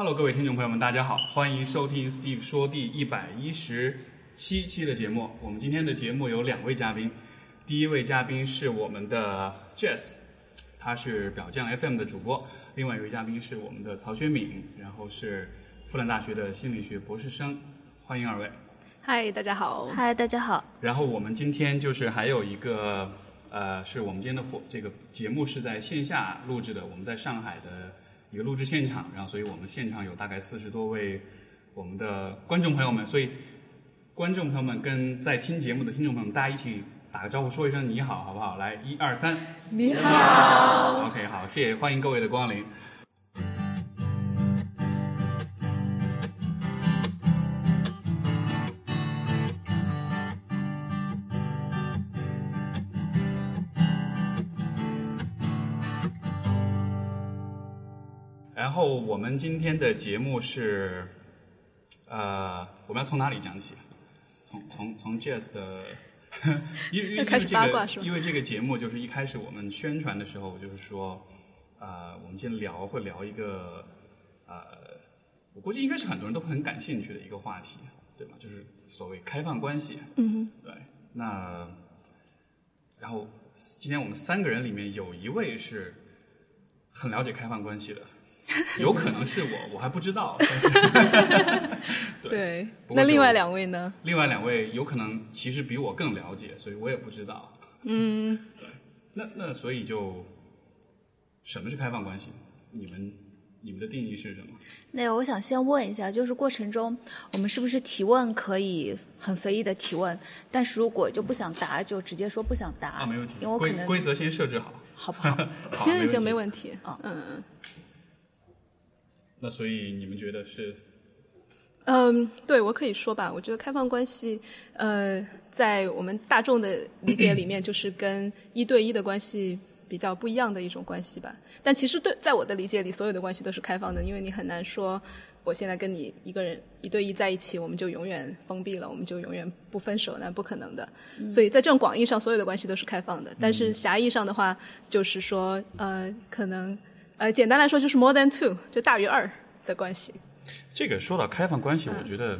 Hello，各位听众朋友们，大家好，欢迎收听 Steve 说第一百一十七期的节目。我们今天的节目有两位嘉宾，第一位嘉宾是我们的 Jess，他是表匠 FM 的主播；另外一位嘉宾是我们的曹学敏，然后是复旦大学的心理学博士生。欢迎二位。嗨，大家好。嗨，大家好。然后我们今天就是还有一个，呃，是我们今天的火这个节目是在线下录制的，我们在上海的一个录制现场，然后所以我们现场有大概四十多位我们的观众朋友们，所以观众朋友们跟在听节目的听众朋友们，大家一起打个招呼，说一声你好，好不好？来，一二三，你好。OK，好，谢谢，欢迎各位的光临。我们今天的节目是，呃，我们要从哪里讲起？从从从 Jazz 的，因为这个因为这个节目就是一开始我们宣传的时候就是说，呃，我们今天聊会聊一个，呃，我估计应该是很多人都很感兴趣的一个话题，对吧？就是所谓开放关系。嗯哼对，那然后今天我们三个人里面有一位是很了解开放关系的，有可能是我，我还不知道。但是哼，对，那另外两位呢？另外两位有可能其实比我更了解，所以我也不知道。嗯，那那所以就什么是开放关系？你们你们的定义是什么？那我想先问一下，就是过程中我们是不是提问可以很随意的提问，但是如果就不想答，就直接说不想答啊，没问题因为。我可能规规则先设置好。好不好？好行行行，没没问题。哦嗯嗯那所以你们觉得是嗯，对我可以说吧。我觉得开放关系，呃，在我们大众的理解里面，就是跟一对一的关系比较不一样的一种关系吧。但其实对，在我的理解里，所有的关系都是开放的，因为你很难说。我现在跟你一个人一对一在一起，我们就永远封闭了，我们就永远不分手，那不可能的。所以在这种广义上，所有的关系都是开放的。但是狭义上的话，就是说，呃，可能，呃，简单来说就是 more than two，就大于二的关系。这个说到开放关系，嗯我觉得，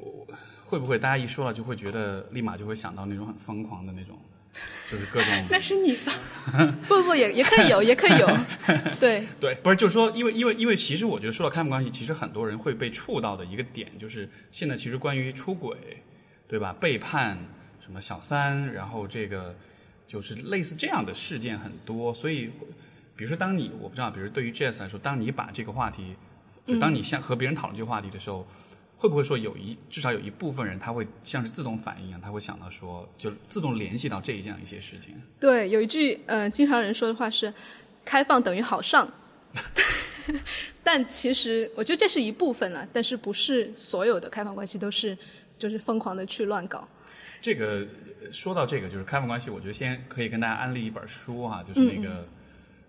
我会不会大家一说了就会觉得立马就会想到那种很疯狂的那种，就是各种 那是你吧？不不不，也也可以有，也可以有。对，对，不是就是说，因为因为因为其实我觉得说到开放关系，其实很多人会被触到的一个点就是现在其实关于出轨，对吧？背叛什么小三，然后这个就是类似这样的事件很多，所以比如说当你我不知道，比如对于 Jess 来说，当你把这个话题，就当你像和别人讨论这个话题的时候。会不会说有一至少有一部分人他会像是自动反应一样，他会想到说就自动联系到这一样一些事情？对，有一句呃，经常人说的话是“开放等于好上”，但其实我觉得这是一部分啊，但是不是所有的开放关系都是就是疯狂的去乱搞。这个呃说到这个，就是开放关系，我觉得先可以跟大家安利一本书哈、就是那个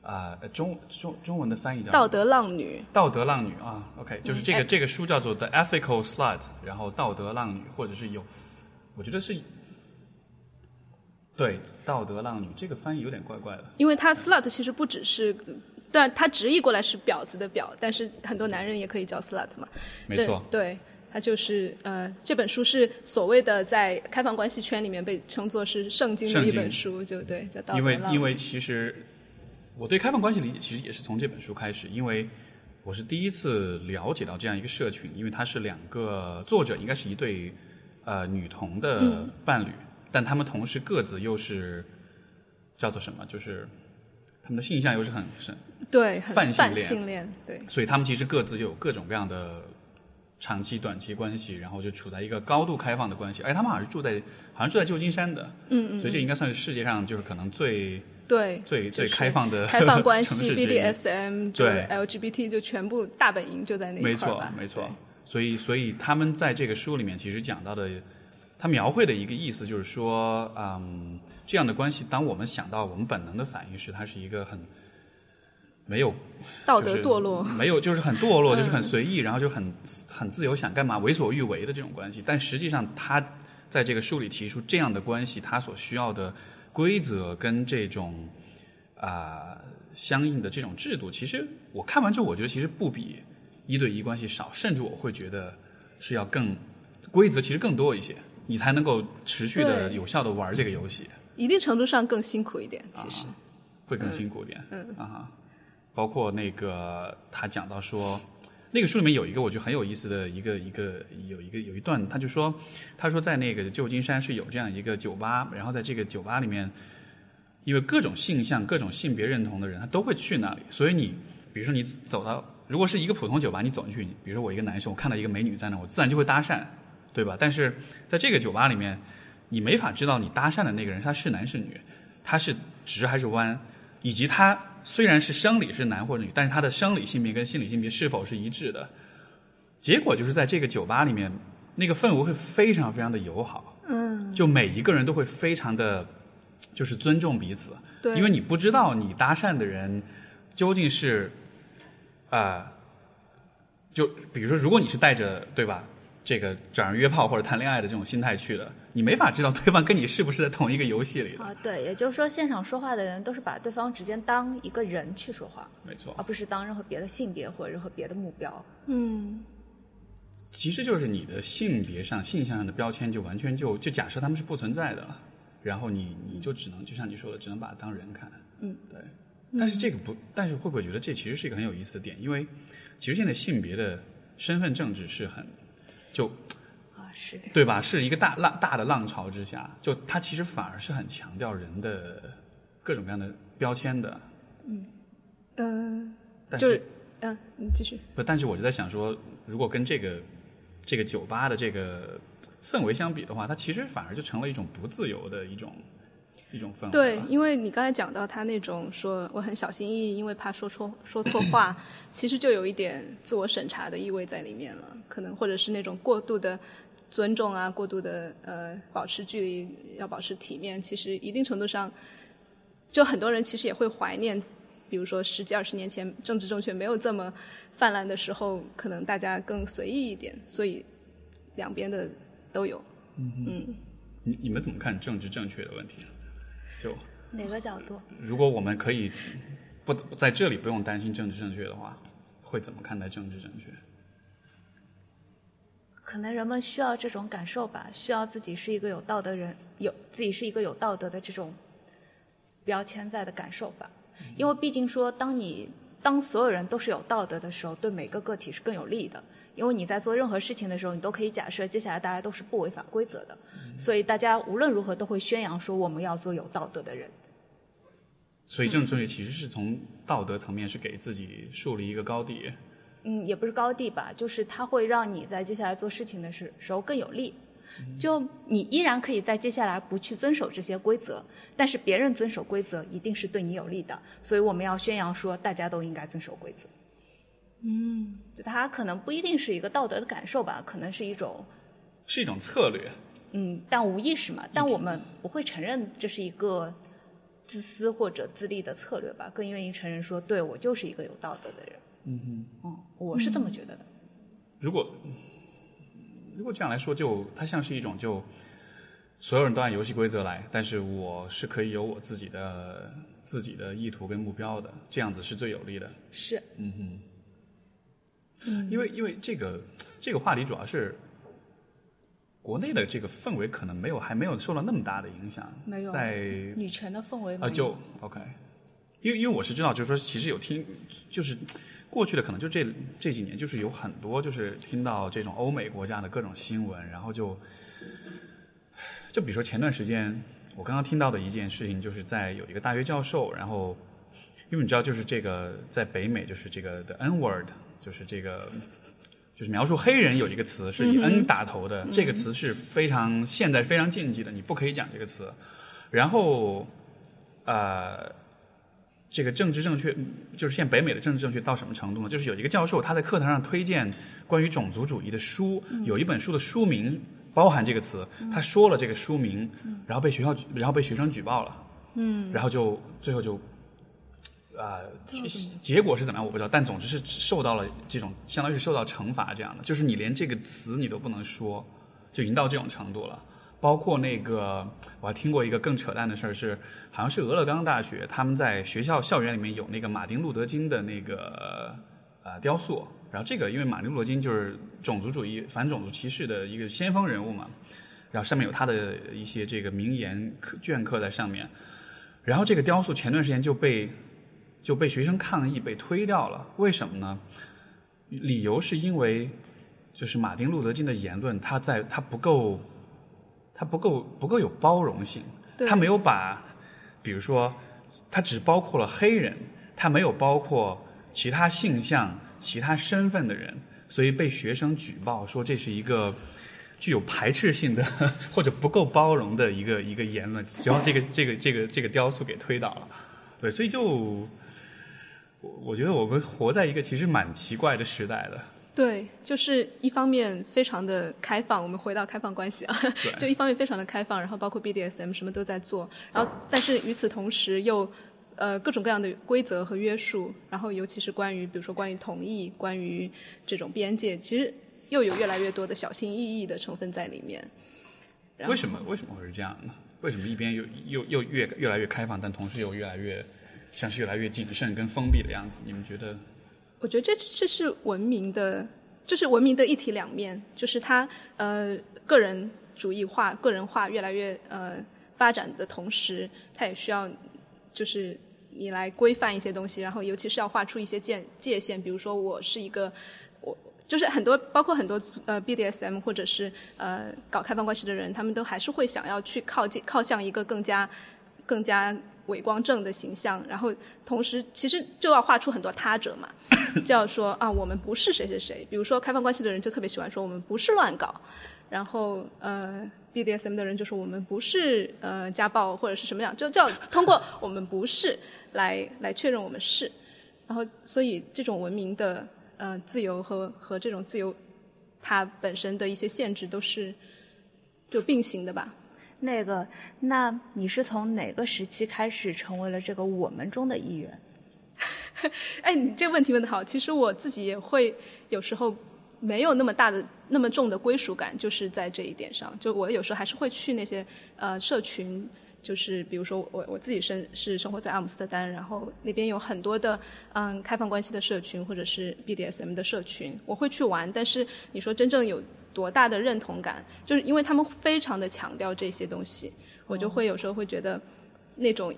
啊、呃中中中文的翻译叫嗯道德浪女，道德浪女啊，OK，就是这个、哎这个书叫做《The Ethical Slut》，然后道德浪女，或者是有，我觉得是对道德浪女这个翻译有点怪怪的，因为它 slut 其实不只是。但它直译过来是婊子的婊，但是很多男人也可以叫 slut 嘛。没错，对，它就是呃，这本书是所谓的在开放关系圈里面被称作是圣经的一本书，就对，叫道德因为因为其实我对开放关系理解其实也是从这本书开始，因为我是第一次了解到这样一个社群，因为它是两个作者应该是一对呃女同的嗯伴侣，但他们同时各自又是叫做什么，就是他们的性向又是很很，对很泛性恋性恋，对，所以他们其实各自就有各种各样的。长期、短期关系，然后就处在一个高度开放的关系，而且他们好像是住在，好像住在旧金山的，嗯嗯，所以这应该算是世界上就是可能最对最最就是开放的 开放关系，BDSM 对。LGBT 就全部大本营就在那一没错块儿吧，没错。对。所以所以他们在这个书里面其实讲到的，他描绘的一个意思就是说，嗯，这样的关系，当我们想到我们本能的反应是，它是一个很没有道就是德堕落，没有就是很堕落，嗯。就是很随意，然后就很很自由，想干嘛为所欲为的这种关系。但实际上，他在这个书里提出这样的关系，他所需要的规则跟这种啊、相应的这种制度，其实我看完之后，我觉得其实不比一对一关系少，甚至我会觉得是要更规则其实更多一些，你才能够持续的有效的玩这个游戏，一定程度上更辛苦一点，其实。啊会更辛苦一点。嗯。啊哈，包括那个他讲到说，那个书里面有一个我觉得很有意思的一个一个有一个有一段，他就说，他说在那个旧金山是有这样一个酒吧，然后在这个酒吧里面，因为各种性向、各种性别认同的人，他都会去那里，所以你比如说你走到，如果是一个普通酒吧，你走进去，比如说我一个男生，我看到一个美女在那，我自然就会搭讪，对吧？但是在这个酒吧里面，你没法知道你搭讪的那个人他是男是女，他是直还是弯，以及他虽然是生理是男或者女，但是他的生理性别跟心理性别是否是一致的。结果就是在这个酒吧里面，那个氛围会非常非常的友好，嗯，就每一个人都会非常的，就是尊重彼此，对，因为你不知道你搭讪的人究竟是，啊、就比如说，如果你是带着对吧，这个找人约炮或者谈恋爱的这种心态去的，你没法知道对方跟你是不是在同一个游戏里的。啊，对，也就是说，现场说话的人都是把对方直接当一个人去说话，没错而，不是当任何别的性别或者任何别的目标。嗯，其实就是你的性别上、性向上的标签就完全就就假设他们是不存在的了，然后你你就只能就像你说的，只能把它当人看。嗯，对。但是这个不，但是会不会觉得这其实是一个很有意思的点？因为其实现在性别的身份政治是很就啊，是对吧？是一个大浪大的浪潮之下，就它其实反而是很强调人的各种各样的标签的。嗯，但就是是，嗯，你继续。不，但是我就在想说，如果跟这个这个酒吧的这个氛围相比的话，它其实反而就成了一种不自由的一种一种氛围。对，，因为你刚才讲到他那种说我很小心翼翼，因为怕说错说错话，其实就有一点自我审查的意味在里面了，可能或者是那种过度的尊重啊，过度的呃保持距离，要保持体面，其实一定程度上，就很多人其实也会怀念，比如说十几二十年前政治正确没有这么泛滥的时候，可能大家更随意一点，所以两边的都有。嗯你你们怎么看政治正确的问题呢？就哪个角度？如果我们可以不在这里不用担心政治正确的话，会怎么看待政治正确？可能人们需要这种感受吧，需要自己是一个有道德人，有自己是一个有道德的这种标签在的感受吧。因为毕竟说，当你当所有人都是有道德的时候，对每个个体是更有利的。因为你在做任何事情的时候，你都可以假设接下来大家都是不违反规则的，所以大家无论如何都会宣扬说我们要做有道德的人。所以政治正确其实是从道德层面是给自己树立一个高地。嗯，也不是高地吧，就是它会让你在接下来做事情的时时候更有利。就你依然可以在接下来不去遵守这些规则，但是别人遵守规则一定是对你有利的，所以我们要宣扬说大家都应该遵守规则。嗯，就它可能不一定是一个道德的感受吧，可能是一种是一种策略，嗯，但无意识嘛，但我们不会承认这是一个自私或者自利的策略吧，更愿意承认说，对我就是一个有道德的人。嗯哼，嗯，我是这么觉得的。如果如果这样来说，就它像是一种就所有人都按游戏规则来，但是我是可以有我自己的自己的意图跟目标的，这样子是最有利的。是，嗯哼，嗯。因为因为这个这个话题主要是国内的这个氛围可能没有还没有受到那么大的影响，没有在女权的氛围啊，就 OK，因为因为我是知道，就是说，其实有听，就是过去的可能就这这几年，就是有很多就是听到这种欧美国家的各种新闻，然后就就比如说前段时间我刚刚听到的一件事情，就是在有一个大学教授，然后因为你知道，就是这个在北美，就是这个的 N word，就是这个。就是描述黑人有一个词是以 N 打头的，这个词是非常现在非常禁忌的，你不可以讲这个词。然后，呃，这个政治正确，嗯就是现在北美的政治正确到什么程度呢？就是有一个教授他在课堂上推荐关于种族主义的书，有一本书的书名包含这个词，他说了这个书名，然后被学校举，然后被学生举报了，嗯，然后就最后就。啊、结果是怎么样我不知道，但总之是受到了这种，相当于是受到惩罚这样的，就是你连这个词你都不能说，就已经到这种程度了。包括那个，我还听过一个更扯淡的事儿，是好像是俄勒冈大学，他们在学校校园里面有那个马丁路德金的那个呃雕塑，然后这个因为马丁路德金就是种族主义、反种族歧视的一个先锋人物嘛，然后上面有他的一些这个名言刻镌刻在上面，然后这个雕塑前段时间就被就被学生抗议被推掉了，为什么呢？理由是因为就是马丁路德金的言论，他在他不够他不够不够有包容性，对他没有把比如说他只包括了黑人，他没有包括其他性向、其他身份的人，所以被学生举报说这是一个具有排斥性的 或者不够包容的一个一个言论，然后这个这个这个这个雕塑给推倒了。对，所以就我我觉得我们活在一个其实蛮奇怪的时代的。对，就是一方面非常的开放，我们回到开放关系啊，就一方面非常的开放，然后包括 BDSM 什么都在做，然后但是与此同时又呃各种各样的规则和约束，然后尤其是关于比如说关于同意、关于这种边界，其实又有越来越多的小心翼翼的成分在里面。为什么为什么会是这样呢？为什么一边又又又越越来越开放，但同时又越来越像是越来越谨慎跟封闭的样子？你们觉得？我觉得这这是文明的，就是文明的一体两面，就是它呃个人主义化、个人化越来越呃发展的同时，它也需要就是你来规范一些东西，然后尤其是要画出一些界界限，比如说我是一个我。就是很多，包括很多呃 BDSM 或者是呃搞开放关系的人，他们都还是会想要去靠近靠向一个更加更加伪光正的形象，然后同时其实就要画出很多他者嘛，就要说啊我们不是谁谁谁，比如说开放关系的人就特别喜欢说我们不是乱搞，然后呃 BDSM 的人就说我们不是呃家暴或者是什么样，就叫通过我们不是来来确认我们是，然后所以这种文明的呃自由和和这种自由它本身的一些限制都是就并行的吧。那个，那你是从哪个时期开始成为了这个我们中的一员？哎，你这个问题问得好。其实我自己也会有时候没有那么大的、那么重的归属感，就是在这一点上。就我有时候还是会去那些呃社群，就是比如说我我自己生是生活在阿姆斯特丹，然后那边有很多的嗯开放关系的社群或者是 BDSM 的社群，我会去玩。但是你说真正有多大的认同感，就是因为他们非常的强调这些东西，我就会有时候会觉得那种。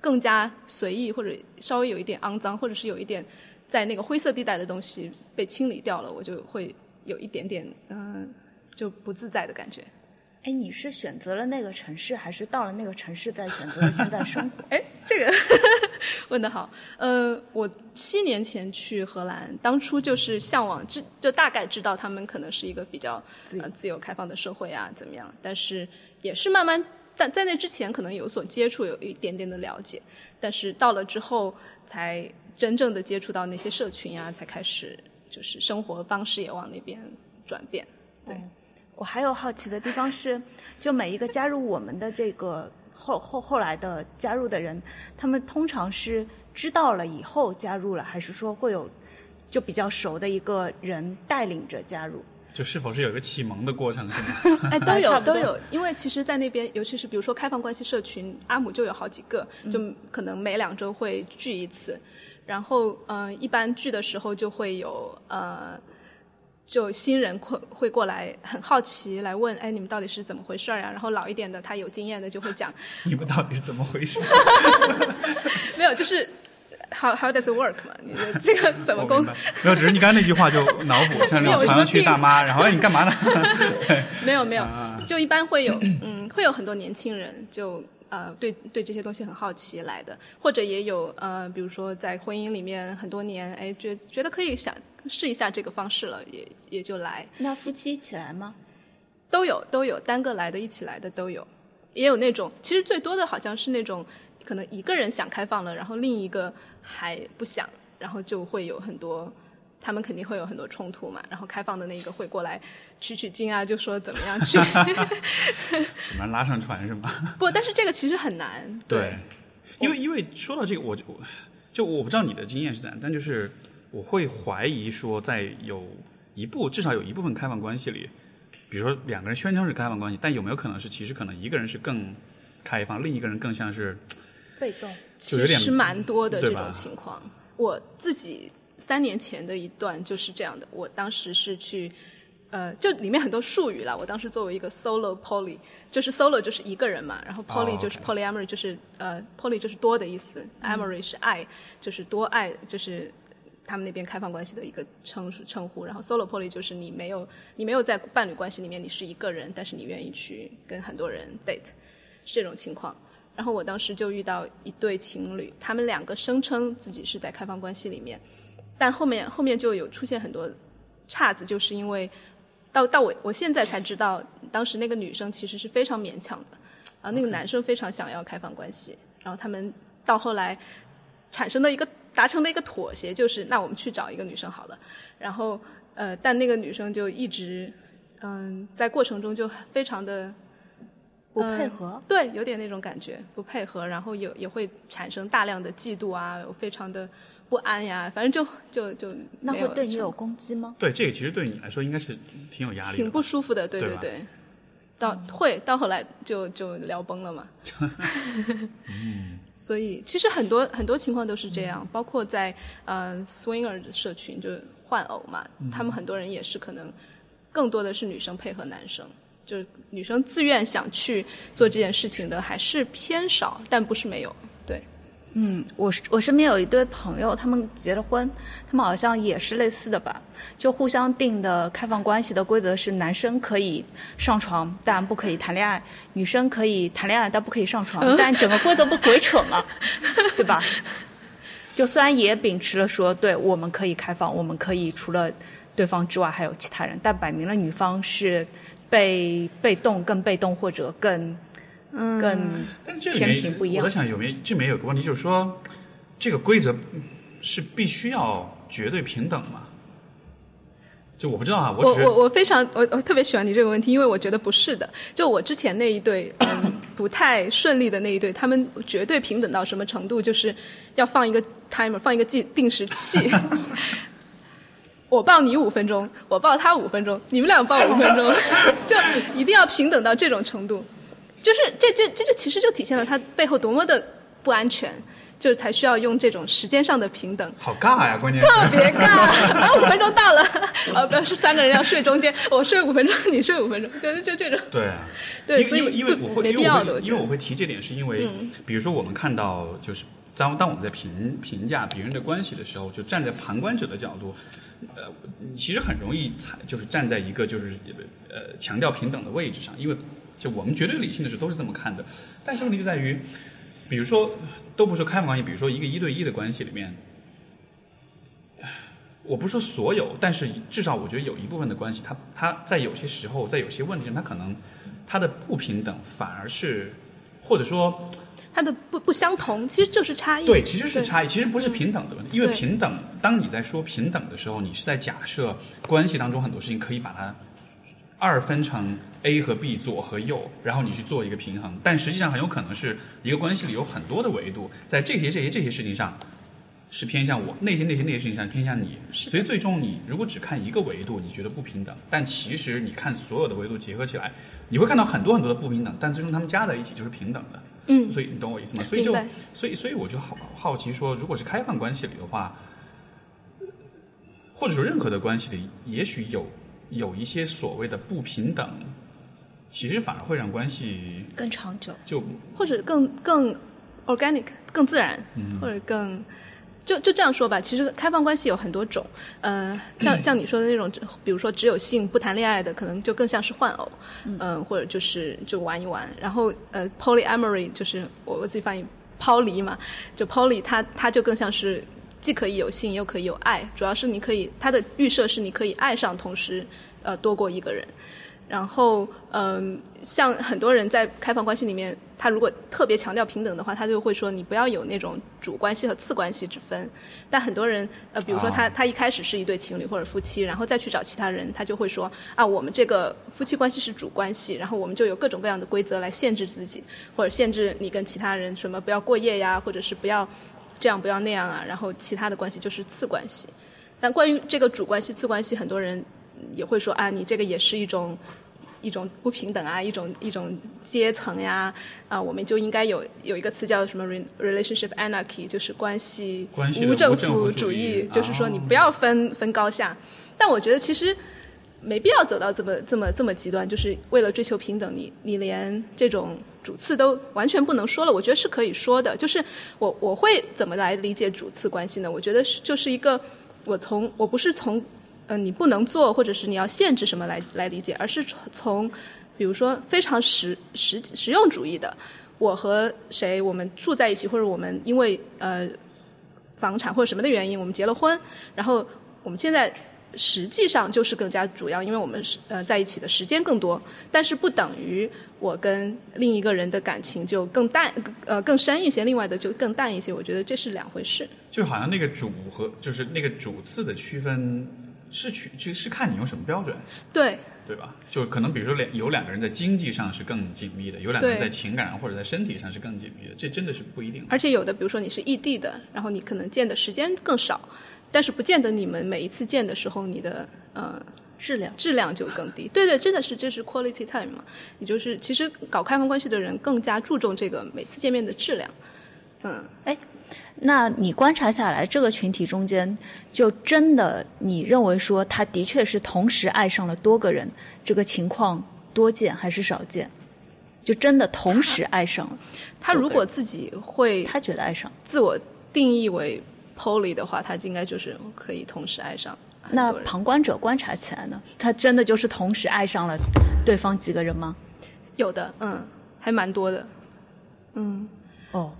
更加随意，或者稍微有一点肮脏，或者是有一点在那个灰色地带的东西被清理掉了，我就会有一点点嗯、就不自在的感觉。哎，你是选择了那个城市，还是到了那个城市再选择了现在生活？哎，这个 问得好。呃，我七年前去荷兰，当初就是向往，知就大概知道他们可能是一个比较呃自由开放的社会啊，怎么样？但是也是慢慢。但在那之前可能有所接触，有一点点的了解，但是到了之后才真正的接触到那些社群啊，才开始就是生活方式也往那边转变。对，我还有好奇的地方是，就每一个加入我们的这个后后后来的加入的人，他们通常是知道了以后加入了，还是说会有就比较熟的一个人带领着加入？就是否是有一个启蒙的过程是吗？哎，都有 都有，因为其实，在那边，尤其是比如说开放关系社群，阿姆就有好几个，就可能每两周会聚一次，然后嗯、呃，一般聚的时候就会有呃，就新人会会过来，很好奇来问，哎，你们到底是怎么回事儿呀？然后老一点的，他有经验的就会讲，你们到底是怎么回事？没有，就是。How how does it work 嘛？你的这个怎么工？没有，只是你刚才那句话就脑补，像那种朝阳区大妈，然后哎你干嘛呢？没有没有，就一般会有嗯，会有很多年轻人就呃对对这些东西很好奇来的，或者也有呃比如说在婚姻里面很多年，哎觉觉得可以想试一下这个方式了，也也就来。那夫妻一起来吗？都有都有，单个来的、一起来的都有，也有那种其实最多的好像是那种。可能一个人想开放了，然后另一个还不想，然后就会有很多，他们肯定会有很多冲突嘛。然后开放的那个会过来取取经啊，就说怎么样去，怎么拉上船是吗？不，但是这个其实很难。对，因为因为说到这个，我就就我不知道你的经验是怎样，但就是我会怀疑说，在有一部至少有一部分开放关系里，比如说两个人宣称是开放关系，但有没有可能是其实可能一个人是更开放，另一个人更像是。被动，其实蛮多的这种情况。我自己三年前的一段就是这样的。我当时是去，呃，就里面很多术语啦。我当时作为一个 solo poly，就是 solo 就是一个人嘛，然后 poly 就是 polyamory 就是呃 poly 就是多的意思，amory 是爱，就是多爱，就是他们那边开放关系的一个称称呼。然后 solo poly 就是你没有你没有在伴侣关系里面，你是一个人，但是你愿意去跟很多人 date，是这种情况。然后我当时就遇到一对情侣，他们两个声称自己是在开放关系里面，但后面后面就有出现很多岔子，就是因为到到我我现在才知道，当时那个女生其实是非常勉强的，然后那个男生非常想要开放关系，然后他们到后来产生的一个达成的一个妥协，就是那我们去找一个女生好了，然后呃，但那个女生就一直嗯在过程中就非常的。不配合，对，有点那种感觉，不配合，然后也也会产生大量的嫉妒啊，非常的不安呀，反正就就就那会对你有攻击吗？对，这个其实对你来说应该是挺有压力，挺不舒服的，对对对。到会到后来就就聊崩了嘛。嗯。所以其实很多很多情况都是这样，包括在呃 swinger 的社群，就是换偶嘛，他们很多人也是可能更多的是女生配合男生。就是女生自愿想去做这件事情的还是偏少，但不是没有。对，嗯，我我身边有一对朋友，他们结了婚，他们好像也是类似的吧，就互相定的开放关系的规则是：男生可以上床，但不可以谈恋爱；女生可以谈恋爱，但不可以上床。但整个规则不鬼扯吗？对吧？就虽然也秉持了说，对我们可以开放，我们可以除了对方之外还有其他人，但摆明了女方是。被被动更被动或者更更天平不一样。我在想有没有这里面有个问题，就是说这个规则是必须要绝对平等吗？就我不知道啊，我我我非常我我特别喜欢你这个问题，因为我觉得不是的。就我之前那一对嗯 不太顺利的那一对，他们绝对平等到什么程度？就是要放一个 timer，放一个计定时器。我抱你五分钟，我抱他五分钟，你们俩抱五分钟，就一定要平等到这种程度，就是这这这就其实就体现了他背后多么的不安全，就是才需要用这种时间上的平等。好尬呀，关键特别尬。然后五分钟到了，啊，不是三个人要睡中间，我睡五分钟，你睡五分钟，就就这种。对，对，所以因为我会没必要的，因为我会提这点，是因为比如说我们看到就是当当我们在评评价别人的关系的时候，就站在旁观者的角度。呃，你其实很容易踩，就是站在一个就是呃强调平等的位置上，因为就我们绝对理性的时候都是这么看的。但是问题就在于，比如说都不是开放关系，比如说一个一对一的关系里面，我不说所有，但是至少我觉得有一部分的关系，它它在有些时候，在有些问题上，它可能它的不平等反而是或者说。它的不不相同，其实就是差异。对，其实是差异，其实不是平等的问题。因为平等，当你在说平等的时候，你是在假设关系当中很多事情可以把它二分成 A 和 B，左和右，然后你去做一个平衡。但实际上很有可能是一个关系里有很多的维度，在这些这些这些事情上是偏向我，那些那些那些事情上偏向你。所以最终你如果只看一个维度，你觉得不平等，但其实你看所有的维度结合起来，你会看到很多很多的不平等，但最终他们加在一起就是平等的。嗯，所以你懂我意思吗？所以就，所以所以我就好好奇说，如果是开放关系里的话，或者说任何的关系里，也许有有一些所谓的不平等，其实反而会让关系更长久，就或者更更 organic 更自然，或者更。就就这样说吧，其实开放关系有很多种，呃，像 像你说的那种，比如说只有性不谈恋爱的，可能就更像是换偶，嗯，或者就是就玩一玩。然后呃，polyamory 就是我我自己翻译抛离嘛，就 poly 它它就更像是既可以有性又可以有爱，主要是你可以它的预设是你可以爱上同时呃多过一个人。然后，嗯，像很多人在开放关系里面，他如果特别强调平等的话，他就会说你不要有那种主关系和次关系之分。但很多人，呃，比如说他他一开始是一对情侣或者夫妻，然后再去找其他人，他就会说啊，我们这个夫妻关系是主关系，然后我们就有各种各样的规则来限制自己，或者限制你跟其他人什么不要过夜呀，或者是不要这样不要那样啊，然后其他的关系就是次关系。但关于这个主关系次关系，很多人。也会说啊，你这个也是一种一种不平等啊，一种一种阶层呀，啊，我们就应该有有一个词叫什么 relationship anarchy，就是关系无政府府主义义，就是说你哦不要分分高下。但我觉得其实没必要走到这么这么这么极端，就是为了追求平等，你你连这种主次都完全不能说了。我觉得是可以说的，就是我我会怎么来理解主次关系呢？我觉得是就是一个我从我不是从呃你不能做或者是你要限制什么来来理解，而是从从比如说非常实实实用主义的，我和谁我们住在一起，或者我们因为呃房产或者什么的原因，我们结了婚，然后我们现在实际上就是更加主要，因为我们是呃在一起的时间更多，但是不等于我跟另一个人的感情就更淡呃更深一些，另外的就更淡一些。我觉得这是两回事。就好像那个主和就是那个主次的区分是取就是看你用什么标准，对对吧？就可能比如说两有两个人在经济上是更紧密的，有两个人在情感上或者在身体上是更紧密的，这真的是不一定。而且有的，比如说你是异地的，然后你可能见的时间更少，但是不见得你们每一次见的时候，你的呃质量。质量就更低。对对，真的是这是 quality time 嘛？也就是其实搞开放关系的人更加注重这个每次见面的质量。嗯，哎，那你观察下来，这个群体中间，就真的你认为说他的确是同时爱上了多个人，这个情况多见还是少见？就真的同时爱上了，他如果自己会他觉得爱上，自我定义为 poly 的话，他应该就是可以同时爱上那。旁观者观察起来呢，他真的就是同时爱上了对方几个人吗？有的，嗯，还蛮多的。嗯，哦，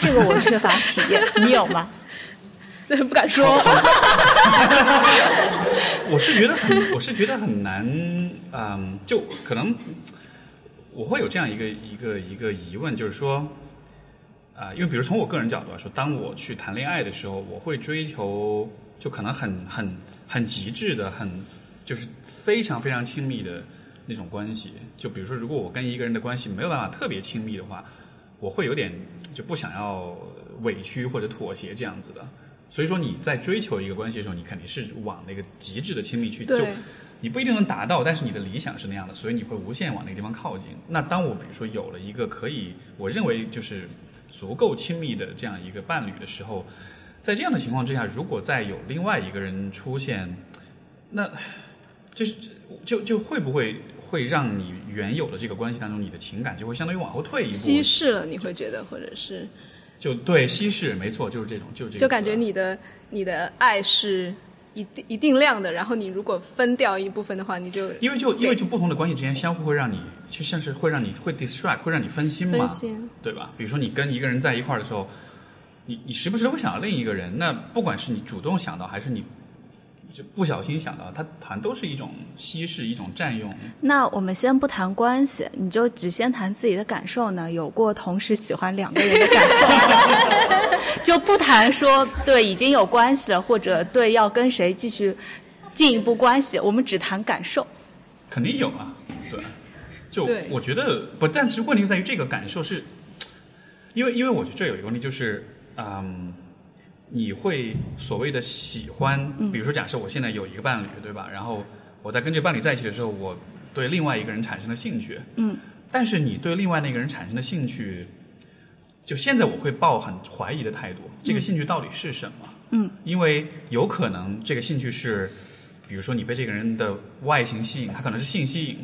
这个我缺乏体验，你有吗？不敢说。我是觉得很，我是觉得很难，嗯，就可能我会有这样一个一个一个疑问，就是说，啊、因为比如从我个人角度来说，当我去谈恋爱的时候，我会追求就可能很很很极致的，很就是非常非常亲密的那种关系。就比如说，如果我跟一个人的关系没有办法特别亲密的话，我会有点就不想要委屈或者妥协这样子的。所以说你在追求一个关系的时候，你肯定是往那个极致的亲密去，就对你不一定能达到，但是你的理想是那样的，所以你会无限往那个地方靠近。那当我比如说有了一个可以我认为就是足够亲密的这样一个伴侣的时候，在这样的情况之下，如果再有另外一个人出现，那就是就就会不会会让你原有的这个关系当中，你的情感就会相当于往后退一步，稀释了，你会觉得，或者是？就对稀释，没错，就是这种，就是这个词啊，就感觉你的你的爱是一定一定量的，然后你如果分掉一部分的话，你就因为就因为就不同的关系之间相互会让你，就像是会让你会 distract，会让你分心嘛，分心。对吧？比如说你跟一个人在一块儿的时候，你你时不时会想到另一个人，那不管是你主动想到还是你就不小心想到，它好像都是一种稀释，一种占用。那我们先不谈关系，你就只先谈自己的感受呢？有过同时喜欢两个人的感受吗，就不谈说对已经有关系了，或者对要跟谁继续进一步关系，我们只谈感受。肯定有啊，对，就我觉得不，但是问题在于这个感受是，因为因为我觉得这有一个问题就是，嗯，你会所谓的喜欢，比如说假设我现在有一个伴侣，对吧？然后我在跟这个伴侣在一起的时候，我对另外一个人产生了兴趣，嗯，但是你对另外那个人产生的兴趣，就现在我会抱很怀疑的态度，这个兴趣到底是什么？嗯，因为有可能这个兴趣是，比如说你被这个人的外形吸引，他可能是性吸引，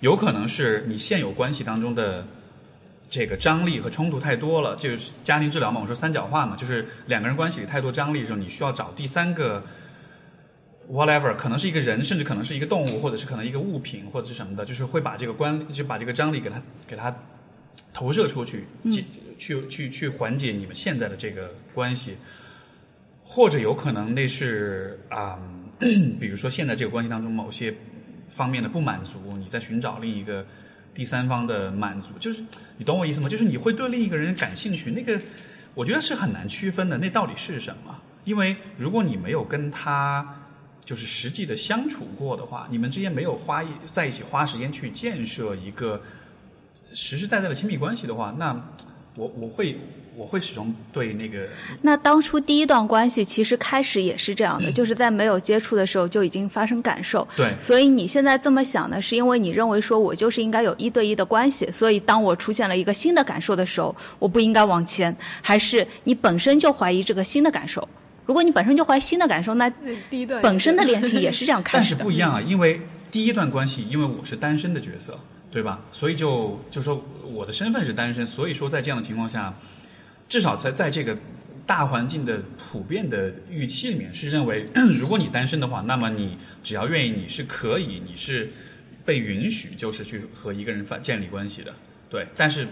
有可能是你现有关系当中的这个张力和冲突太多了，就是家庭治疗嘛，我说三角化嘛，就是两个人关系里太多张力的时候，你需要找第三个 whatever，可能是一个人，甚至可能是一个动物，或者是可能一个物品或者是什么的，就是会把这个关就把这个张力给它给它投射出去，去去去去缓解你们现在的这个关系。或者有可能那是啊、比如说现在这个关系当中某些方面的不满足，你在寻找另一个第三方的满足，就是你懂我意思吗？就是你会对另一个人感兴趣，那个我觉得是很难区分的，那到底是什么？因为如果你没有跟他就是实际的相处过的话，你们之间没有花一在一起花时间去建设一个实实在在的亲密关系的话，那我我会我会始终对那个那当初第一段关系其实开始也是这样的，就是在没有接触的时候就已经发生感受。对所以你现在这么想呢，是因为你认为说我就是应该有一对一的关系，所以当我出现了一个新的感受的时候，我不应该往前，还是你本身就怀疑这个新的感受？如果你本身就怀疑新的感受，那 第一段本身的恋情也是这样开但始的。是不一样啊，因为第一段关系，因为我是单身的角色，对吧？所以就就说我的身份是单身，所以说在这样的情况下，至少在在这个大环境的普遍的预期里面，是认为 如果你单身的话，那么你只要愿意，你是可以，你是被允许，就是去和一个人发建立关系的，对。但是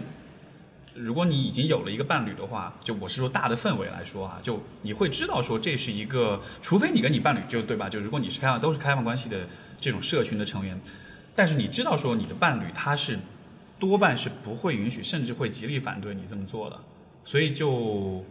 如果你已经有了一个伴侣的话，就我是说大的氛围来说啊，就你会知道说这是一个，除非你跟你伴侣就对吧？就如果你是开放都是开放关系的这种社群的成员，但是你知道说你的伴侣他是多半是不会允许，甚至会极力反对你这么做的，所以就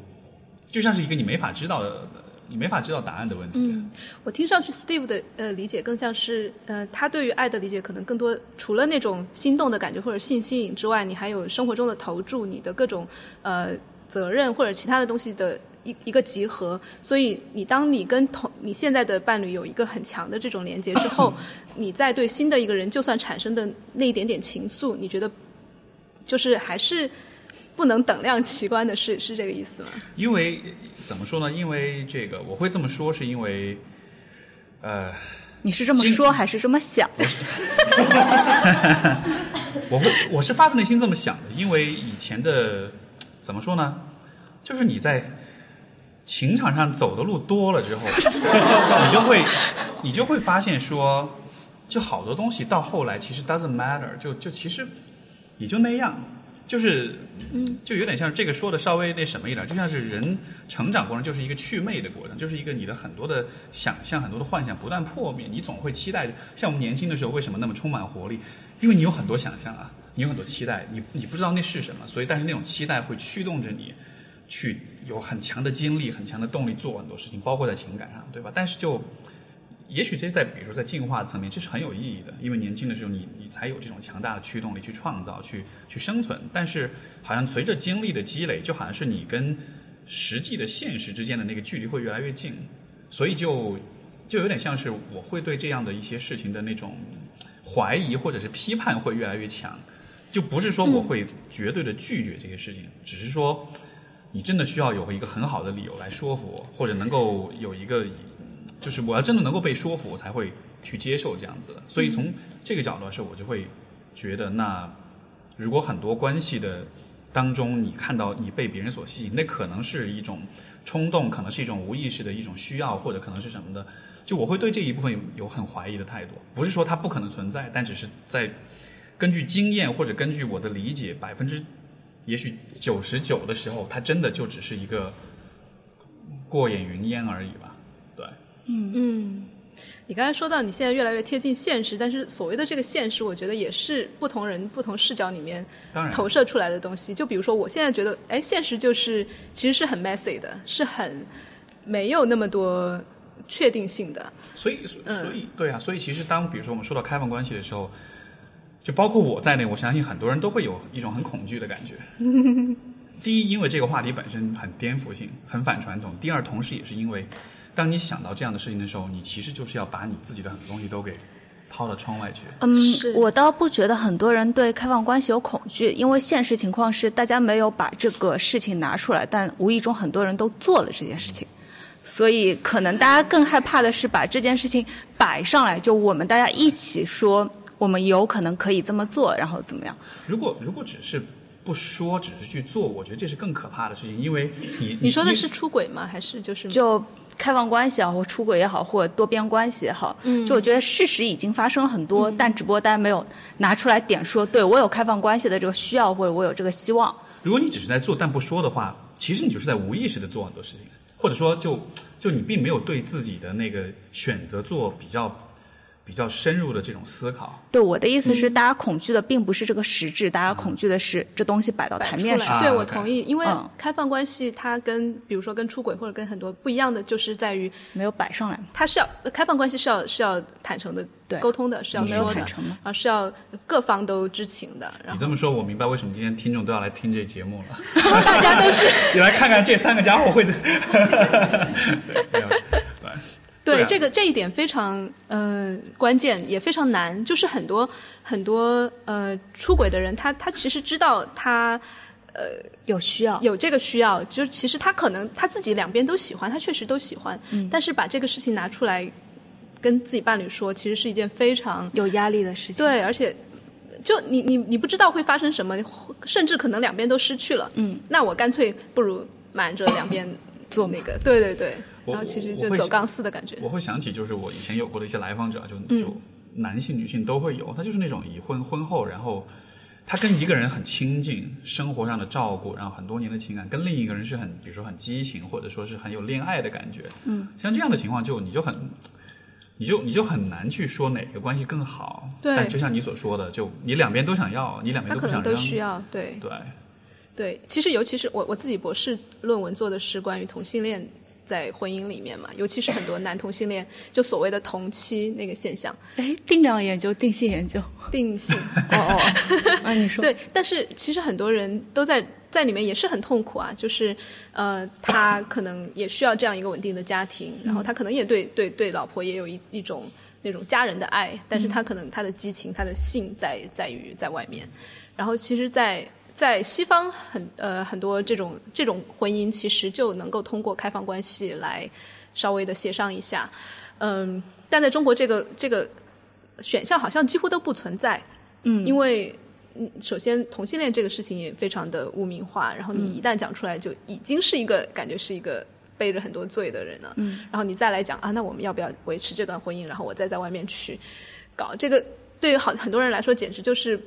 就像是一个你没法知道的，你没法知道答案的问题。嗯，我听上去 Steve 的呃理解更像是呃他对于爱的理解可能更多除了那种心动的感觉或者性吸引之外，你还有生活中的投注，你的各种呃责任或者其他的东西的一一个集合。所以你当你跟同你现在的伴侣有一个很强的这种连接之后，你再对新的一个人就算产生的那一点点情愫，你觉得就是还是不能等量齐观的，是是这个意思吗？因为怎么说呢？因为这个我会这么说，是因为呃。你是这么说还是这么想？我会，我是发自内心这么想的，因为以前的怎么说呢，就是你在情场上走的路多了之后，你就会，你就会发现说，就好多东西到后来其实 doesn't matter，就就其实也就那样，就是，嗯，就有点像这个说的稍微那什么一点，就像是人成长过程就是一个祛魅的过程，就是一个你的很多的想象、很多的幻想不断破灭，你总会期待，像我们年轻的时候为什么那么充满活力？因为你有很多想象啊，你有很多期待，你你不知道那是什么，所以但是那种期待会驱动着你。去有很强的精力、很强的动力做很多事情，包括在情感上，对吧？但是就，也许这是在比如说在进化层面，这是很有意义的，因为年轻的时候你你才有这种强大的驱动力去创造、去去生存。但是好像随着经历的积累，就好像是你跟实际的现实之间的那个距离会越来越近，所以就就有点像是我会对这样的一些事情的那种怀疑或者是批判会越来越强，就不是说我会绝对的拒绝这些事情，只是说。你真的需要有一个很好的理由来说服我，或者能够有一个，就是我要真的能够被说服，我才会去接受这样子的。所以从这个角度来说，我就会觉得，那如果很多关系的当中，你看到你被别人所吸引，那可能是一种冲动，可能是一种无意识的一种需要，或者可能是什么的。就我会对这一部分有有很怀疑的态度，不是说它不可能存在，但只是在根据经验或者根据我的理解，百分之。也许九十九的时候，它真的就只是一个过眼云烟而已吧。对，嗯，你刚才说到你现在越来越贴近现实，但是所谓的这个现实，我觉得也是不同人不同视角里面当然投射出来的东西。就比如说，我现在觉得，哎，现实就是其实是很 messy 的，是很没有那么多确定性的。所以，所所以，对啊，所以其实当比如说我们说到开放关系的时候。就包括我在内，我相信很多人都会有一种很恐惧的感觉。第一，因为这个话题本身很颠覆性、很反传统；第二，同时也是因为，当你想到这样的事情的时候，你其实就是要把你自己的很多东西都给抛到窗外去。嗯，我倒不觉得很多人对开放关系有恐惧，因为现实情况是大家没有把这个事情拿出来，但无意中很多人都做了这件事情，所以可能大家更害怕的是把这件事情摆上来，就我们大家一起说。我们有可能可以这么做，然后怎么样？如果如果只是不说，只是去做，我觉得这是更可怕的事情，因为你你说的是出轨吗？还是就是就开放关系啊，或出轨也好，或者多边关系也好，嗯，就我觉得事实已经发生了很多，嗯、但只不过大家没有拿出来点说，对我有开放关系的这个需要，或者我有这个希望。如果你只是在做但不说的话，其实你就是在无意识的做很多事情，或者说就就你并没有对自己的那个选择做比较。比较深入的这种思考。对我的意思是，大家恐惧的并不是这个实质，大家恐惧的是这东西摆到台面上。对，啊我同意，因为嗯开放关系它跟比如说跟出轨或者跟很多不一样的，就是在于没有摆上来嘛。它是要开放关系是要是要坦诚的对沟通的，是要没有说的坦诚嘛，啊是要各方都知情的，然后你这么说，我明白为什么今天听众都要来听这节目了。大家都是 你来看看这三个家伙会怎，对，没有对。对对啊这个这一点非常呃关键，也非常难。就是很多很多呃出轨的人，他他其实知道他呃有需要，有这个需要，就是其实他可能他自己两边都喜欢，他确实都喜欢，嗯但是把这个事情拿出来跟自己伴侣说，其实是一件非常有压力的事情。对，而且就你你你不知道会发生什么，甚至可能两边都失去了。嗯，那我干脆不如瞒着两边 做那个，对对对，我然后其实就走钢丝的感觉。我会想起，就是我以前有过的一些来访者，就嗯就男性、女性都会有，他就是那种已婚婚后，然后他跟一个人很亲近，生活上的照顾，然后很多年的情感，跟另一个人是很，比如说很激情，或者说是很有恋爱的感觉。嗯，像这样的情况就，你就很。你就你就很难去说哪个关系更好，对但就像你所说的，就你两边都想要，你两边他可能都不想，都需要，对对，对。其实，尤其是我我自己博士论文做的是关于同性恋在婚姻里面嘛，尤其是很多男同性恋，就所谓的同妻那个现象，哎，定量研究、定性研究。定性。哦哦，啊，你说。对，但是其实很多人都在在里面也是很痛苦啊，就是呃，他可能也需要这样一个稳定的家庭，然后他可能也对对对老婆也有一一种那种家人的爱，但是他可能他的激情、他的性在在于在外面，然后其实在，在西方很呃很多这种这种婚姻，其实就能够通过开放关系来稍微的协商一下，嗯，但在中国这个这个选项好像几乎都不存在，嗯，因为嗯，首先同性恋这个事情也非常的污名化，然后你一旦讲出来，就已经是一个感觉是一个背着很多罪的人了。嗯，然后你再来讲啊，那我们要不要维持这段婚姻？然后我再在外面去搞。这个，对于好很多人来说，简直就是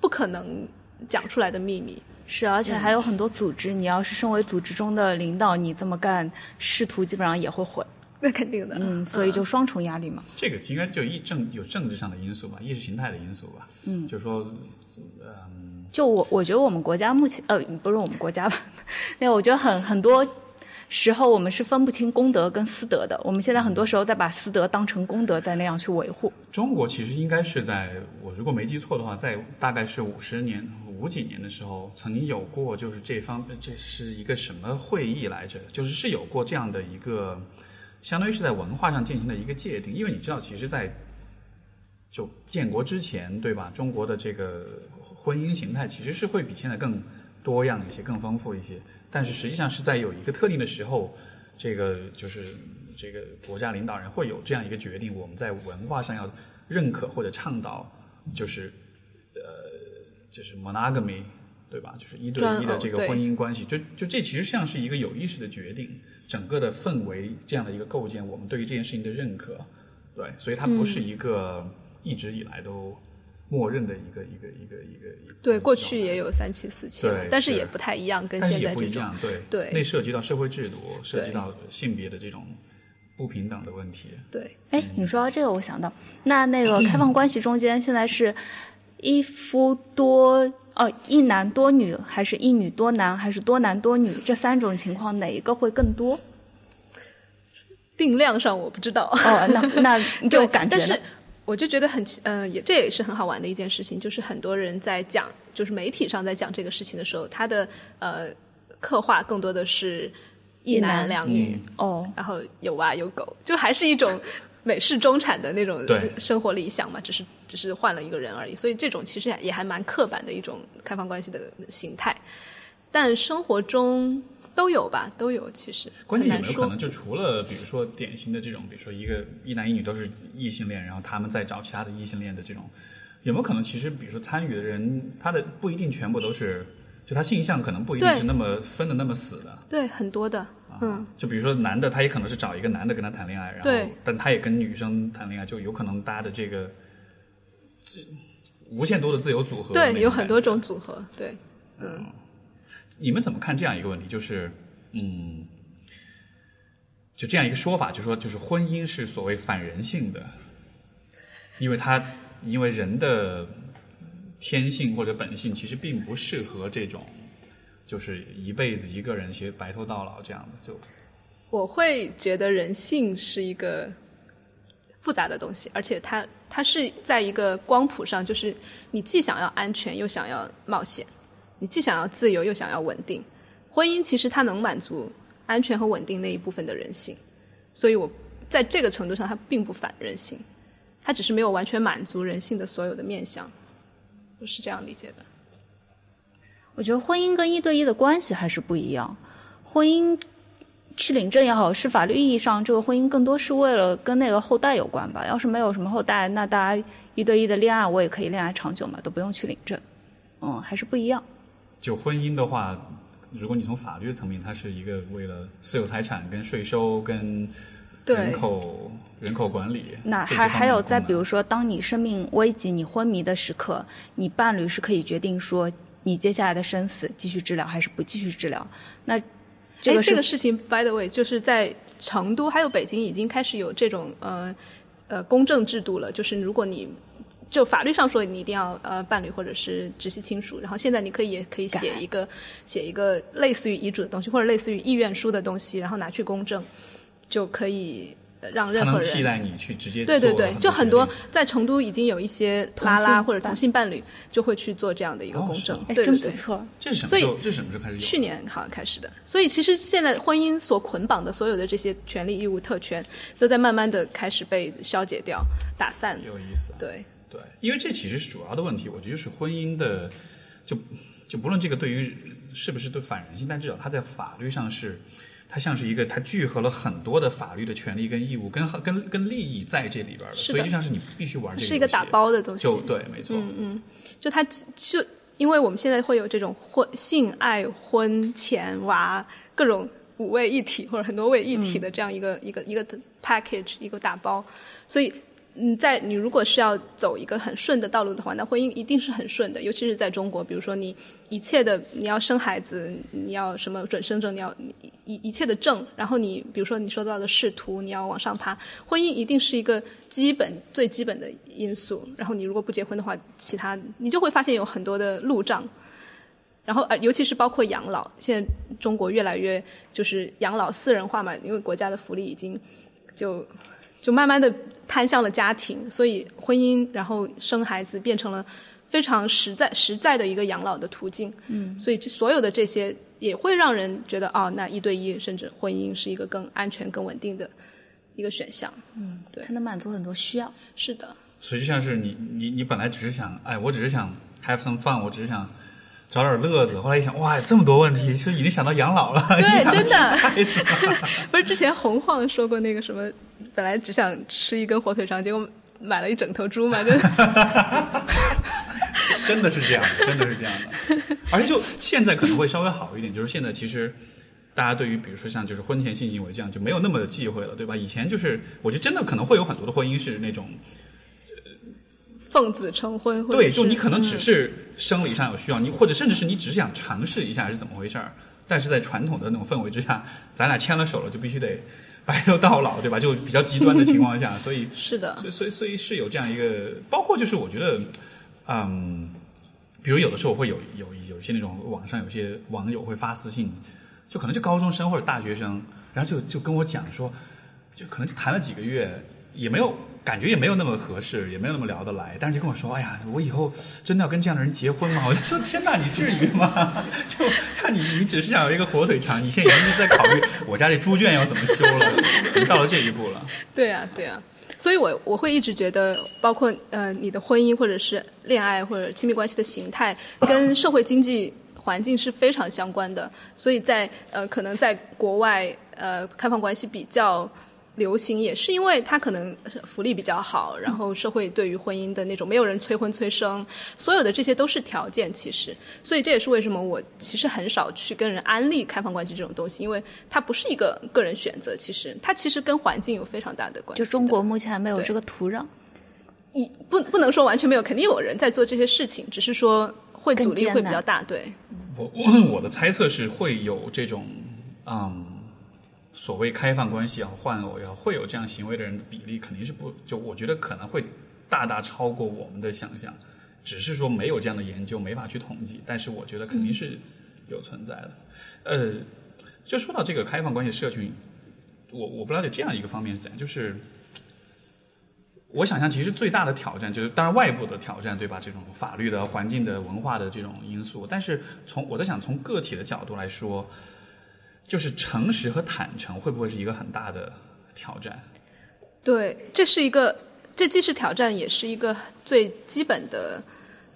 不可能讲出来的秘密。是，而且还有很多组织，你要是身为组织中的领导，你这么干，仕途基本上也会毁。那肯定的，嗯，所以就双重压力嘛。这个应该就一政有政治上的因素吧，意识形态的因素吧。嗯就是说，嗯，就我我觉得我们国家目前呃不是我们国家吧，那我觉得很很多时候我们是分不清公德跟私德的。我们现在很多时候在把私德当成公德，在那样去维护。中国其实应该是在我如果没记错的话，在大概是五十年五几年的时候，曾经有过就是这方这是一个什么会议来着？就是是有过这样的一个，相当于是在文化上进行的一个界定。因为你知道，其实，在就建国之前，对吧？中国的这个婚姻形态其实是会比现在更多样一些、更丰富一些。但是实际上是在有一个特定的时候，这个就是这个国家领导人会有这样一个决定，我们在文化上要认可或者倡导，就是呃，就是 monogamy，对吧？就是一对一的这个婚姻关系，就就这其实像是一个有意识的决定，整个的氛围这样的一个构建，我们对于这件事情的认可，对，所以它不是一个一直以来都默认的一个一个一个一个一个对，过去也有三妻四妾对，但是也不太一样，跟现在这种也不一样，对对那涉及到社会制度，涉及到性别的这种不平等的问题。对。哎，你说到这个，我想到那那个开放关系中间现在是一夫多哦一男多女，还是一女多男，还是多男多女？这三种情况哪一个会更多？定量上我不知道，哦，那那 就，感觉但是我就觉得很奇呃，也这也是很好玩的一件事情，就是很多人在讲，就是媒体上在讲这个事情的时候，他的呃刻画更多的是一男两女，哦，然后有娃有狗，就还是一种美式中产的那种生活理想嘛，只是只是换了一个人而已。所以这种其实也还蛮刻板的一种开放关系的形态，但生活中都有吧，都有。其实关键有没有可能，就除了比如说典型的这种，比如说一个一男一女都是异性恋，然后他们在找其他的异性恋的这种，有没有可能其实比如说参与的人，他的不一定全部都是，就他性向可能不一定是那么分的那么死的。对很多的，嗯，就比如说男的，他也可能是找一个男的跟他谈恋爱，然后但他也跟女生谈恋爱，就有可能搭的这个这无限多的自由组合。对，有很多。种组合，对，嗯。你们怎么看这样一个问题？就是，嗯，就这样一个说法，就说就是婚姻是所谓反人性的。因为他因为人的天性或者本性其实并不适合这种，就是一辈子一个人学白头到老这样的，就我会觉得人性是一个复杂的东西，而且它它是在一个光谱上，就是你既想要安全又想要冒险，你既想要自由又想要稳定。婚姻其实它能满足安全和稳定那一部分的人性，所以我在这个程度上它并不反人性，它只是没有完全满足人性的所有的面相，我是这样理解的。我觉得婚姻跟一对一的关系还是不一样。婚姻去领证也好，是法律意义上这个婚姻更多是为了跟那个后代有关吧。要是没有什么后代，那大家一对一的恋爱，我也可以恋爱长久嘛，都不用去领证。嗯，还是不一样。就婚姻的话，如果你从法律层面，它是一个为了私有财产、跟税收、跟人口人口管理。那还还有再比如说，当你生命危急、你昏迷的时刻，你伴侣是可以决定说你接下来的生死继续治疗还是不继续治疗。那这哎，个这个事情，by the way，就是在成都还有北京已经开始有这种呃呃公证制度了。就是如果你就法律上说你一定要呃伴侣或者是直系亲属，然后现在你可以也可以写一个写一个类似于遗嘱的东西，或者类似于意愿书的东西，然后拿去公证，就可以呃让任何人能替代你去直接对对对，就很多在成都已经有一些拉拉或者同性伴侣就会去做这样的一个哦公证，哎，对对对。真不错。这是什么？这是什么时候开始？去年好像开始的，所以其实现在婚姻所捆绑的所有的这些权利、义务、特权，都在慢慢的开始被消解掉、打散。有意思。对，对，因为这其实是主要的问题，我觉得是婚姻的，就就不论这个对于是不是对反人性，但至少它在法律上是，它像是一个它聚合了很多的法律的权利跟义务跟跟跟利益在这里边的，所以就像是你必须玩这个是一个打包的东西。就对，没错，嗯嗯，就它就因为我们现在会有这种婚、性爱、婚、前、娃各种五位一体或者很多位一体的这样一个、一个一个 package 一个打包，所以。嗯，在你如果是要走一个很顺的道路的话，那婚姻一定是很顺的，尤其是在中国。比如说，你一切的你要生孩子，你要什么准生证，你要一一切的证，然后你比如说你说到的仕途，你要往上爬，婚姻一定是一个基本最基本的因素。然后你如果不结婚的话，其他你就会发现有很多的路障。然后呃，尤其是包括养老，现在中国越来越就是养老私人化嘛，因为国家的福利已经就就慢慢的摊向了家庭，所以婚姻然后生孩子变成了非常实在实在的一个养老的途径。嗯，所以这所有的这些也会让人觉得哦，那一对一甚至婚姻是一个更安全、更稳定的一个选项。嗯对它能满足很多需要。是的，所以就像是你你你本来只是想，哎，我只是想 have some fun，我只是想找点乐子，后来一想，哇，这么多问题，就已经想到养老了，已经想到真的 不是之前洪晃说过那个什么，本来只想吃一根火腿肠，结果买了一整头猪嘛，真的。真的是这样的，真的是这样的。而且就现在可能会稍微好一点，就是现在其实大家对于比如说像就是婚前性行为这样就没有那么的忌讳了，对吧？以前就是我觉得真的可能会有很多的婚姻是那种奉子成婚，对，就你可能只嗯是生理上有需要，你或者甚至是你只是想尝试一下是怎么回事儿，但是在传统的那种氛围之下，咱俩牵了手了就必须得 白头到老，对吧？就比较极端的情况下，所以 是的所以所以所以是有这样一个，包括就是我觉得，嗯，比如有的时候会有有有一些那种网上有些网友会发私信，就可能就高中生或者大学生，然后就就跟我讲说，就可能就谈了几个月，也没有感觉也没有那么合适，也没有那么聊得来，但是就跟我说，哎呀，我以后真的要跟这样的人结婚吗？我就说天哪，你至于吗？就看你你只是想有一个火腿肠，你现在已经在考虑我家这猪圈要怎么修了，已经到了这一步了。对啊，对啊，所以我我会一直觉得，包括呃你的婚姻或者是恋爱或者亲密关系的形态，跟社会经济环境是非常相关的。所以在呃可能在国外呃开放关系比较。流行也是因为它可能福利比较好，然后社会对于婚姻的那种没有人催婚催生，所有的这些都是条件。其实，所以这也是为什么我其实很少去跟人安利开放关系这种东西，因为它不是一个个人选择，其实它其实跟环境有非常大的关系的。就中国目前还没有这个土壤，一不不能说完全没有，肯定有人在做这些事情，只是说会阻力会比较大。对，我我我的猜测是会有这种，嗯，所谓开放关系也好，换偶也好，会有这样行为的人的比例肯定是不，就我觉得可能会大大超过我们的想象，只是说没有这样的研究，没法去统计。但是我觉得肯定是有存在的。呃，就说到这个开放关系社群，我我不了解这样一个方面是怎样，就是我想象其实最大的挑战就是当然外部的挑战，对吧？这种法律的、环境的、文化的这种因素，但是从我在想从个体的角度来说，就是诚实和坦诚会不会是一个很大的挑战？对，这是一个，这既是挑战，也是一个最基本的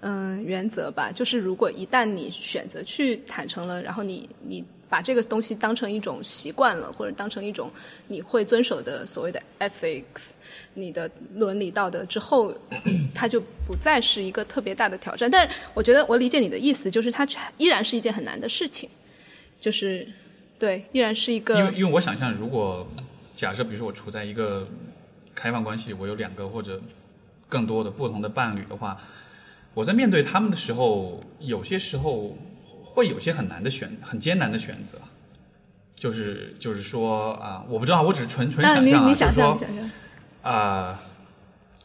嗯原则吧。就是如果一旦你选择去坦诚了，然后你你把这个东西当成一种习惯了，或者当成一种你会遵守的所谓的 ethics，你的伦理道德之后，它就不再是一个特别大的挑战。但是我觉得我理解你的意思，就是它依然是一件很难的事情，就是对，依然是一个。因为因为我想象，如果假设比如说我处在一个开放关系，我有两个或者更多的不同的伴侣的话，我在面对他们的时候，有些时候会有些很难的选、很艰难的选择。就是就是说啊，我不知道，我只是纯纯想象啊，你想象，你想象啊。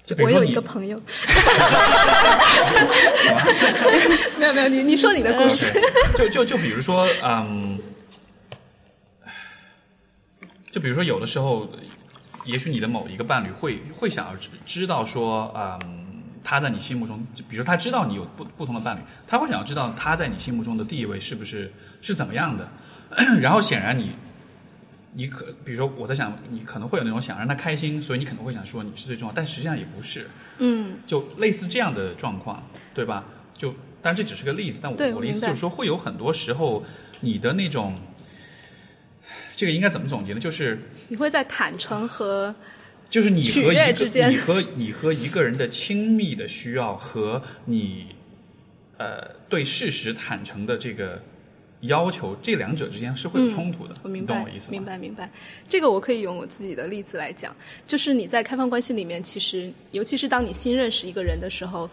就比如说我有一个朋友 没有没有，你你说你的故事。就就就比如说，嗯，就比如说有的时候。也许你的某一个伴侣会会想要知知道说，嗯，他在你心目中，就比如他知道你有不不同的伴侣，他会想要知道他在你心目中的地位是不是是怎么样的。然后显然你，你可比如说我在想，你可能会有那种想让他开心，所以你可能会想说你是最重要，但实际上也不是。嗯，就类似这样的状况，对吧？就但这只是个例子，但我我的意思就是说，会有很多时候你的那种。这个应该怎么总结呢？就是你会在坦诚和就是你和一之间，你和你和一个人的亲密的需要和你呃对事实坦诚的这个要求，这两者之间是会有冲突的。我明白，懂我意思明白明白。这个我可以用我自己的例子来讲，就是你在开放关系里面，其实尤其是当你新认识一个人的时候。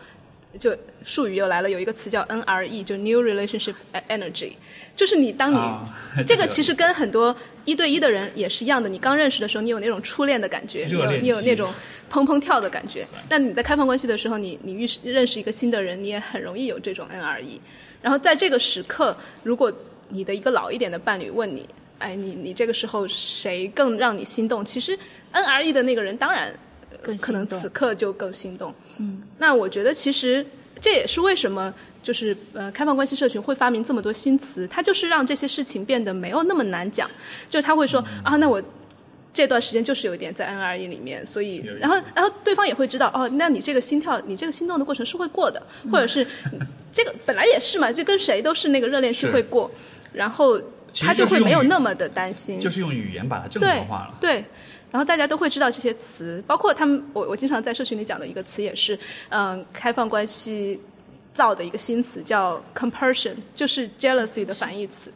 就术语又来了，有一个词叫 NRE，就 New Relationship Energy，就是你当你 这个 其实跟很多一对一的人也是一样的，你刚认识的时候，你有那种初恋的感觉，你有你有那种砰砰跳的感觉。但你在开放关系的时候，你你遇认识一个新的人，你也很容易有这种 NRE。然后在这个时刻，如果你的一个老一点的伴侣问你，哎，你你这个时候谁更让你心动？其实 NRE 的那个人当然。可能此刻就更心动。嗯，那我觉得其实这也是为什么就是呃开放关系社群会发明这么多新词，它就是让这些事情变得没有那么难讲。就是他会说啊，那我这段时间就是有一点在 NRE 里面，所以然后然后对方也会知道哦，那你这个心跳，你这个心动的过程是会过的，或者是这个本来也是嘛，就跟谁都是那个热恋期会过，然后他就会没有那么的担心，就是用语言把它正常化了，对。然后大家都会知道这些词，包括他们，我我经常在社群里讲的一个词也是，嗯，开放关系造的一个新词叫 compersion，就是 jealousy 的反义词。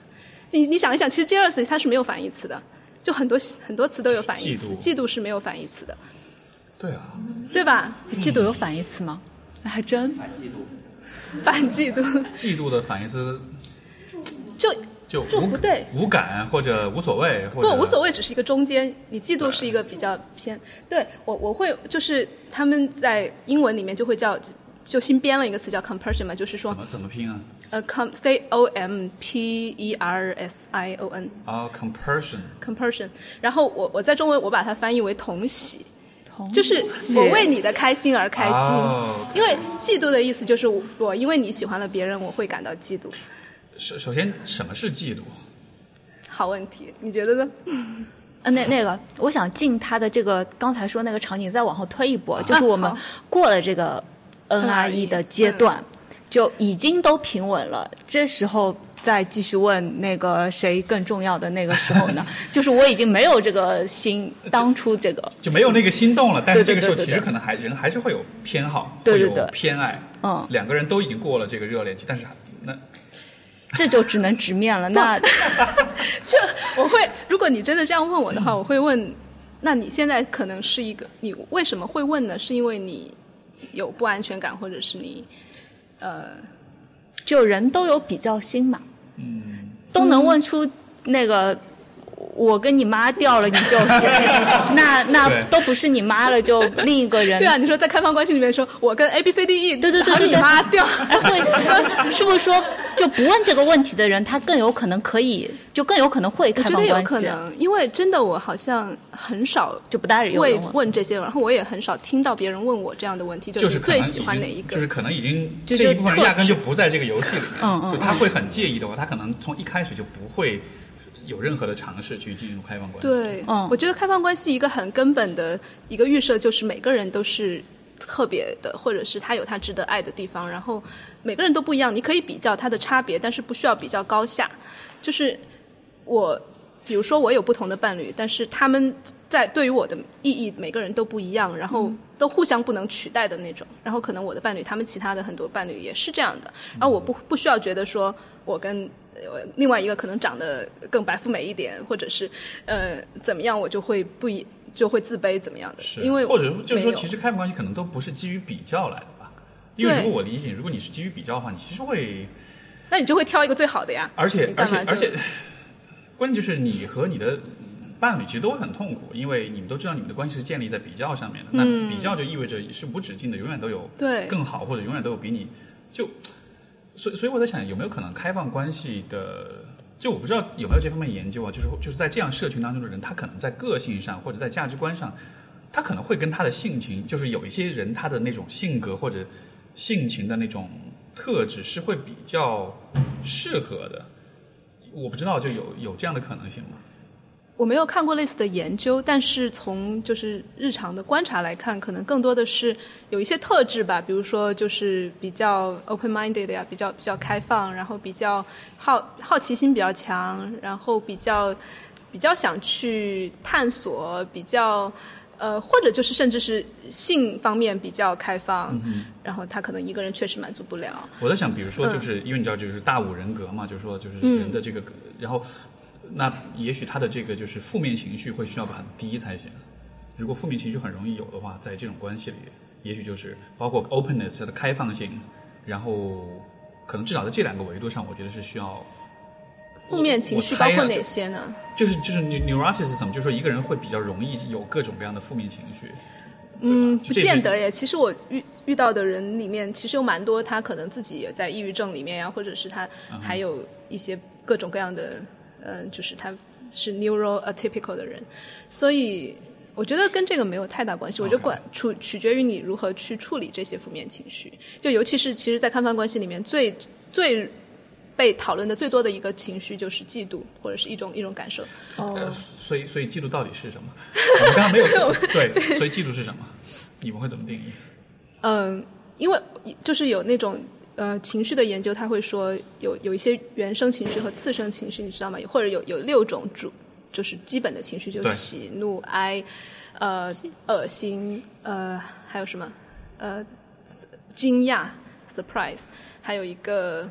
你你想一想，其实 jealousy 它是没有反义词的，就很多很多词都有反义词，嫉妒是没有反义词的。对啊。对吧？嫉妒有反义词吗？还真。反嫉妒。反嫉妒。嫉妒的反义词。就。就祝福对无感或者无所谓，不无所谓只是一个中间，你嫉妒是一个比较偏。对我我会就是他们在英文里面就会叫就新编了一个词叫 compersion 嘛，就是说怎么怎么拼啊？呃，com c o m p e r s i o n 啊，compersion compersion。然后我我在中文我把它翻译为同喜，同就是我为你的开心而开心，因为嫉妒的意思就是我因为你喜欢了别人，我会感到嫉妒。首首先，什么是嫉妒？好问题，你觉得呢？呃，那那个，我想进他的这个刚才说那个场景，再往后推一波，就是我们过了这个 N R E 的阶段，就已经都平稳了。这时候再继续问那个谁更重要的那个时候呢？就是我已经没有这个心，当初这个就没有那个心动了。但是这个时候其实可能还人还是会有偏好，会有偏爱。嗯，两个人都已经过了这个热恋期，但是那。这就只能直面了。那，就我会，如果你真的这样问我的话，我会问：那你现在可能是一个，你为什么会问呢？是因为你有不安全感，或者是你，呃，就人都有比较心嘛，嗯，都能问出那个我跟你妈掉了，你就 是，那那都不是你妈了，就另一个人。对啊，你说在开放关系里面说，我跟 A B C D E，对对对然后你对对妈掉，哎，会 是不是说就不问这个问题的人，他更有可能可以，就更有可能会开我觉得有放关系，可能，因为真的我好像很少就不大人问。问这些，然后我也很少听到别人问我这样的问题，就是最喜欢哪一个？就是可能已经就这一部分人压根就不在这个游戏里面，嗯嗯就他会很介意的话，他可能从一开始就不会有任何的尝试去进入开放关系。对，嗯我觉得开放关系一个很根本的一个预设就是每个人都是特别的，或者是他有他值得爱的地方，然后每个人都不一样，你可以比较他的差别，但是不需要比较高下。就是我，比如说我有不同的伴侣，但是他们在对于我的意义，每个人都不一样，然后都互相不能取代的那种。然后可能我的伴侣，他们其他的很多伴侣也是这样的，然后我不不需要觉得说我跟。呃另外一个可能长得更白富美一点，或者是呃怎么样，我就会不一就会自卑怎么样的，是，因为或者就是说，其实开放关系可能都不是基于比较来的吧？因为如果我理解，如果你是基于比较的话，你其实会，那你就会挑一个最好的呀。而且而且而且，关键就是你和你的伴侣其实都会很痛苦，因为你们都知道你们的关系是建立在比较上面的，那嗯比较就意味着是无止境的，永远都有对更好，或者永远都有比你就，所以所以我在想，有没有可能开放关系的？就我不知道有没有这方面研究啊，就是就是在这样社群当中的人，他可能在个性上或者在价值观上，他可能会跟他的性情，就是有一些人他的那种性格或者性情的那种特质是会比较适合的。我不知道，就有有这样的可能性吗？我没有看过类似的研究，但是从就是日常的观察来看，可能更多的是有一些特质吧，比如说就是比较 open-minded 呀，比较比较开放，然后比较好好奇心比较强，然后比较比较想去探索，比较呃，或者就是甚至是性方面比较开放，嗯然后他可能一个人确实满足不了。我在想，比如说，嗯就是、因为你知道，就是大五人格嘛，就是说，就是嗯人的这个，然后那也许他的这个就是负面情绪会需要很低才行。如果负面情绪很容易有的话，在这种关系里，也许就是包括 openness 它的开放性，然后可能至少在这两个维度上，我觉得是需要。负面情绪包括哪些呢？就是就是 neu- neuroticism，就是说一个人会比较容易有各种各样的负面情绪。嗯，不见得耶。其实我遇遇到的人里面，其实有蛮多他可能自己也在抑郁症里面呀，或者是他还有一些各种各样的，嗯、就是他是 neuro atypical 的人，所以我觉得跟这个没有太大关系。我觉得管处取决于你如何去处理这些负面情绪，就尤其是其实，在开放关系里面最最。被讨论的最多的一个情绪就是嫉妒，或者是一种一种感受。呃，哦，所以所以嫉妒到底是什么？我们刚刚没有 对，所以嫉妒是什么？你们会怎么定义？嗯，因为就是有那种呃情绪的研究，他会说有有一些原生情绪和次生情绪，你知道吗？或者有有六种主就是基本的情绪，就对喜怒哀，呃，恶心，呃，还有什么？呃，惊讶 （surprise），还有一个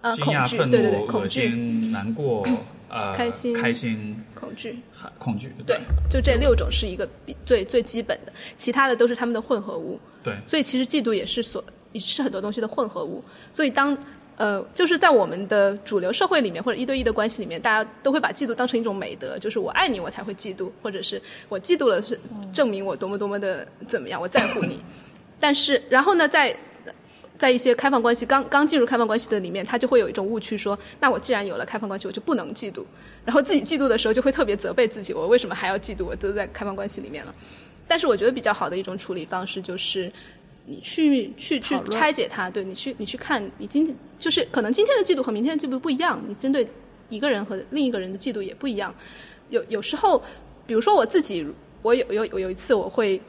呃恐惧，对对对，恐惧，难过、呃，开心开心、恐惧。还恐惧，对，就这六种是一个比最最基本的，其他的都是他们的混合物。对，所以其实嫉妒也是所也是很多东西的混合物。所以当呃，就是在我们的主流社会里面，或者一对一的关系里面，大家都会把嫉妒当成一种美德，就是我爱你，我才会嫉妒，或者是我嫉妒了是证明我多么多么的怎么样，我在乎你。但是，然后呢，在在一些开放关系刚刚进入开放关系的里面，他就会有一种误区说，那我既然有了开放关系，我就不能嫉妒，然后自己嫉妒的时候就会特别责备自己，我为什么还要嫉妒？我都在开放关系里面了。但是我觉得比较好的一种处理方式就是。你去去去拆解它，对你去你去看，你今天就是可能今天的嫉妒和明天的嫉妒不一样，你针对一个人和另一个人的嫉妒也不一样。有有时候，比如说我自己，我有有有一次我会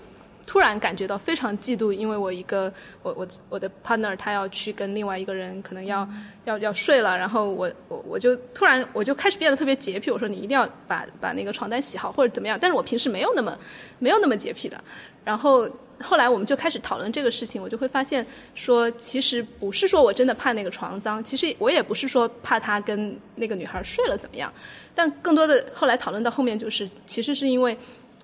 突然感觉到非常嫉妒，因为我一个我我我的 partner 他要去跟另外一个人可能要、要要睡了，然后我我我就突然我就开始变得特别洁癖，我说你一定要把把那个床单洗好或者怎么样，但是我平时没有那么没有那么洁癖的，然后。后来我们就开始讨论这个事情，我就会发现说，其实不是说我真的怕那个床脏，其实我也不是说怕他跟那个女孩睡了怎么样，但更多的后来讨论到后面就是，其实是因为，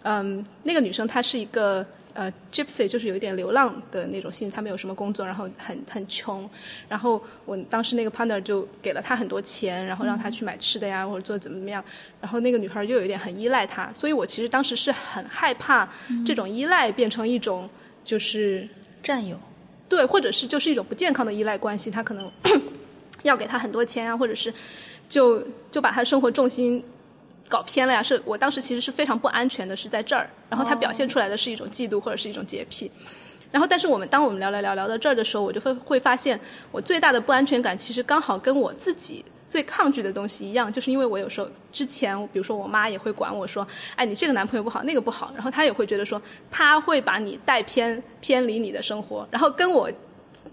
嗯，那个女生她是一个呃，gypsy 就是有一点流浪的那种性质，他没有什么工作，然后很很穷，然后我当时那个 partner 就给了他很多钱，然后让他去买吃的呀，或者做怎么怎么样，然后那个女孩又有一点很依赖他，所以我其实当时是很害怕这种依赖变成一种就是占有，对，或者是就是一种不健康的依赖关系，他可能 要给他很多钱啊，或者是就就把他生活重心搞偏了呀。是我当时其实是非常不安全的，是在这儿。然后他表现出来的是一种嫉妒或者是一种洁癖。然后，但是我们当我们聊聊聊聊到这儿的时候，我就会会发现，我最大的不安全感其实刚好跟我自己最抗拒的东西一样，就是因为我有时候之前，比如说我妈也会管我说，哎，你这个男朋友不好，那个不好，然后她也会觉得说，他会把你带偏偏离你的生活，然后跟我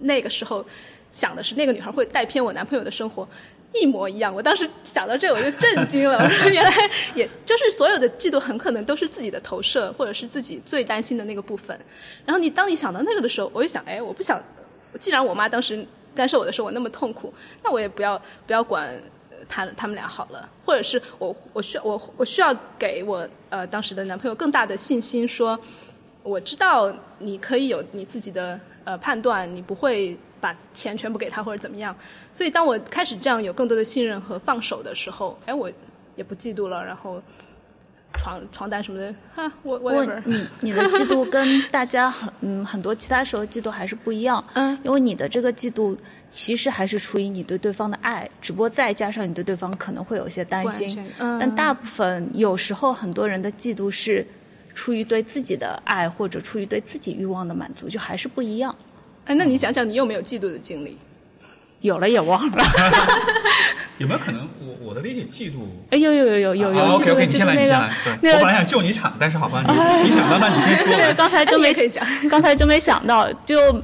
那个时候想的是那个女孩会带偏我男朋友的生活。一模一样，我当时想到这我就震惊了。原来也就是所有的嫉妒很可能都是自己的投射，或者是自己最担心的那个部分。然后你当你想到那个的时候，我就想，哎，我不想，既然我妈当时干涉我的时候我那么痛苦，那我也不要不要管他他们俩好了。或者是我我需要我我需要给我呃当时的男朋友更大的信心，说我知道你可以有你自己的呃判断，你不会。把钱全部给他或者怎么样，所以当我开始这样有更多的信任和放手的时候，哎，我也不嫉妒了。然后床床单什么的，哈，我我你 你的嫉妒跟大家很 嗯很多其他时候嫉妒还是不一样，嗯，因为你的这个嫉妒其实还是出于你对对方的爱，只不过再加上你对对方可能会有些担心，嗯，但大部分有时候很多人的嫉妒是出于对自己的爱或者出于对自己欲望的满足，就还是不一样。哎，那你想想你有没有嫉妒的经历？有了也忘了。有没有可能？我我的理解，嫉妒。哎，有有有有有有。OK OK，你先来，你先来。对，我本来想救你场，但是好吧，你你想到那你先说。刚才真没讲，刚才真没想到就。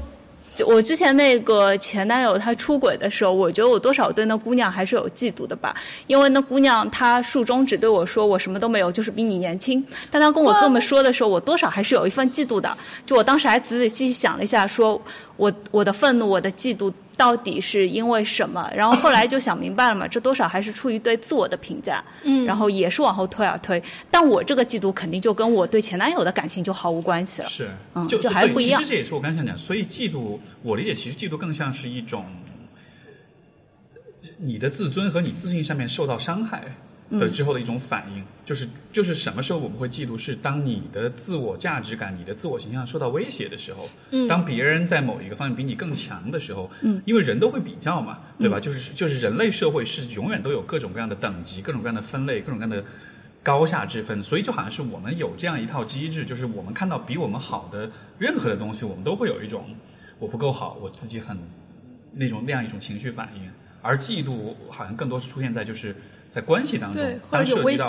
我之前那个前男友他出轨的时候，我觉得我多少对那姑娘还是有嫉妒的吧，因为那姑娘她竖中指对我说我什么都没有，就是比你年轻。但她跟我这么说的时候，我多少还是有一份嫉妒的。就我当时还仔仔细细想了一下，说我我的愤怒，我的嫉妒。到底是因为什么？然后后来就想明白了嘛，这多少还是出于对自我的评价。嗯，然后也是往后推啊推。但我这个嫉妒肯定就跟我对前男友的感情就毫无关系了。是，嗯，就还不一样。其实这也是我刚才想讲，所以嫉妒，我理解其实嫉妒更像是一种你的自尊和你自信上面受到伤害。的之后的一种反应，就是就是什么时候我们会嫉妒？是当你的自我价值感、你的自我形象受到威胁的时候，嗯，当别人在某一个方面比你更强的时候，嗯，因为人都会比较嘛，对吧？就是就是人类社会是永远都有各种各样的等级、各种各样的分类、各种各样的高下之分，所以就好像是我们有这样一套机制，就是我们看到比我们好的任何的东西，我们都会有一种我不够好，我自己很那种那样一种情绪反应，而嫉妒好像更多是出现在就是。在关系当中，当涉及到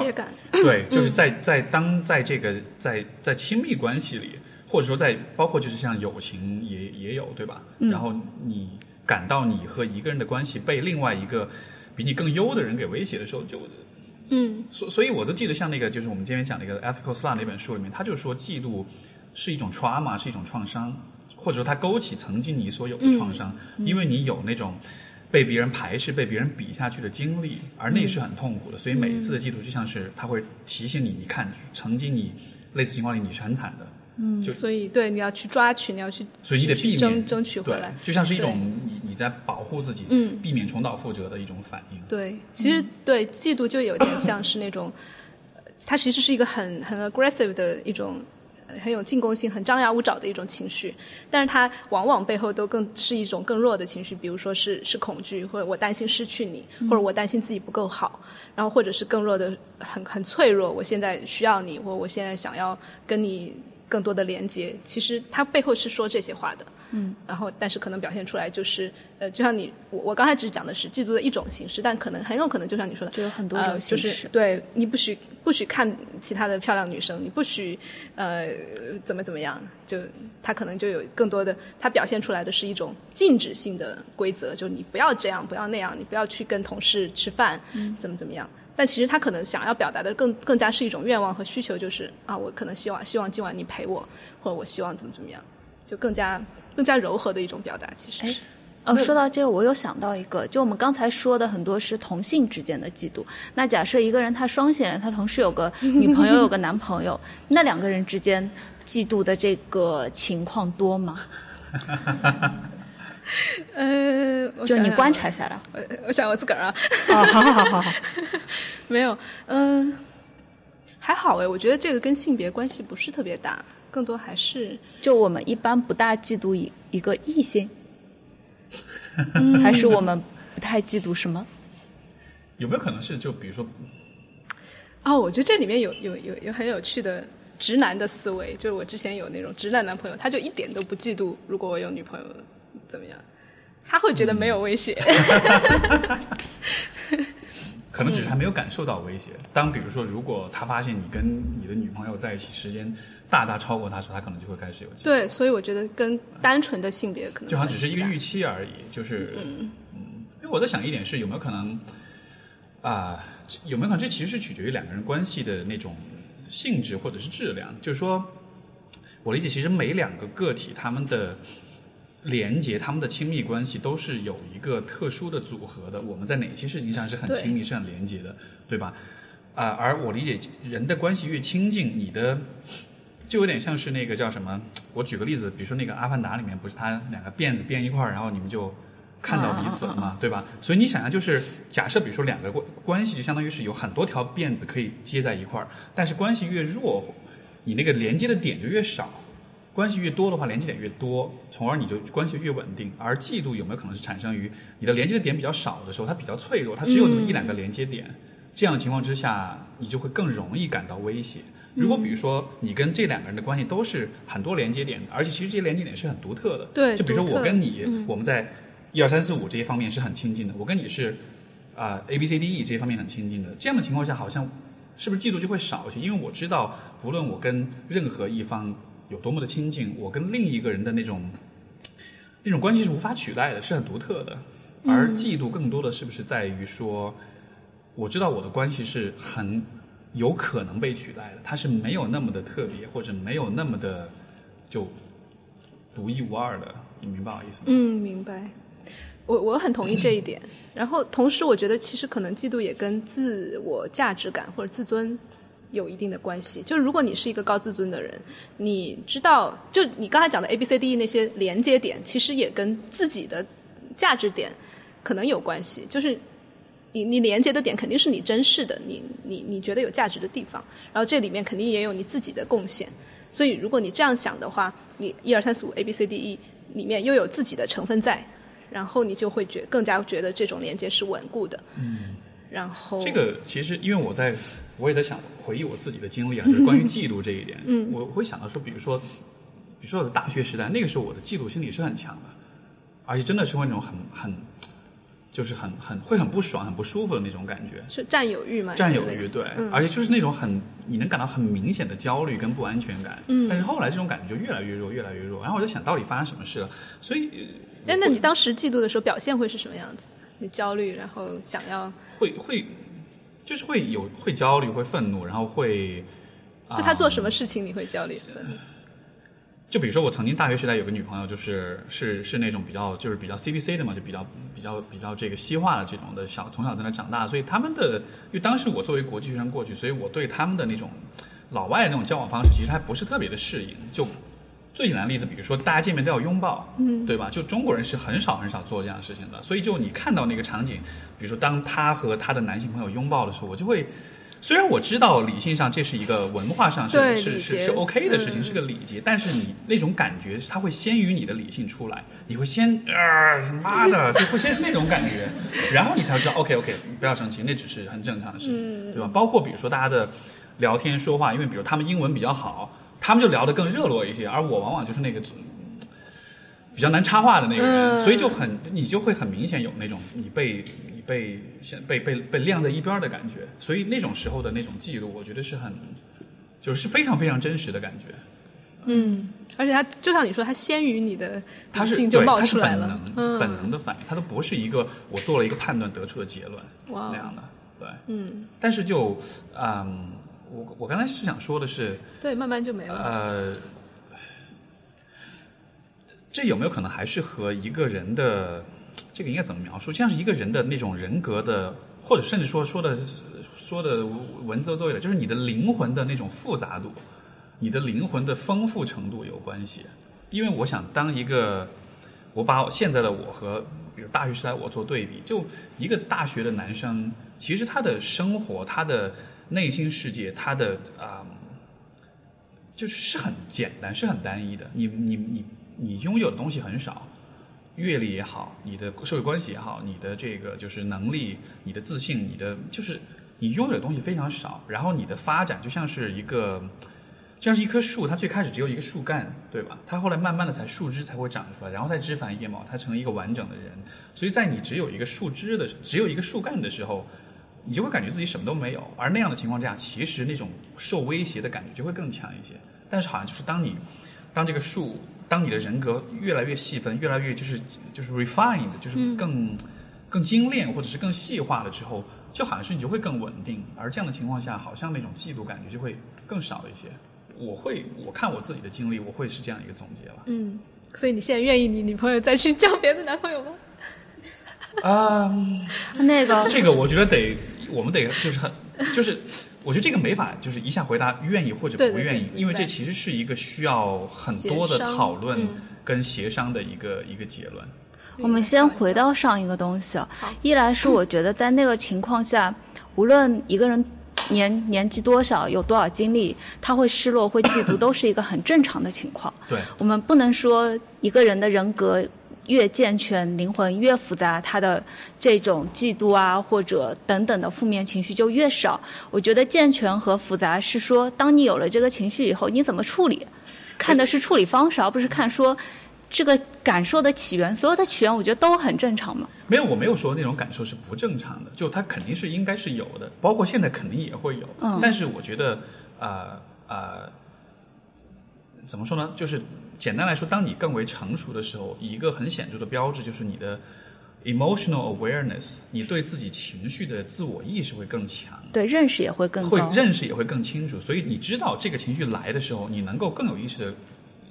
对，就是在在当在这个在在亲密关系里，或者说在包括就是像友情也也有对吧？然后你感到你和一个人的关系被另外一个比你更优的人给威胁的时候，就嗯，所所以我都记得像那个就是我们今天讲那个《Ethical Slut》那本书里面，他就说嫉妒是一种 trauma，是一种创伤，或者说它勾起曾经你所有的创伤，因为你有那种。被别人排斥、被别人比下去的经历，而那是很痛苦的。所以每一次的嫉妒，就像是他会提醒你：，你看，曾经你类似情况里你是很惨的。嗯，就所以对你要去抓取，你要去，所以你得避免争争取回来，就像是一种你你在保护自己，嗯，避免重蹈覆辙的一种反应。对，其实对嫉妒就有点像是那种，它其实是一个很很 aggressive 的一种。很有进攻性、很张牙舞爪的一种情绪，但是它往往背后都更是一种更弱的情绪，比如说是是恐惧，或者我担心失去你，或者我担心自己不够好，然后或者是更弱的、很很脆弱，我现在需要你，或我现在想要跟你更多的连接。其实它背后是说这些话的。嗯，然后但是可能表现出来就是，呃，就像你我我刚才只是讲的是嫉妒的一种形式，但可能很有可能就像你说的，就有很多种形式。就是对你不许不许看其他的漂亮女生，你不许呃怎么怎么样，就他可能就有更多的，他表现出来的是一种禁止性的规则，就你不要这样，不要那样，你不要去跟同事吃饭，怎么怎么样。但其实他可能想要表达的更更加是一种愿望和需求，就是啊，我可能希望希望今晚你陪我，或者我希望怎么怎么样，就更加。更加柔和的一种表达，其实。哦，说到这个，我有想到一个，就我们刚才说的很多是同性之间的嫉妒。那假设一个人他双性人，他同时有个 女朋友，有个男朋友，那两个人之间嫉妒的这个情况多吗？呃，我想想就你观察下来，我我想我自个儿啊，哦，好好好好好，没有，嗯、还好哎，我觉得这个跟性别关系不是特别大，更多还是就我们一般不大嫉妒一一个异性，还是我们不太嫉妒什么？有没有可能是就比如说，哦，我觉得这里面有有有有很有趣的直男的思维，就是我之前有那种直男男朋友，他就一点都不嫉妒，如果我有女朋友怎么样，他会觉得没有威胁。可能只是还没有感受到威胁。当比如说，如果他发现你跟你的女朋友在一起时间大大超过他时，候，他可能就会开始有。对，所以我觉得跟单纯的性别可能就好像只是一个预期而已，就是嗯嗯因为我在想一点是有没有可能啊、这有没有可能这其实是取决于两个人关系的那种性质或者是质量，就是说，我理解其实每两个个体他们的连接、他们的亲密关系都是有一个特殊的组合的。我们在哪些事情上是很亲密、是很连接的，对吧？啊、而我理解人的关系越亲近，你的就有点像是那个叫什么？我举个例子，比如说那个《阿凡达》里面，不是他两个辫子编一块儿，然后你们就看到彼此了嘛，对吧？所以你想象就是，假设比如说两个关关系就相当于是有很多条辫子可以接在一块儿，但是关系越弱，你那个连接的点就越少。关系越多的话，连接点越多，从而你就关系越稳定。而嫉妒有没有可能是产生于你的连接的点比较少的时候，它比较脆弱，它只有那么一两个连接点。这样的情况之下，你就会更容易感到威胁。如果比如说你跟这两个人的关系都是很多连接点的，而且其实这些连接点是很独特的。对就比如说我跟你，嗯我们在一二三四五这些方面是很亲近的，我跟你是啊、A B C D E 这些方面很亲近的。这样的情况下，好像是不是嫉妒就会少一些？因为我知道，不论我跟任何一方有多么的亲近，我跟另一个人的那种那种关系是无法取代的，是很独特的。而嫉妒更多的是不是在于说，我知道我的关系是很有可能被取代的，它是没有那么的特别，或者没有那么的就独一无二的。你明白我意思吗？嗯，明白。我我很同意这一点。然后同时，我觉得其实可能嫉妒也跟自我价值感或者自尊有一定的关系。就是如果你是一个高自尊的人，你知道，就你刚才讲的 A B C D E 那些连接点，其实也跟自己的价值点可能有关系。就是你你连接的点肯定是你珍视的，你你你觉得有价值的地方，然后这里面肯定也有你自己的贡献。所以如果你这样想的话，你一二三四五 A B C D E 里面又有自己的成分在，然后你就会觉更加觉得这种连接是稳固的。嗯，然后这个其实因为我在我也在想回忆我自己的经历啊，就是关于嫉妒这一点，嗯我会想到说，比如说，比如说我的大学时代，那个时候我的嫉妒心理是很强的，而且真的是会那种很很，就是很很会很不爽、很不舒服的那种感觉。是占有欲嘛？占有欲对，嗯，而且就是那种很你能感到很明显的焦虑跟不安全感。嗯但是后来这种感觉就越来越弱，越来越弱。然后我就想，到底发生什么事了？所以，呃哎，那你当时嫉妒的时候表现会是什么样子？你焦虑，然后想要，会会就是会有会焦虑，会愤怒，然后会。就他做啊什么事情你会焦虑？愤怒就比如说，我曾经大学时代有个女朋友，就是是是那种比较就是比较 CBC 的嘛，就比较比较比较这个西化的这种的小从小在那长大，所以他们的因为当时我作为国际学生过去，所以我对他们的那种老外的那种交往方式其实还不是特别的适应。就最简单的例子，比如说大家见面都要拥抱，嗯，对吧？就中国人是很少很少做这样的事情的，所以就你看到那个场景，比如说当她和她的男性朋友拥抱的时候，我就会。虽然我知道理性上这是一个文化上是是是是 OK 的事情，嗯是个礼节，但是你那种感觉，它会先于你的理性出来，你会先啊妈的，就会先是那种感觉，然后你才会知道 OK OK，不要生气，那只是很正常的事情，对吧？包括比如说大家的聊天说话，因为比如他们英文比较好，他们就聊得更热络一些，而我往往就是那个比较难插话的那个人，嗯所以就很你就会很明显有那种你被你被先被被被晾在一边儿的感觉，所以那种时候的那种记录，我觉得是很就是非常非常真实的感觉。嗯，而且他就像你说，他先于你的他是就对，它是冒出来了本能、，嗯，本能的反应，他都不是一个我做了一个判断得出的结论哇那样的。对，嗯，但是就嗯，我我刚才是想说的是，对，慢慢就没了。呃，这有没有可能还是和一个人的这个应该怎么描述？像是一个人的那种人格的，或者甚至说说的说的文绉绉一点，就是你的灵魂的那种复杂度，你的灵魂的丰富程度有关系。因为我想当一个，我把现在的我和比如大学时代我做对比，就一个大学的男生，其实他的生活、他的内心世界、他的啊、就是是很简单、是很单一的。你你你你拥有的东西很少，阅历也好，你的社会关系也好，你的这个就是能力、你的自信、你的就是你拥有的东西非常少，然后你的发展就像是一个。就像是一棵树，它最开始只有一个树干，对吧？它后来慢慢的才树枝才会长出来，然后再枝繁叶茂，它成为一个完整的人。所以在你只有一个树枝的，只有一个树干的时候，你就会感觉自己什么都没有。而那样的情况下，其实那种受威胁的感觉就会更强一些。但是好像就是当你，当这个树，当你的人格越来越细分，越来越就是就是 refined，就是更、更精炼或者是更细化了之后，就好像是你就会更稳定。而这样的情况下，好像那种嫉妒感觉就会更少一些。我会，我看我自己的经历，我会是这样一个总结吧。嗯，所以你现在愿意你女朋友再去交别的男朋友吗？啊、那个这个我觉得得，我们得就是很，就是我觉得这个没法就是一下回答愿意或者不愿意，对因为这其实是一个需要很多的讨论嗯跟协商的一个、一个结论。我们先回到上一个东西啊，一来是我觉得在那个情况下，无论一个人年年纪多少，有多少经历，他会失落、会嫉妒，都是一个很正常的情况。对，我们不能说一个人的人格越健全，灵魂越复杂，他的这种嫉妒啊或者等等的负面情绪就越少。我觉得健全和复杂是说，当你有了这个情绪以后，你怎么处理，看的是处理方式，而不是看说这个感受的起源。所有的起源，我觉得都很正常嘛。没有，我没有说那种感受是不正常的，就它肯定是应该是有的，包括现在肯定也会有。嗯但是我觉得，呃呃，怎么说呢？就是简单来说，当你更为成熟的时候，一个很显著的标志就是你的 emotional awareness，你对自己情绪的自我意识会更强。对，认识也会更会。认识也会更清楚，所以你知道这个情绪来的时候，你能够更有意识的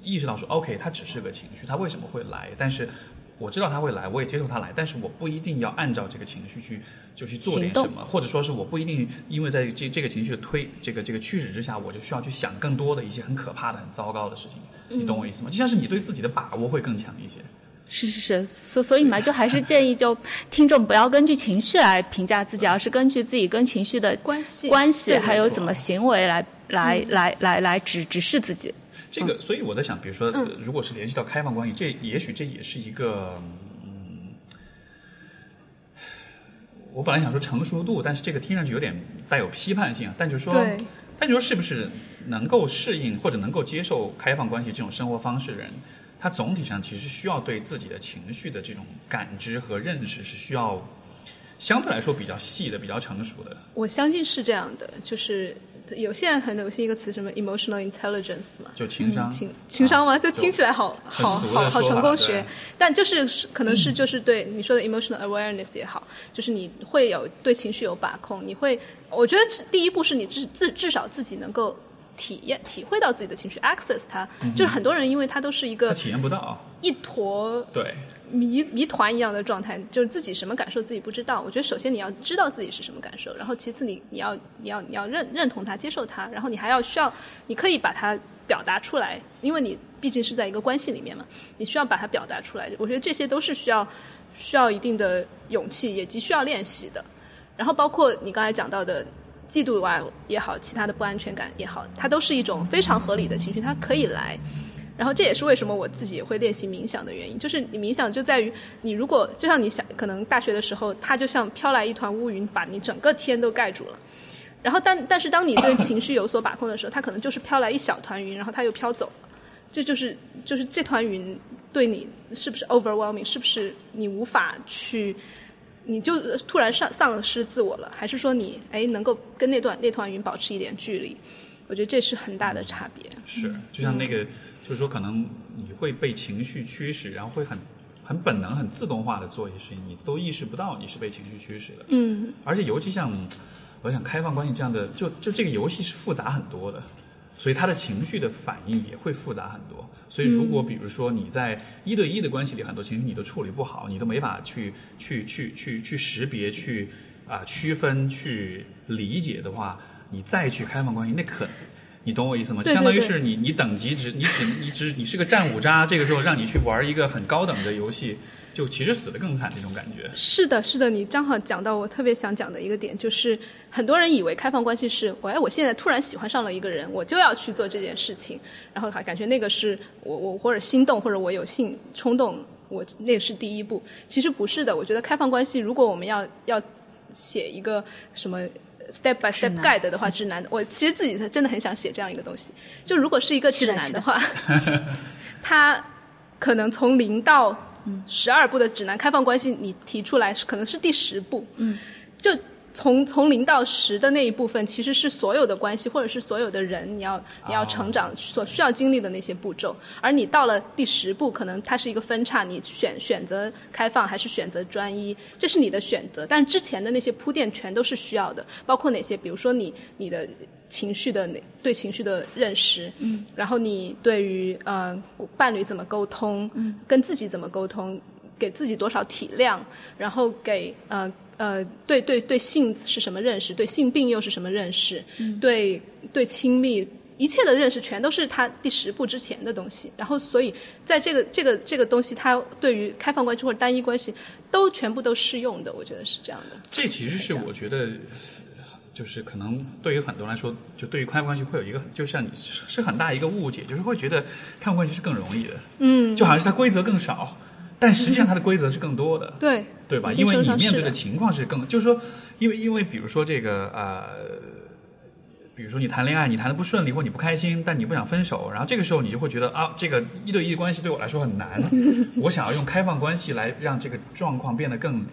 意识到说，OK，它只是个情绪，它为什么会来？但是我知道他会来，我也接受他来，但是我不一定要按照这个情绪去就去做点什么，或者说是我不一定因为在这这个情绪的推这个这个驱使之下，我就需要去想更多的一些很可怕的、很糟糕的事情。你懂我意思吗？就像是你对自己的把握会更强一些。是是是，所所以嘛，就还是建议就听众不要根据情绪来评价自己，而是根据自己跟情绪的关系关系，还有怎么行为来来来来来指指示自己。这个，所以我在想，比如说，呃如果是联系到开放关系，这也许这也是一个，嗯，我本来想说成熟度，但是这个听上去有点带有批判性，但就是说，但就是说是不是能够适应或者能够接受开放关系这种生活方式的人，他总体上其实需要对自己的情绪的这种感知和认识是需要相对来说比较细的、比较成熟的。我相信是这样的，就是有现在很流行一个词，什么 emotional intelligence 嘛，就情商，情情商吗？啊。这听起来好好好好成功学，但就是是可能是就是对你说的 emotional awareness 也好，就是你会有对情绪有把控，你会，我觉得第一步是你至至至少自己能够体验体会到自己的情绪，access 它，就是很多人因为他都是一个他体验不到，一坨对，谜谜团一样的状态，就是自己什么感受自己不知道。我觉得首先你要知道自己是什么感受，然后其次你你要你要你要认认同它、接受它，然后你还要需要你可以把它表达出来，因为你毕竟是在一个关系里面嘛，你需要把它表达出来。我觉得这些都是需要需要一定的勇气，也急需要练习的。然后包括你刚才讲到的嫉妒啊也好，其他的不安全感也好，它都是一种非常合理的情绪，它可以来。然后这也是为什么我自己会练习冥想的原因，就是你冥想就在于你如果就像你想，可能大学的时候，它就像飘来一团乌云，把你整个天都盖住了。然后但但是当你对情绪有所把控的时候，它可能就是飘来一小团云，然后它又飘走了。这就是就是这团云对你是不是 overwhelming，是不是你无法去，你就突然丧丧失自我了，还是说你哎能够跟那段那团云保持一点距离？我觉得这是很大的差别。是，就像那个，就是说，可能你会被情绪驱使，然后会很很本能、很自动化的做一些事情，你都意识不到你是被情绪驱使的。嗯，而且尤其像，我想开放关系这样的，就就这个游戏是复杂很多的，所以他的情绪的反应也会复杂很多。所以如果比如说你在一对一的关系里，很多情绪你都处理不好，你都没法去去去去去识别、去啊、区分、去理解的话，你再去开放关系，那可你懂我意思吗？对对相当于是你你等级只你只你只你是个战五渣，这个时候让你去玩一个很高等的游戏，就其实死的更惨那种感觉。是的，是的，你正好讲到我特别想讲的一个点，就是很多人以为开放关系是，我哎，我现在突然喜欢上了一个人，我就要去做这件事情，然后感觉那个是我我或者心动或者我有性冲动，我那个是第一步。其实不是的，我觉得开放关系，如果我们要要写一个什么。Step by step guide 的话，指南，我其实自己真的很想写这样一个东西。就如果是一个指南的话，它可能从零到十二步的指南开放关系，你提出来是可能是第十步。嗯，就从从零到十的那一部分，其实是所有的关系或者是所有的人，你要你要成长所需要经历的那些步骤。而你到了第十步，可能它是一个分叉，你选选择开放还是选择专一，这是你的选择。但之前的那些铺垫全都是需要的，包括哪些？比如说你你的情绪的对情绪的认识，嗯，然后你对于呃伴侣怎么沟通，嗯，跟自己怎么沟通，给自己多少体谅，然后给呃呃对对对性是什么认识，对性病又是什么认识，嗯、对对亲密。一切的认识全都是他第十步之前的东西，然后所以在这个这个这个东西，它对于开放关系或者单一关系都全部都适用的，我觉得是这样的。这其实是我觉得，就是可能对于很多人来说，就对于开放关系会有一个，就像你是是很大一个误解，就是会觉得开放关系是更容易的，嗯，就好像是它规则更少，但实际上它的规则是更多的，对对吧？因为你面对的情况是更，就是说，因为因为比如说这个呃。比如说你谈恋爱，你谈的不顺利或你不开心，但你不想分手，然后这个时候你就会觉得啊，这个一对一的关系对我来说很难，我想要用开放关系来让这个状况变得更，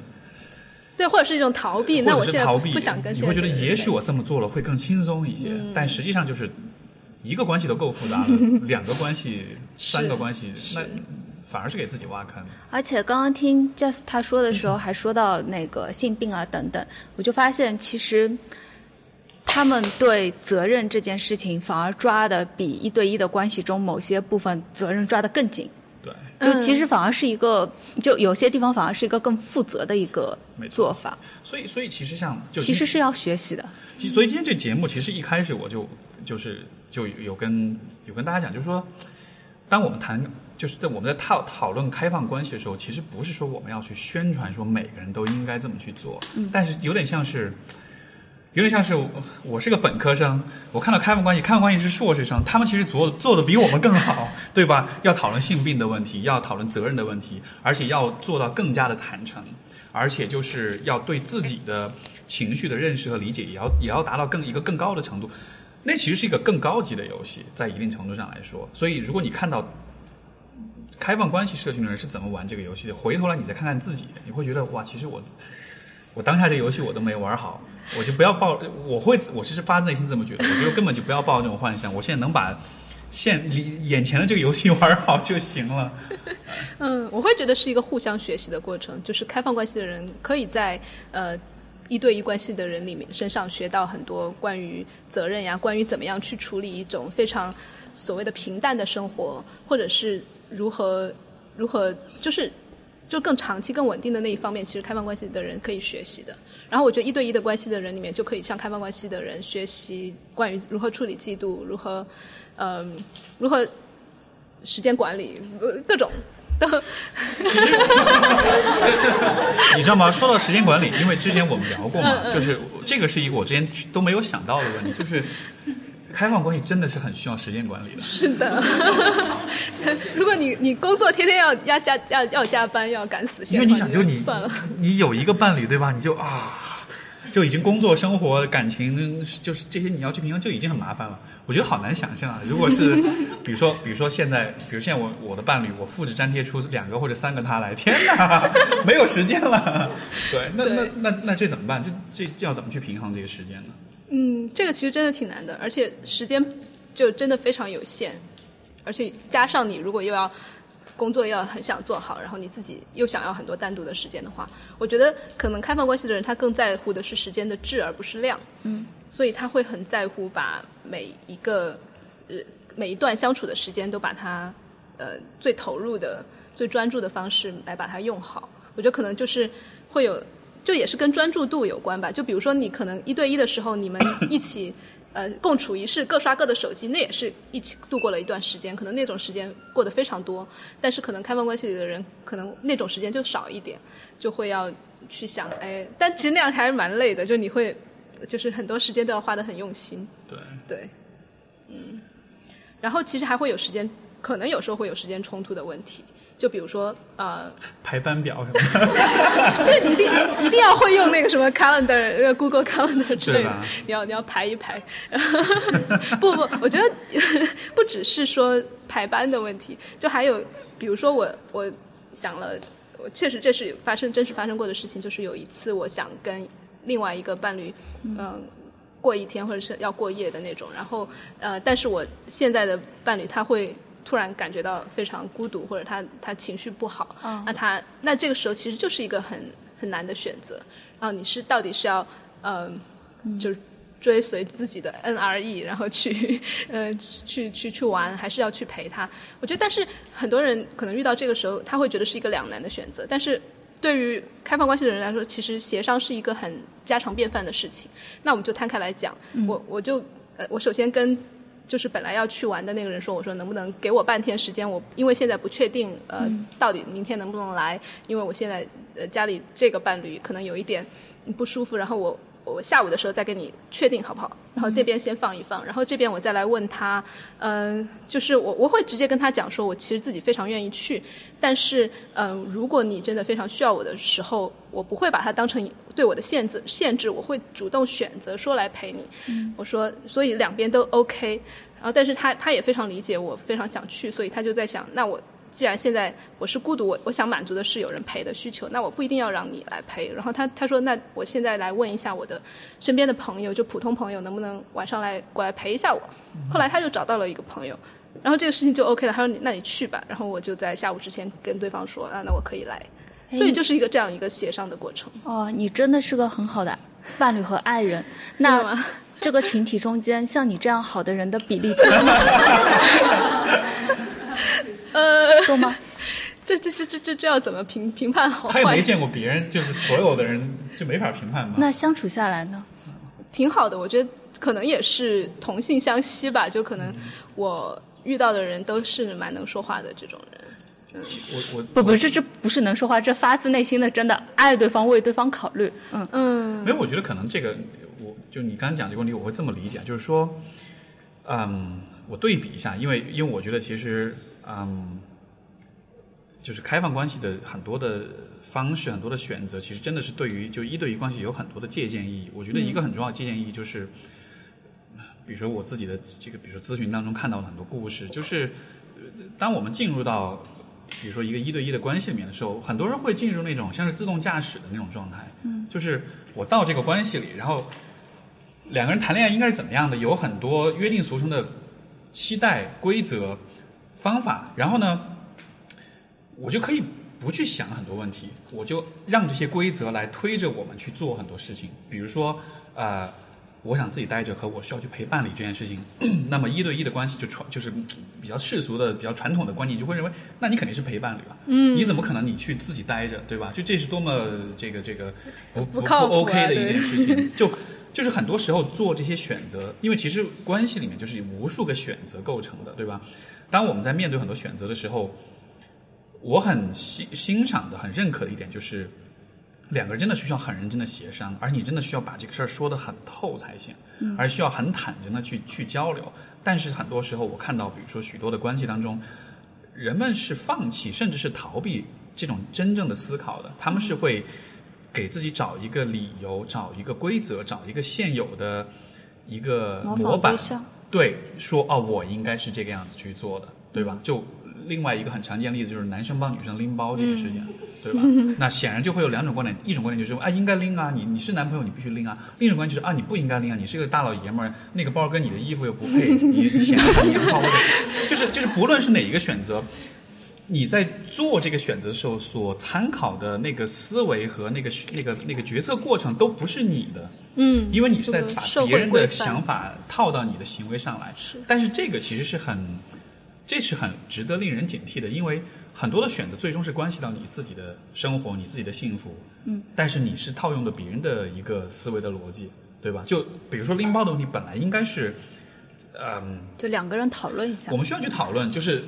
对，或者是一种逃避。那我现在者是逃避，不想跟你会觉得也许我这么做了会更轻松一些，嗯但实际上就是一个关系都够复杂了，两个关系、三个关系，那反而是给自己挖坑。而且刚刚听 Jess 他说的时候，还说到那个性病啊等等，我就发现其实他们对责任这件事情反而抓的比一对一的关系中某些部分责任抓的更紧，对，就其实反而是一个，就有些地方反而是一个更负责的一个做法，所以所以其实像就其实是要学习的。所以今天这节目其实一开始我就就是就有跟有跟大家讲，就是说，当我们谈就是在我们在讨讨论开放关系的时候，其实不是说我们要去宣传说每个人都应该这么去做，嗯、但是有点像是。有点像是我我是个本科生，我看到开放关系，开放关系是硕士生，他们其实做做的比我们更好，对吧？要讨论性病的问题，要讨论责任的问题，而且要做到更加的坦诚，而且就是要对自己的情绪的认识和理解，也要也要达到更一个更高的程度。那其实是一个更高级的游戏，在一定程度上来说。所以，如果你看到开放关系社群的人是怎么玩这个游戏的，回头来你再看看自己，你会觉得哇，其实我我当下这游戏我都没玩好，我就不要抱，我会我是发自内心这么觉得，我觉得根本就不要抱这种幻想，我现在能把现离眼前的这个游戏玩好就行了。嗯，我会觉得是一个互相学习的过程，就是开放关系的人可以在呃一对一关系的人里面身上学到很多关于责任呀，关于怎么样去处理一种非常所谓的平淡的生活，或者是如何如何就是。就更长期、更稳定的那一方面，其实开放关系的人可以学习的。然后我觉得一对一的关系的人里面，就可以向开放关系的人学习关于如何处理嫉妒，如何，嗯、呃，如何时间管理，各种的。其 实你知道吗？说到时间管理，因为之前我们聊过嘛，就是这个是一个我之前都没有想到的问题，就是。开放关系真的是很需要时间管理的。是的，如果你你工作天天要要加要要加班要赶死线，因为你想，就你算了，你有一个伴侣对吧？你就啊，就已经工作、生活、感情，就是这些你要去平衡，就已经很麻烦了。我觉得好难想象啊！如果是 比如说，比如说现在，比如现在我我的伴侣，我复制粘贴出两个或者三个他来，天哪，没有时间了。对，那那那那这怎么办？这这这要怎么去平衡这个时间呢？嗯，这个其实真的挺难的，而且时间就真的非常有限，而且加上你如果又要工作要很想做好，然后你自己又想要很多单独的时间的话，我觉得可能开放关系的人他更在乎的是时间的质而不是量，嗯，所以他会很在乎把每一个呃每一段相处的时间都把它呃最投入的、最专注的方式来把它用好。我觉得可能就是会有。就也是跟专注度有关吧。就比如说，你可能一对一的时候，你们 一起呃共处一室，各刷各的手机，那也是一起度过了一段时间，可能那种时间过得非常多。但是可能开放关系里的人，可能那种时间就少一点，就会要去想，哎，但其实那样还是蛮累的，就你会就是很多时间都要花得很用心。对，对，嗯，然后其实还会有时间，可能有时候会有时间冲突的问题。就比如说，呃，排班表什么的，对，你一定你一定要会用那个什么 calendar，呃，Google Calendar 之类的，你要你要排一排。不不，我觉得 不只是说排班的问题，就还有，比如说我我想了，我确实这是发生真实发生过的事情，就是有一次我想跟另外一个伴侣，嗯。过一天或者是要过夜的那种，然后呃，但是我现在的伴侣他会突然感觉到非常孤独，或者他他情绪不好，嗯那他那这个时候其实就是一个很很难的选择。然后你是到底是要呃，就是追随自己的 NRE，然后去 呃去去去玩，还是要去陪他？我觉得，但是很多人可能遇到这个时候，他会觉得是一个两难的选择，但是。对于开放关系的人来说，其实协商是一个很家常便饭的事情。那我们就摊开来讲，我我就呃，我首先跟就是本来要去玩的那个人说，我说能不能给我半天时间？我因为现在不确定呃，到底明天能不能来，因为我现在呃家里这个伴侣可能有一点不舒服，然后我我下午的时候再跟你确定好不好？然后这边先放一放，然后这边我再来问他，嗯、就是我我会直接跟他讲说，我其实自己非常愿意去，但是嗯、呃如果你真的非常需要我的时候，我不会把它当成对我的限制限制，我会主动选择说来陪你。我说，所以两边都 OK。然后，但是他他也非常理解我非常想去，所以他就在想，那我既然现在我是孤独，我我想满足的是有人陪的需求，那我不一定要让你来陪。然后他他说，那我现在来问一下我的身边的朋友，就普通朋友，能不能晚上来过来陪一下我？后来他就找到了一个朋友，然后这个事情就 OK 了。他说你那你去吧，然后我就在下午之前跟对方说啊，那我可以来。所以就是一个这样一个协商的过程。哦，你真的是个很好的伴侣和爱人。那这个群体中间，像你这样好的人的比例？呃，多吗？这这这这这这要怎么评评判好他也没？见过别人，就是所有的人就没法评判嘛。那相处下来呢？挺好的，我觉得可能也是同性相吸吧，就可能我遇到的人都是蛮能说话的这种人。我我不不，这这不是能说话，这发自内心的真的爱对方，为对方考虑。嗯嗯没有，我觉得可能这个，我就你刚刚讲这个问题，我会这么理解，就是说，嗯，我对比一下，因为因为我觉得其实，嗯，就是开放关系的很多的方式，很多的选择，其实真的是对于就一对一关系有很多的借鉴意义。我觉得一个很重要的借鉴意义就是，比如说我自己的这个，比如说咨询当中看到的很多故事，就是呃当我们进入到比如说一个一对一的关系里面的时候，很多人会进入那种像是自动驾驶的那种状态，嗯，就是我到这个关系里，然后两个人谈恋爱应该是怎么样的，有很多约定俗成的期待、规则、方法，然后呢，我就可以不去想很多问题，我就让这些规则来推着我们去做很多事情，比如说呃。我想自己待着和我需要去陪伴侣这件事情，那么一对一的关系就传就是嗯比较世俗的、比较传统的观念，就会认为，那你肯定是陪伴侣了，嗯，你怎么可能你去自己待着，对吧？就这是多么这个这个不不不 OK 的一件事情，就就是很多时候做这些选择，因为其实关系里面就是无数个选择构成的，对吧？当我们在面对很多选择的时候，我很欣欣赏的、很认可的一点就是，两个人真的需要很认真的协商，而你真的需要把这个事儿说得很透才行，而需要很坦诚的去去交流。但是很多时候，我看到，比如说许多的关系当中，人们是放弃甚至是逃避这种真正的思考的，他们是会给自己找一个理由、找一个规则、找一个现有的一个模模板。仿对说哦，我应该是这个样子去做的，对吧？就另外一个很常见的例子就是男生帮女生拎包这个事情，对吧？那显然就会有两种观点，一种观点就是说啊，应该拎啊，你你是男朋友，你必须拎啊；另一种观点就是啊，你不应该拎啊，你是个大老爷们儿，那个包跟你的衣服又不配，你显得很娘炮，就是就是不论是哪一个选择。你在做这个选择的时候，所参考的那个思维和那个那个那个决策过程都不是你的，嗯，因为你是在把别人的想法套到你的行为上来。是但是这个其实是很，这是很值得令人警惕的，因为很多的选择最终是关系到你自己的生活、你自己的幸福。嗯。但是你是套用的别人的一个思维的逻辑，对吧？就比如说拎包的问题，本来应该是，嗯，就两个人讨论一下我。们需要去讨论，就是，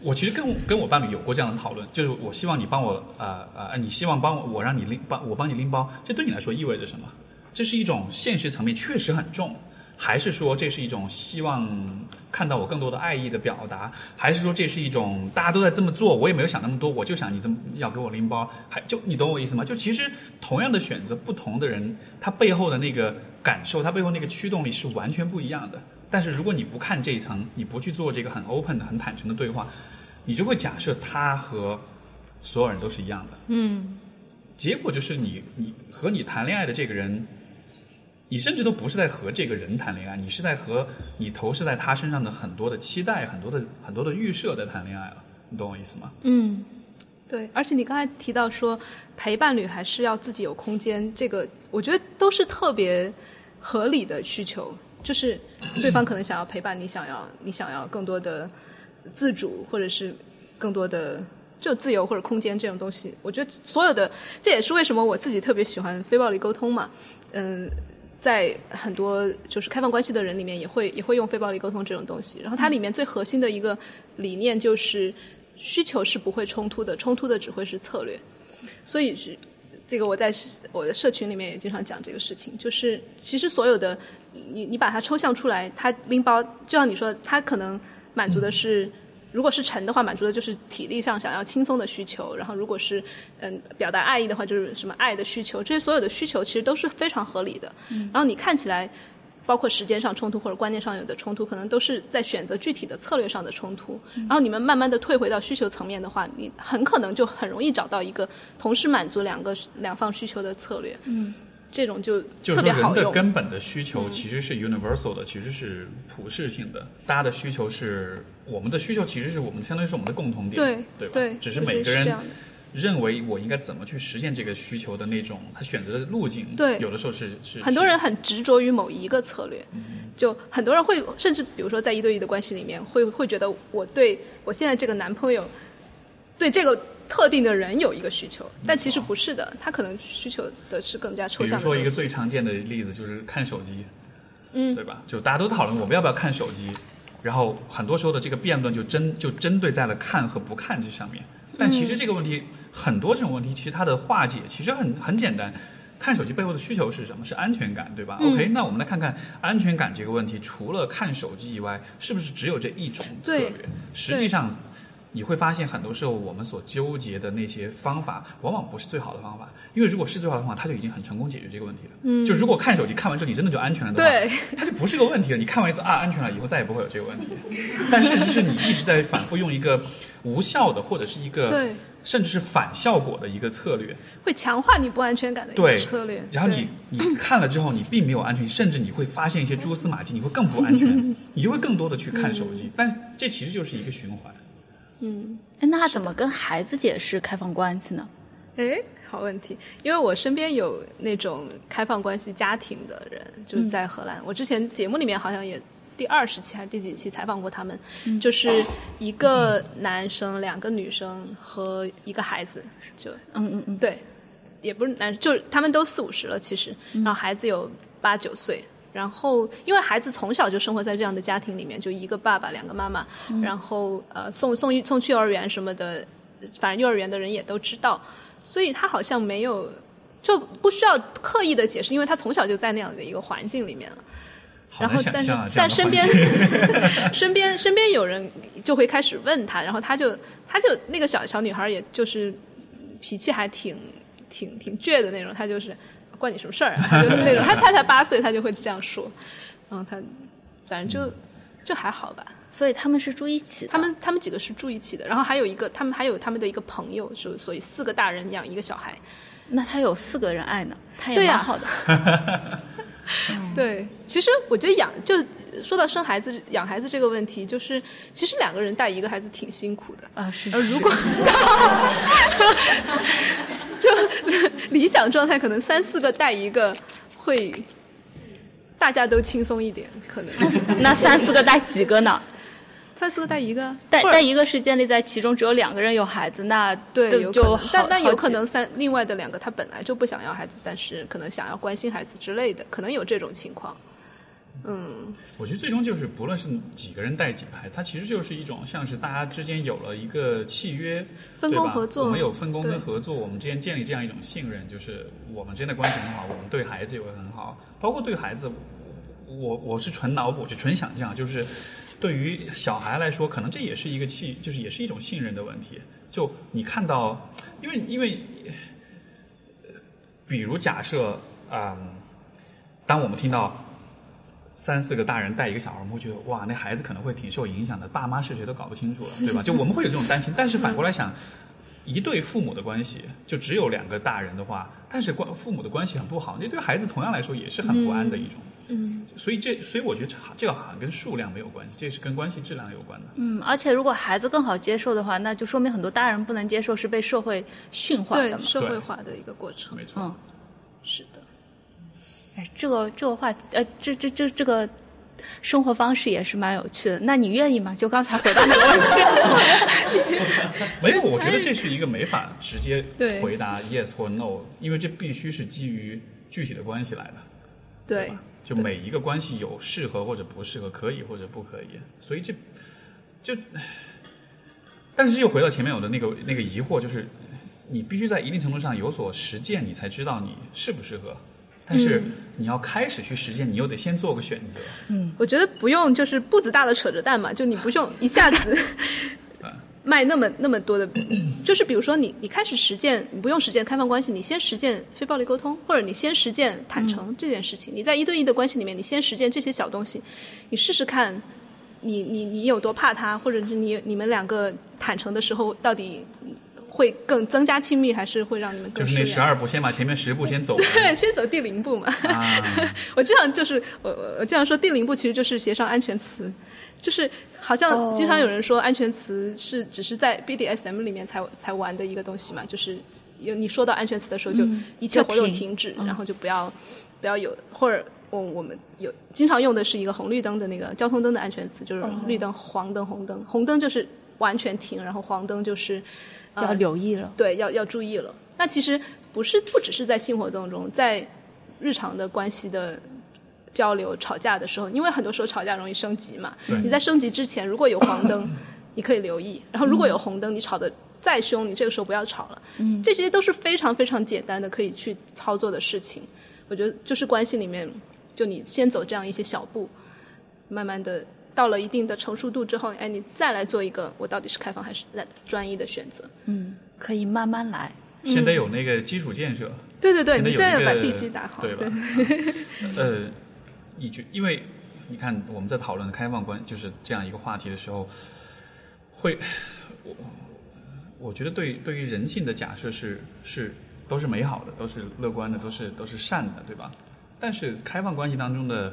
我其实跟我跟我伴侣有过这样的讨论，就是我希望你帮我，呃呃，你希望帮我，我让你拎帮我帮你拎包，这对你来说意味着什么？这是一种现实层面确实很重，还是说这是一种希望看到我更多的爱意的表达，还是说这是一种大家都在这么做，我也没有想那么多，我就想你这么要给我拎包，还就你懂我意思吗？就其实同样的选择，不同的人他背后的那个感受，他背后那个驱动力是完全不一样的。但是如果你不看这一层，你不去做这个很 open 的、很坦诚的对话，你就会假设他和所有人都是一样的。嗯，结果就是你你和你谈恋爱的这个人，你甚至都不是在和这个人谈恋爱，你是在和你投射在他身上的很多的期待、很多的很多的预设在谈恋爱了。你懂我意思吗？嗯，对，而且你刚才提到说陪伴侣还是要自己有空间，这个我觉得都是特别合理的需求，就是对方可能想要陪伴你，想要你想要更多的自主，或者是更多的。就自由或者空间这种东西，我觉得所有的，这也是为什么我自己特别喜欢非暴力沟通嘛。嗯，在很多就是开放关系的人里面，也会也会用非暴力沟通这种东西。然后它里面最核心的一个理念就是，需求是不会冲突的，冲突的只会是策略。所以是这个我在我的社群里面也经常讲这个事情，就是其实所有的你你把它抽象出来，它拎包，就像你说，它可能满足的是。如果是沉的话，满足的就是体力上想要轻松的需求；然后如果是嗯表达爱意的话，就是什么爱的需求。这些所有的需求其实都是非常合理的。然后你看起来，包括时间上冲突或者观念上有的冲突，可能都是在选择具体的策略上的冲突。然后你们慢慢的退回到需求层面的话，你很可能就很容易找到一个同时满足两个两方需求的策略。嗯，这种就特别好用。根本的需求其实是 universal 的，其实是普适性的。大家的需求是我们的需求，其实是我们相当于是我们的共同点，对对吧？对，只是每个人认为我应该怎么去实现这个需求的那种他选择的路径，对有的时候是是很多人很执着于某一个策略，就很多人会甚至比如说在一对一的关系里面，会会觉得我对我现在这个男朋友对这个特定的人有一个需求，但其实不是的，他可能需求的是更加抽象的比如说一个最常见的例子就是看手机，嗯对吧？就大家都讨论我们要不要看手机，然后很多时候的这个辩论就针就针对在了看和不看这上面。但其实这个问题、很多这种问题，其实它的化解其实很很简单。看手机背后的需求是什么？是安全感，对吧、嗯 o k 那我们来看看安全感这个问题，除了看手机以外，是不是只有这一种策略？实际上，你会发现很多时候我们所纠结的那些方法，往往不是最好的方法。因为如果是最好的方法，它就已经很成功解决这个问题了。嗯，就如果看手机看完之后你真的就安全了的话，对，它就不是个问题了。你看完一次啊，安全了，以后再也不会有这个问题。但事实是你一直在反复用一个无效的或者是一个对甚至是反效果的一个策略，会强化你不安全感的一个策略。然后你你看了之后，你并没有安全，甚至你会发现一些蛛丝马迹，你会更不安全，你就会更多的去看手机。但这其实就是一个循环。哎那他怎么跟孩子解释开放关系呢？哎，好问题，因为我身边有那种开放关系家庭的人，就是在荷兰。我之前节目里面好像也第二十期还是第几期采访过他们，就是一个男生、两个女生和一个孩子，就嗯嗯嗯，对，也不是男，就是他们都四五十了，其实，然后孩子有八九岁。然后，因为孩子从小就生活在这样的家庭里面，就一个爸爸，两个妈妈，然后呃送送送去幼儿园什么的，反正幼儿园的人也都知道，所以他好像没有就不需要刻意的解释，因为他从小就在那样的一个环境里面了。好然后，但是难想象啊，这样但 身边身边身边有人就会开始问他，然后他就他就那个小小女孩，也就是脾气还挺挺挺倔的那种，他就是关你什么事儿啊？就是那种，他他才八岁，他就会这样说，然后他反正就就还好吧。所以他们是住一起的。他们他们几个是住一起的，然后还有一个他们还有他们的一个朋友，就所以四个大人养一个小孩。那他有四个人爱呢，他也对呀蛮好的。对，其实我觉得养就说到生孩子、养孩子这个问题，就是其实两个人带一个孩子挺辛苦的。啊，是如果 就理想状态，可能三四个带一个会大家都轻松一点，可能 那三四个带几个呢？三四个带一个，带带一个是建立在其中只有两个人有孩子，那对，就但好但有可能三另外的两个他本来就不想要孩子，但是可能想要关心孩子之类的，可能有这种情况。嗯，我觉得最终就是，不论是几个人带几个孩子，它其实就是一种像是大家之间有了一个契约，分工合作。我们有分工跟合作，我们之间建立这样一种信任，就是我们之间的关系很好，我们对孩子也会很好，包括对孩子，我我是纯脑补，就纯想象，就是对于小孩来说，可能这也是一个气，就是也是一种信任的问题。就你看到，因为因为，比如假设，啊，当我们听到。三四个大人带一个小孩，我们会觉得哇，那孩子可能会挺受影响的，爸妈是谁都搞不清楚了，对吧？就我们会有这种担心。但是反过来想，一对父母的关系就只有两个大人的话，但是关父母的关系很不好，那对孩子同样来说也是很不安的一种。嗯，所以这所以我觉得这这个好像跟数量没有关系，这是跟关系质量有关的。嗯，而且如果孩子更好接受的话，那就说明很多大人不能接受是被社会驯化的嘛。对社会化的一个过程。没错。嗯，是的。哎，这个这个话题，呃，这这这这个生活方式也是蛮有趣的。那你愿意吗？就刚才回答那个问题。没有，我觉得这是一个没法直接 对回答 yes 或 no，因为这必须是基于具体的关系来的。对吧，就每一个关系有适合或者不适合，可以或者不可以，所以这就，但是又回到前面我的那个那个疑惑，就是你必须在一定程度上有所实践，你才知道你适不适合。但是你要开始去实践，你又得先做个选择。嗯我觉得不用就是步子大的扯着蛋嘛，就你不用一下子 卖那么那么多的，就是比如说你你开始实践，你不用实践开放关系，你先实践非暴力沟通，或者你先实践坦诚这件事情。你在一对一的关系里面，你先实践这些小东西，你试试看你，你你有多怕他，或者是你你们两个坦诚的时候，到底会更增加亲密，还是会让你们更就是那？十二步，先把前面十步先走完。对，先走第零步嘛。啊，我这样就是我我我这样说，第零步其实就是协商安全词，就是好像经常有人说安全词是只是在 BDSM 里面才才玩的一个东西嘛，就是有你说到安全词的时候，就一切活动停停止，然后就不要不要有或者。我我们有经常用的是一个红绿灯的那个交通灯的安全词，就是绿灯、黄灯、红灯。红灯就是完全停，然后黄灯就是、呃、要留意了。对，要要注意了。那其实不是不只是在性活动中，在日常的关系的交流、吵架的时候，因为很多时候吵架容易升级嘛。你在升级之前，如果有黄灯，你可以留意；然后如果有红灯，你吵得再凶，你这个时候不要吵了。嗯，这些都是非常非常简单的可以去操作的事情。我觉得就是关系里面，就你先走这样一些小步，慢慢的到了一定的成熟度之后，哎，你再来做一个我到底是开放还是专一的选择。嗯，可以慢慢来。先得有那个基础建设。对对对，你这样一个把地基打好，对吧？呃，一句，因为你看我们在讨论开放关就是这样一个话题的时候，会我我觉得对对于人性的假设是是都是美好的，都是乐观的，都是都是善的，对吧？但是开放关系当中的，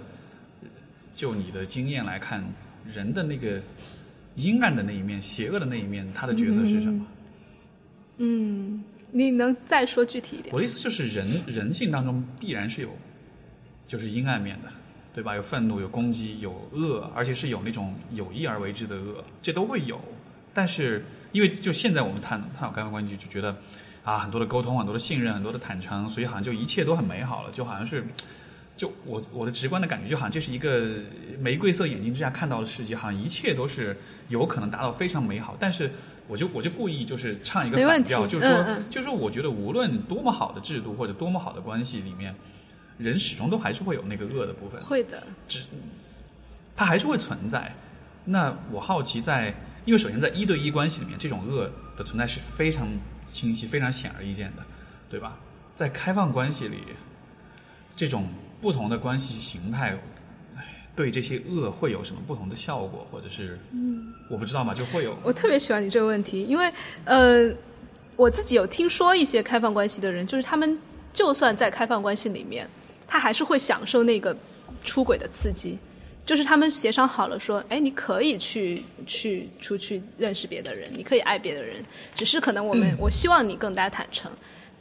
就你的经验来看，人的那个阴暗的那一面、邪恶的那一面，他的角色是什么？嗯，你能再说具体一点？我的意思就是人人性当中必然是有，就是阴暗面的，对吧？有愤怒，有攻击，有恶，而且是有那种有意而为之的恶，这都会有。但是因为就现在我们探探讨开放关系，就觉得啊，很多的沟通，很多的信任，很多的坦诚，所以好像就一切都很美好了，就好像是。就我我的直观的感觉，就好像这是一个玫瑰色眼睛之下看到的世界，好像一切都是有可能达到非常美好。但是我就我就故意就是唱一个反调，就是说、就是说，我觉得无论多么好的制度或者多么好的关系里面，人始终都还是会有那个恶的部分，会的，只它还是会存在。那我好奇在，因为首先在一对一关系里面，这种恶的存在是非常清晰、非常显而易见的，对吧？在开放关系里，这种不同的关系形态，哎对这些恶会有什么不同的效果，或者是，嗯，我不知道嘛，就会有。我特别喜欢你这个问题，因为呃，我自己有听说一些开放关系的人，就是他们就算在开放关系里面，他还是会享受那个出轨的刺激。就是他们协商好了说，哎，你可以去去出去认识别的人，你可以爱别的人，只是可能我们、我希望你更加坦诚。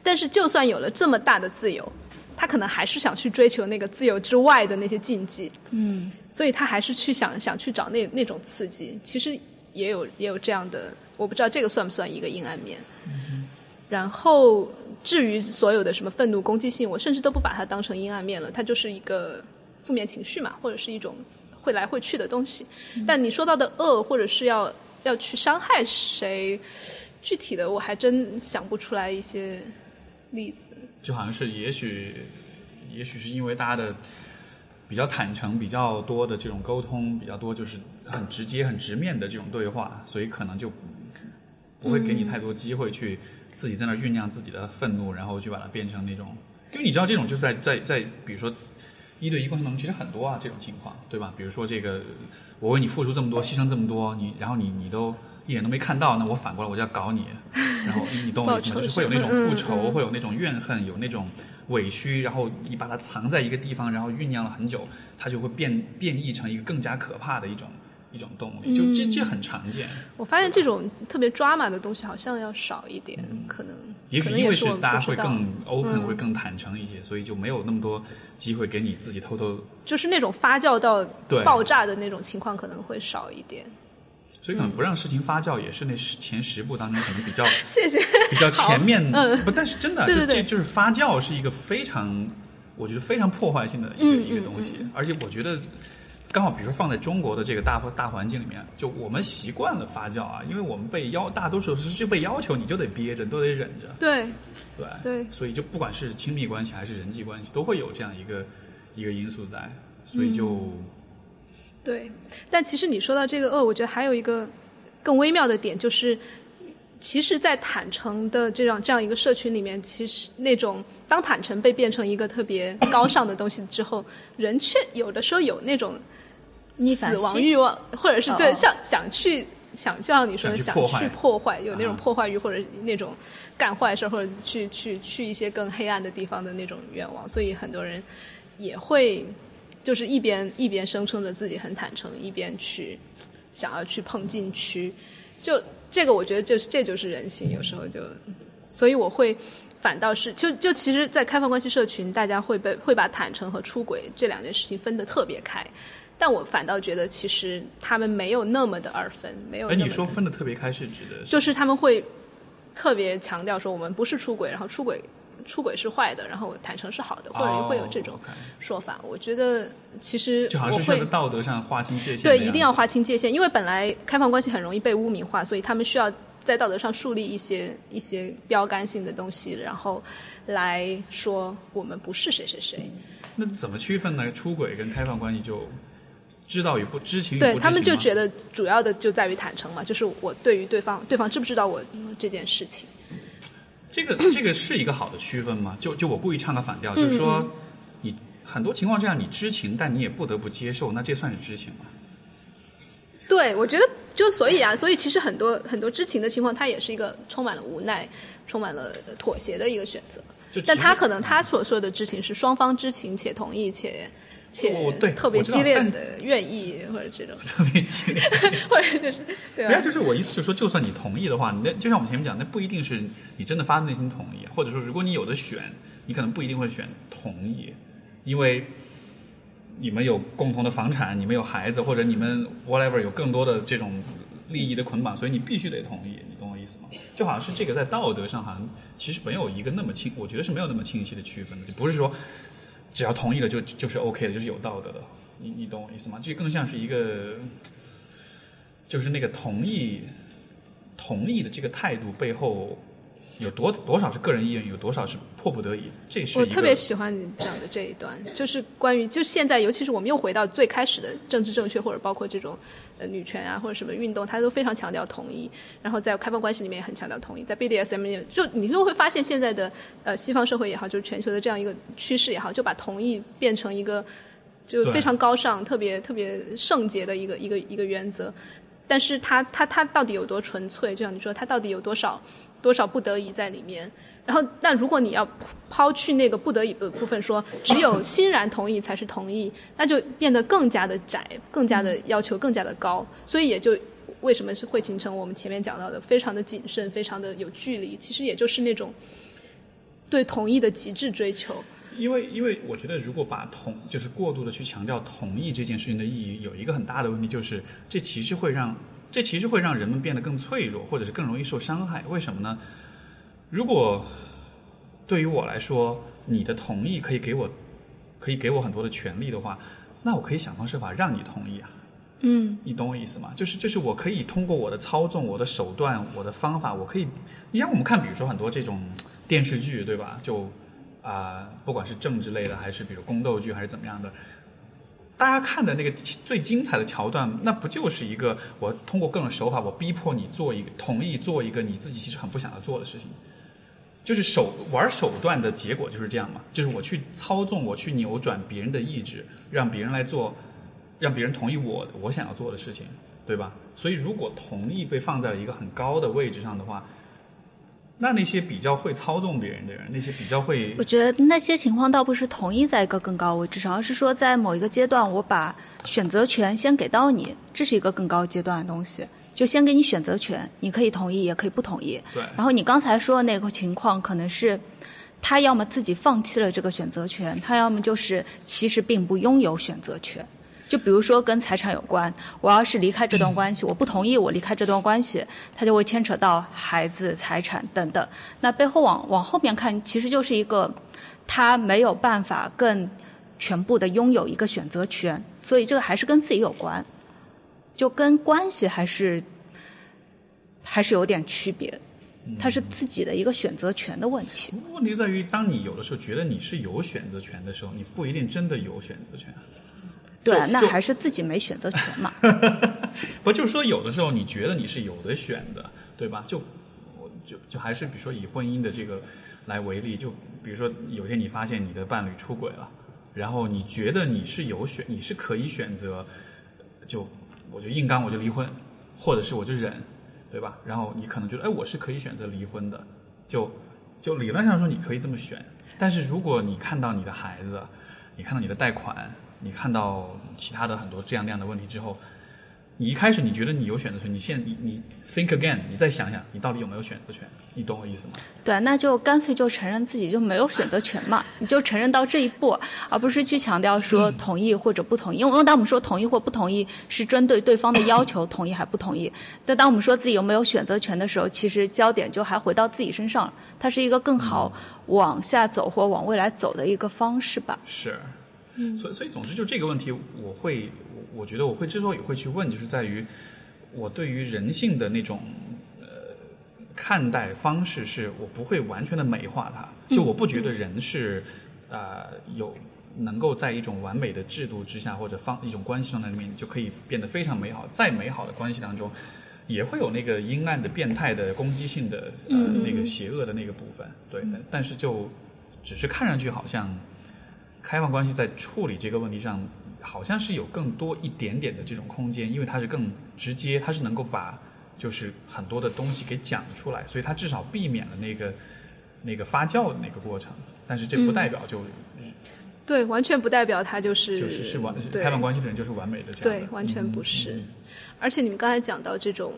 但是就算有了这么大的自由，他可能还是想去追求那个自由之外的那些禁忌，嗯，所以他还是去想想去找那那种刺激。其实也有也有这样的，我不知道这个算不算一个阴暗面。嗯然后至于所有的什么愤怒、攻击性，我甚至都不把它当成阴暗面了，它就是一个负面情绪嘛，或者是一种会来会去的东西。但你说到的恶，或者是要要去伤害谁，具体的我还真想不出来一些例子。就好像是也许，也许是因为大家的比较坦诚、比较多的这种沟通，比较多就是很直接、很直面的这种对话，所以可能就不会给你太多机会去自己在那酝酿自己的愤怒，然后去把它变成那种，因为你知道这种就在在在比如说一对一关系当中，其实很多啊这种情况，对吧？比如说这个我为你付出这么多，牺牲这么多，你然后你你都。一眼都没看到，那我反过来我就要搞你，然后你懂我意思吗？就是会有那种复仇，会有那种怨恨，有那种委屈，然后你把它藏在一个地方，然后酝酿了很久，它就会变变异成一个更加可怕的一种一种动力，就这这很常见。我发现这种特别抓马的东西好像要少一点，可能也许因为是大家会更嗯 open，会更坦诚一些，所以就没有那么多机会给你自己偷偷。就是那种发酵到对爆炸的那种情况可能会少一点。所以可能不让事情发酵，也是那十前十步当中可能比较 谢谢。比较前面嗯不，但是真的，对对对就这就是发酵是一个非常，我觉得非常破坏性的一个、嗯一个东西，而且我觉得刚好，比如说放在中国的这个大大环境里面，就我们习惯了发酵啊，因为我们被要大多数是就被要求你就得憋着，都得忍着，对对对所以就不管是亲密关系还是人际关系，都会有这样一个一个因素在，所以就。嗯对，但其实你说到这个恶，我觉得还有一个更微妙的点，就是其实，在坦诚的这样这样一个社群里面，其实那种当坦诚被变成一个特别高尚的东西之后，人却有的时候有那种死亡欲望，或者是对像想想去想就像你说的想想去破坏有那种啊。破坏欲或者那种干坏事，或者去去去一些更黑暗的地方的那种愿望，所以很多人也会就是一边一边声称着自己很坦诚，一边去想要去碰禁区，就这个我觉得就是这就是人性，有时候就，所以我会反倒是就就其实，在开放关系社群，大家会被会把坦诚和出轨这两件事情分得特别开。但我反倒觉得，其实他们没有那么的二分，没有哎，那么的。你说分的特别开是指的是就是他们会特别强调说，我们不是出轨，然后出轨出轨是坏的，然后坦诚是好的，或者会有这种说法。我觉得其实就好像是在道德上划清界限对，一定要划清界限，因为本来开放关系很容易被污名化，所以他们需要在道德上树立一些一些标杆性的东西，然后来说我们不是谁谁谁。那怎么区分呢？出轨跟开放关系就知道与不知情与不知情对他们就觉得主要的就在于坦诚嘛，就是我对于对方，对方知不知道我这件事情。这个 这个是一个好的区分吗？就就我故意唱个反调，就是嗯说你很多情况这样，你知情，但你也不得不接受，那这算是知情吗？对，我觉得就所以啊，所以其实很多很多知情的情况，它也是一个充满了无奈、充满了妥协的一个选择。但他可能他所说的知情是双方知情且同意且且我对特别激烈的愿意或者这种，特别激烈。或者就是对没有，吧？就是我意思就是说，就算你同意的话，你那就像我们前面讲，那不一定是你真的发自内心同意，或者说，如果你有的选，你可能不一定会选同意，因为你们有共同的房产，你们有孩子，或者你们 whatever 有更多的这种利益的捆绑，所以你必须得同意，你懂我意思吗？就好像是这个在道德上好像其实没有一个那么清，我觉得是没有那么清晰的区分的，就不是说只要同意了就就是 OK 的，就是有道德的，你你懂我意思吗？这更像是一个。就是那个同意同意的这个态度背后有多多少是个人意愿，有多少是迫不得已，这是我特别喜欢你讲的这一段，就是关于就现在，尤其是我们又回到最开始的政治正确，或者包括这种呃女权啊或者什么运动，它都非常强调同意，然后在开放关系里面也很强调同意，在 BDSM 里面，就你就会发现现在的呃西方社会也好，就是全球的这样一个趋势也好，就把同意变成一个就非常高尚、特别特别圣洁的一个一个一个原则。但是它它它到底有多纯粹？就像你说，它到底有多少多少不得已在里面？然后，但如果你要抛去那个不得已的部分说，只有欣然同意才是同意，那就变得更加的窄，更加的要求更加的高，所以也就为什么是会形成我们前面讲到的非常的谨慎，非常的有距离，其实也就是那种对同意的极致追求。因为因为我觉得，如果把同就是过度的去强调同意这件事情的意义，有一个很大的问题，就是这其实会让这其实会让人们变得更脆弱，或者是更容易受伤害。为什么呢？如果对于我来说，你的同意可以给我可以给我很多的权利的话，那我可以想方设法让你同意啊。嗯你懂我意思吗？就是就是我可以通过我的操纵、我的手段、我的方法，我可以，你像我们看，比如说很多这种电视剧，对吧？就啊、不管是政治类的，还是比如宫斗剧，还是怎么样的，大家看的那个最精彩的桥段，那不就是一个我通过各种手法，我逼迫你做一个同意做一个你自己其实很不想要做的事情，就是手玩手段的结果就是这样嘛，就是我去操纵，我去扭转别人的意志，让别人来做，让别人同意我我想要做的事情，对吧？所以如果同意被放在了一个很高的位置上的话，那那些比较会操纵别人的人，那些比较会我觉得那些情况倒不是同意在一个更高位置上，而是说在某一个阶段，我把选择权先给到你，这是一个更高阶段的东西。就先给你选择权，你可以同意，也可以不同意。对然后你刚才说的那个情况，可能是他要么自己放弃了这个选择权，他要么就是其实并不拥有选择权。就比如说跟财产有关，我要是离开这段关系，我不同意我离开这段关系，它就会牵扯到孩子、财产等等。那背后往往后面看，其实就是一个他没有办法更全部的拥有一个选择权，所以这个还是跟自己有关，就跟关系还是还是有点区别，它是自己的一个选择权的问题。问题在于，当你有的时候觉得你是有选择权的时候，你不一定真的有选择权。对啊，那还是自己没选择权嘛。不就是说，有的时候你觉得你是有的选的，对吧？就我就就还是比如说以婚姻的这个来为例，就比如说有一天你发现你的伴侣出轨了，然后你觉得你是有选，你是可以选择，就我就硬刚我就离婚，或者是我就忍，对吧？然后你可能觉得，哎，我是可以选择离婚的，就就理论上说你可以这么选，但是如果你看到你的孩子，你看到你的贷款，你看到其他的很多这样那样的问题之后，你一开始你觉得你有选择权，你现你你 think again，你再想想你到底有没有选择权，你懂我意思吗？对，那就干脆就承认自己就没有选择权嘛，你就承认到这一步，而不是去强调说同意或者不同意。因为因为当我们说同意或不同意，是针对对方的要求同意还不同意。但当我们说自己有没有选择权的时候，其实焦点就还回到自己身上了。它是一个更好往下走或往未来走的一个方式吧。是，所以所以总之就这个问题，我会我我觉得我会之所以会去问，就是在于我对于人性的那种呃看待方式，是我不会完全的美化它，就我不觉得人是呃有。能够在一种完美的制度之下，或者方一种关系状态里面，就可以变得非常美好。再美好的关系当中，也会有那个阴暗的、变态的、攻击性的呃那个邪恶的那个部分。对，但但是就只是看上去好像开放关系在处理这个问题上，好像是有更多一点点的这种空间，因为它是更直接，它是能够把就是很多的东西给讲出来，所以它至少避免了那个那个发酵的那个过程。但是这不代表就、对，完全不代表它就是就是是完开放关系的人就是完美的这样对，完全不是。而且你们刚才讲到这种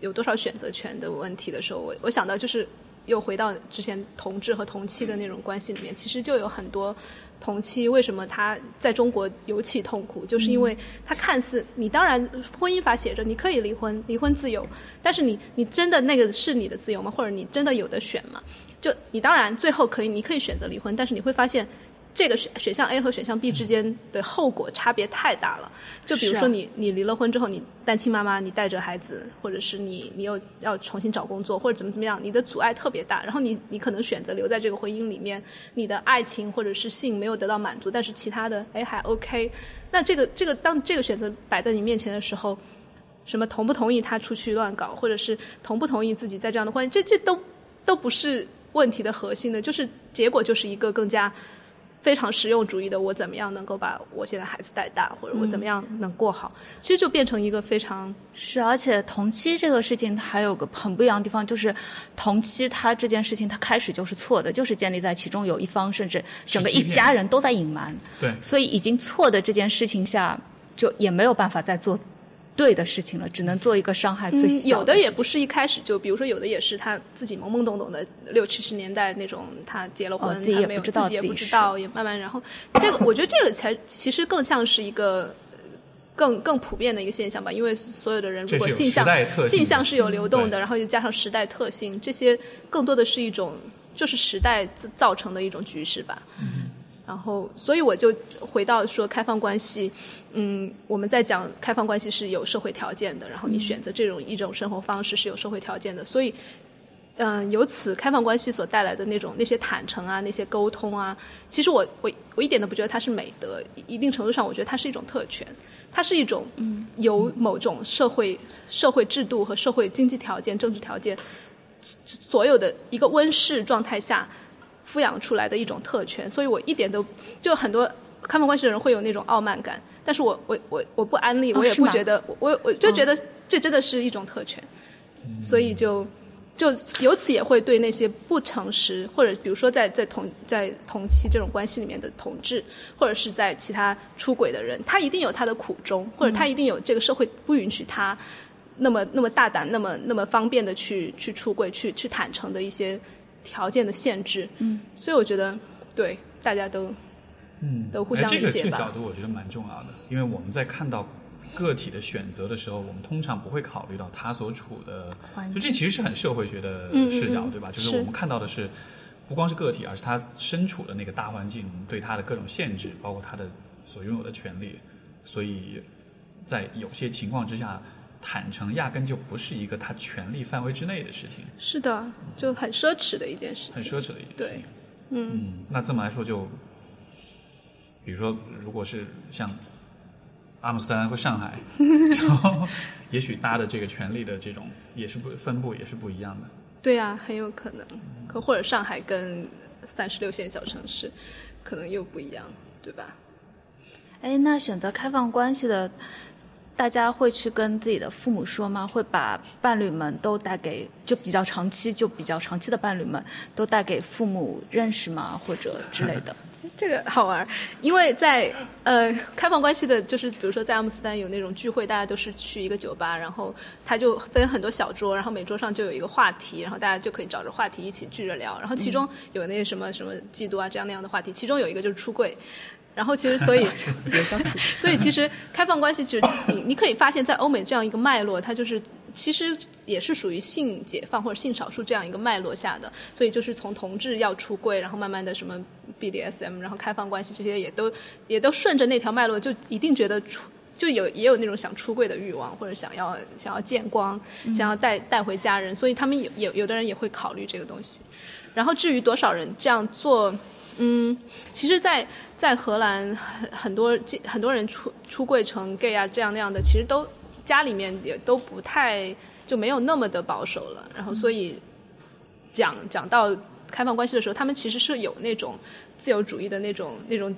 有多少选择权的问题的时候，我我想到就是又回到之前同志和同妻的那种关系里面，其实就有很多同妻为什么他在中国尤其痛苦，就是因为他看似你当然婚姻法写着你可以离婚，离婚自由，但是你你真的那个是你的自由吗？或者你真的有的选吗？就你当然最后可以你可以选择离婚，但是你会发现。这个选选项 A 和选项 B 之间的后果差别太大了。就比如说你你离了婚之后，你单亲妈妈，你带着孩子，或者是你你又要重新找工作，或者怎么怎么样，你的阻碍特别大。然后你你可能选择留在这个婚姻里面，你的爱情或者是性没有得到满足，但是其他的哎还 OK。那这个这个当这个选择摆在你面前的时候，什么同不同意他出去乱搞，或者是同不同意自己在这样的关系，这这都都不是问题的核心的，就是结果就是一个更加非常实用主义的，我怎么样能够把我现在孩子带大，或者我怎么样能过好，其实就变成一个非常是，而且同期这个事情，它还有个很不一样的地方，就是同期它这件事情，它开始就是错的，就是建立在其中有一方甚至整个一家人都在隐瞒，对。所以已经错的这件事情下，就也没有办法再做对的事情了，只能做一个伤害最嗯，小有的也不是。一开始就，比如说有的也是他自己懵懵懂懂的六七十年代那种，他结了婚，哦自己也他没有不知道自己也自己是不知道，也慢慢然后这个我觉得这个才其实更像是一个。更更普遍的一个现象吧，因为所有的人如果性向性向是有流动对的，然后又加上时代特性，这些更多的是一种就是时代造造成的一种局势吧。然后，所以我就回到说开放关系，嗯，我们在讲开放关系是有社会条件的，然后你选择这种一种生活方式是有社会条件的，所以，嗯、由此开放关系所带来的那种那些坦诚啊，那些沟通啊，其实我我我一点都不觉得它是美德，一一定程度上我觉得它是一种特权，它是一种由某种社会社会制度和社会经济条件、政治条件所有的一个温室状态下抚养出来的一种特权，所以我一点都就很多开放关系的人会有那种傲慢感，但是我我我我不安利，我也不觉得，我我我就觉得这真的是一种特权，所以就。就由此也会对那些不诚实，或者比如说在在同在同期这种关系里面的同志，或者是在其他出轨的人，他一定有他的苦衷，或者他一定有这个社会不允许他那么那么大胆、那么那么方便的去去出柜、去去坦诚的一些条件的限制。嗯，所以我觉得对大家都嗯，都互哎这个相理解吧这个角度我觉得蛮重要的，因为我们在看到个体的选择的时候，我们通常不会考虑到他所处的环，就这其实是很社会学的视角，嗯对吧？就是是我们看到的是不光是个体，而是他身处的那个大环境对他的各种限制，包括他的所拥有的权利，所以在有些情况之下。坦诚压根就不是一个他权力范围之内的事情，是的，就很奢侈的一件事情很。奢侈的一件事情。对，嗯嗯，那这么来说就，比如说，如果是像阿姆斯特丹或上海，然后也许搭的这个权力的这种也是不分布也是不一样的。对啊、很有可能。可或者上海跟三十六线小城市可能又不一样，对吧？哎，那选择开放关系的，大家会去跟自己的父母说吗？会把伴侣们都带给就比较长期就比较长期的伴侣们都带给父母认识吗？或者之类的？这个好玩儿，因为在呃开放关系的，就是比如说在阿姆斯丹有那种聚会，大家都是去一个酒吧，然后他就分很多小桌，然后每桌上就有一个话题，然后大家就可以找着话题一起聚着聊，然后其中有那什么什么嫉妒啊这样那样的话题，其中有一个就是出柜。然后其实，所以，所以其实开放关系，其实你你可以发现，在欧美这样一个脉络，它就是其实也是属于性解放或者性少数这样一个脉络下的。所以就是从同志要出柜，然后慢慢的什么 BDSM，然后开放关系这些也都也都顺着那条脉络，就一定觉得出就有也有那种想出柜的欲望，或者想要想要见光，想要带带回家人，所以他们有有有的人也会考虑这个东西。然后至于多少人这样做，嗯，其实在，在荷兰很很多很多人出出柜成 gay 啊这样那样的，其实都家里面也都不太就没有那么的保守了。然后所以讲讲到开放关系的时候，他们其实是有那种自由主义的那种那种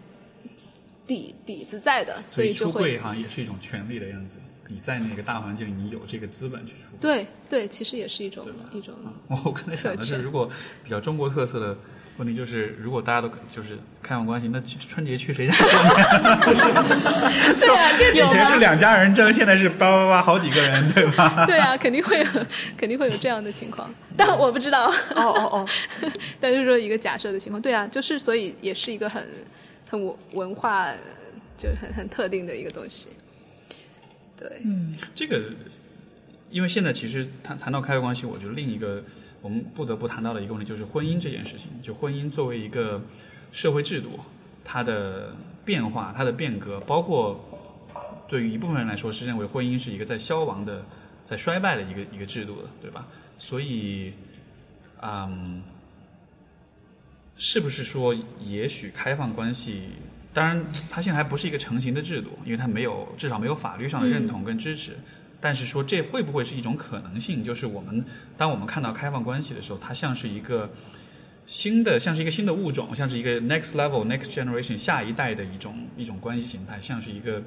底底子在的，所以就会出柜好像也是一种权利的样子。你在那个大环境里，你有这个资本去出。对对，其实也是一种一种我我刚才想的是，如果比较中国特色的问题就是，如果大家都就是开放关系，那春节去谁家过年？对啊，这以前是两家人争，现在是叭叭叭好几个人，对吧？对啊，肯定会有肯定会有这样的情况，但我不知道。哦哦哦，但是说一个假设的情况，对啊，就是所以也是一个很很文文化就很很特定的一个东西。对，嗯，这个，因为现在其实谈谈到开放关系，我觉得另一个我们不得不谈到的一个问题就是婚姻这件事情。就婚姻作为一个社会制度，它的变化、它的变革，包括对于一部分人来说是认为婚姻是一个在消亡的、在衰败的一个一个制度的，对吧？所以，嗯，是不是说也许开放关系？当然，它现在还不是一个成型的制度，因为它没有至少没有法律上的认同跟支持。但是说这会不会是一种可能性？就是我们当我们看到开放关系的时候，它像是一个新的，像是一个新的物种，像是一个 next level、next generation 下一代的一种一种关系形态，像是一个，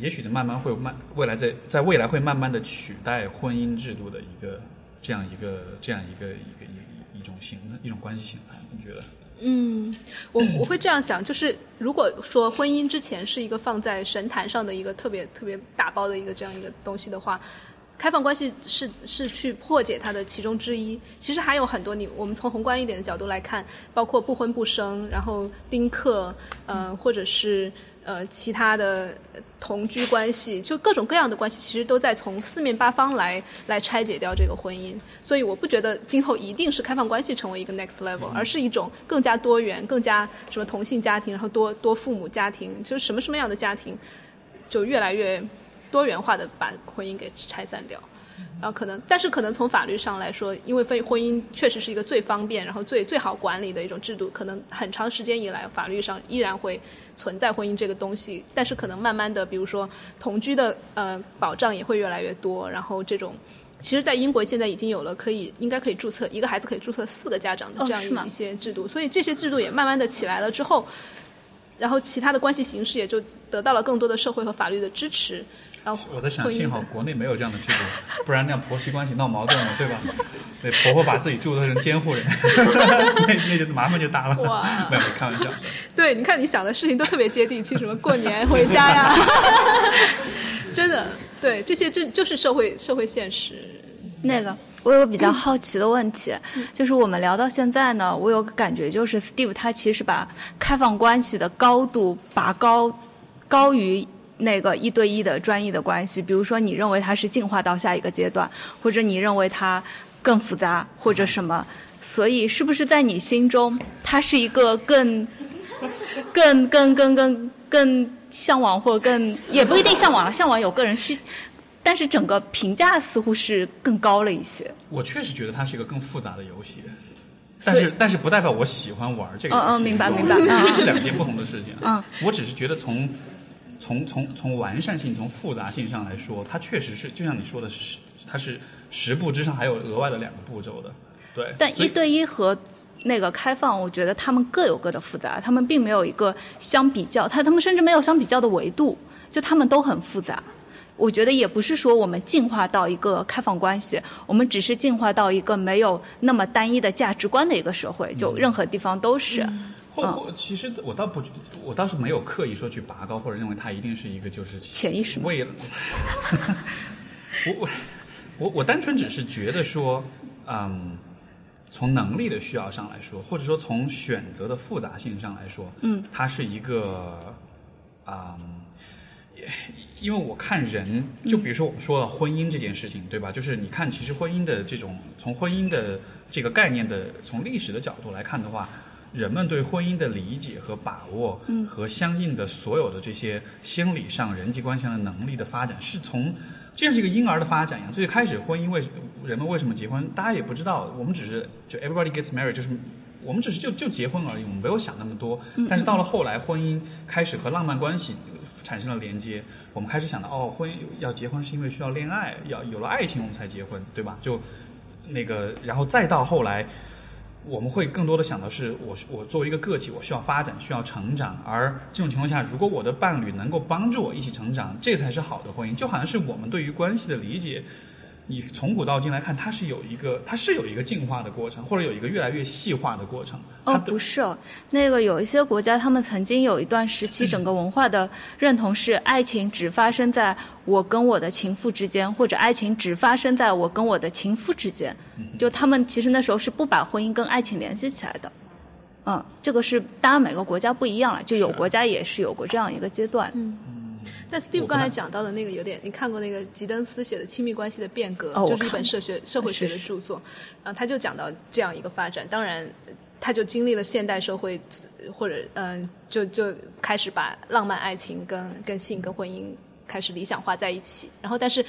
也许是慢慢会慢未来在在未来会慢慢的取代婚姻制度的一个这样一个这样一个一个一一种形一种关系形态，你觉得？嗯，我我会这样想，就是如果说婚姻之前是一个放在神坛上的一个特别特别打包的一个这样一个东西的话，开放关系是是去破解它的其中之一。其实还有很多你我们从宏观一点的角度来看，包括不婚不生，然后丁克，呃，或者是。呃，其他的同居关系，就各种各样的关系，其实都在从四面八方来来拆解掉这个婚姻。所以我不觉得今后一定是开放关系成为一个 next level，而是一种更加多元、更加什么同性家庭，然后多多父母家庭，就是什么什么样的家庭，就越来越多元化的把婚姻给拆散掉。然后可能，但是可能从法律上来说，因为婚婚姻确实是一个最方便，然后最最好管理的一种制度，可能很长时间以来，法律上依然会存在婚姻这个东西。但是可能慢慢的，比如说同居的呃保障也会越来越多，然后这种，其实，在英国现在已经有了可以应该可以注册一个孩子可以注册四个家长的这样一些制度，所以这些制度也慢慢的起来了之后，然后其他的关系形式也就得到了更多的社会和法律的支持。我在想，幸好国内没有这样的制度，不然那样婆媳关系闹矛盾了，对吧？那，婆婆把自己注册成监护人，那那就麻烦就大了。哇，没有开玩笑。对，你看你想的事情都特别接地气，什么过年回家呀，真的，对，这些就就是社会社会现实。那个，我有个比较好奇的问题，就是我们聊到现在呢，我有个感觉，就是 Steve 他其实把开放关系的高度拔高高于。那个一对一的专业的关系，比如说你认为它是进化到下一个阶段，或者你认为它更复杂，或者什么，所以是不是在你心中，它是一个更、更、更、更、更、更向往，或者更也不一定向往了，向往有个人需，但是整个评价似乎是更高了一些。我确实觉得它是一个更复杂的游戏，但是但是不代表我喜欢玩这个。嗯嗯，明白明白，这是两件不同的事情。嗯，我只是觉得从。从从从完善性、从复杂性上来说，它确实是就像你说的，是它是十步之上还有额外的两个步骤的，对。但一对一和那个开放，我觉得他们各有各的复杂，他们并没有一个相比较，他他们甚至没有相比较的维度，就他们都很复杂。我觉得也不是说我们进化到一个开放关系，我们只是进化到一个没有那么单一的价值观的一个社会，就任何地方都是。或其实我倒不，我倒是没有刻意说去拔高，或者认为它一定是一个就是潜意识为了。我我我我单纯只是觉得说，嗯，从能力的需要上来说，或者说从选择的复杂性上来说，嗯，它是一个，嗯，因为我看人，就比如说我们说了婚姻这件事情，对吧？就是你看，其实婚姻的这种从婚姻的这个概念的从历史的角度来看的话。人们对婚姻的理解和把握，和相应的所有的这些心理上、人际关系上的能力的发展，是从就像这个婴儿的发展一样。最开始婚姻为人们为什么结婚，大家也不知道。我们只是就 everybody gets married，就是我们只是就就结婚而已，我们没有想那么多。但是到了后来，婚姻开始和浪漫关系产生了连接，我们开始想到哦，婚姻要结婚是因为需要恋爱，要有了爱情我们才结婚，对吧？就那个，然后再到后来。我们会更多的想的是我我作为一个个体，我需要发展，需要成长。而这种情况下，如果我的伴侣能够帮助我一起成长，这才是好的婚姻。就好像是我们对于关系的理解。你从古到今来看，它是有一个，它是有一个进化的过程，或者有一个越来越细化的过程。哦，不是哦，那个有一些国家，他们曾经有一段时期，整个文化的认同是爱情只发生在我跟我的情妇之间，或者爱情只发生在我跟我的情夫之间。就他们其实那时候是不把婚姻跟爱情联系起来的。嗯，这个是当然每个国家不一样了，就有国家也是有过这样一个阶段。嗯。那 Steve 刚才讲到的那个有点，你看过那个吉登斯写的《亲密关系的变革》，就是一本社学社会学的著作，然后他就讲到这样一个发展。当然，他就经历了现代社会，或者嗯，就就开始把浪漫爱情跟跟性跟婚姻开始理想化在一起。然后，但是。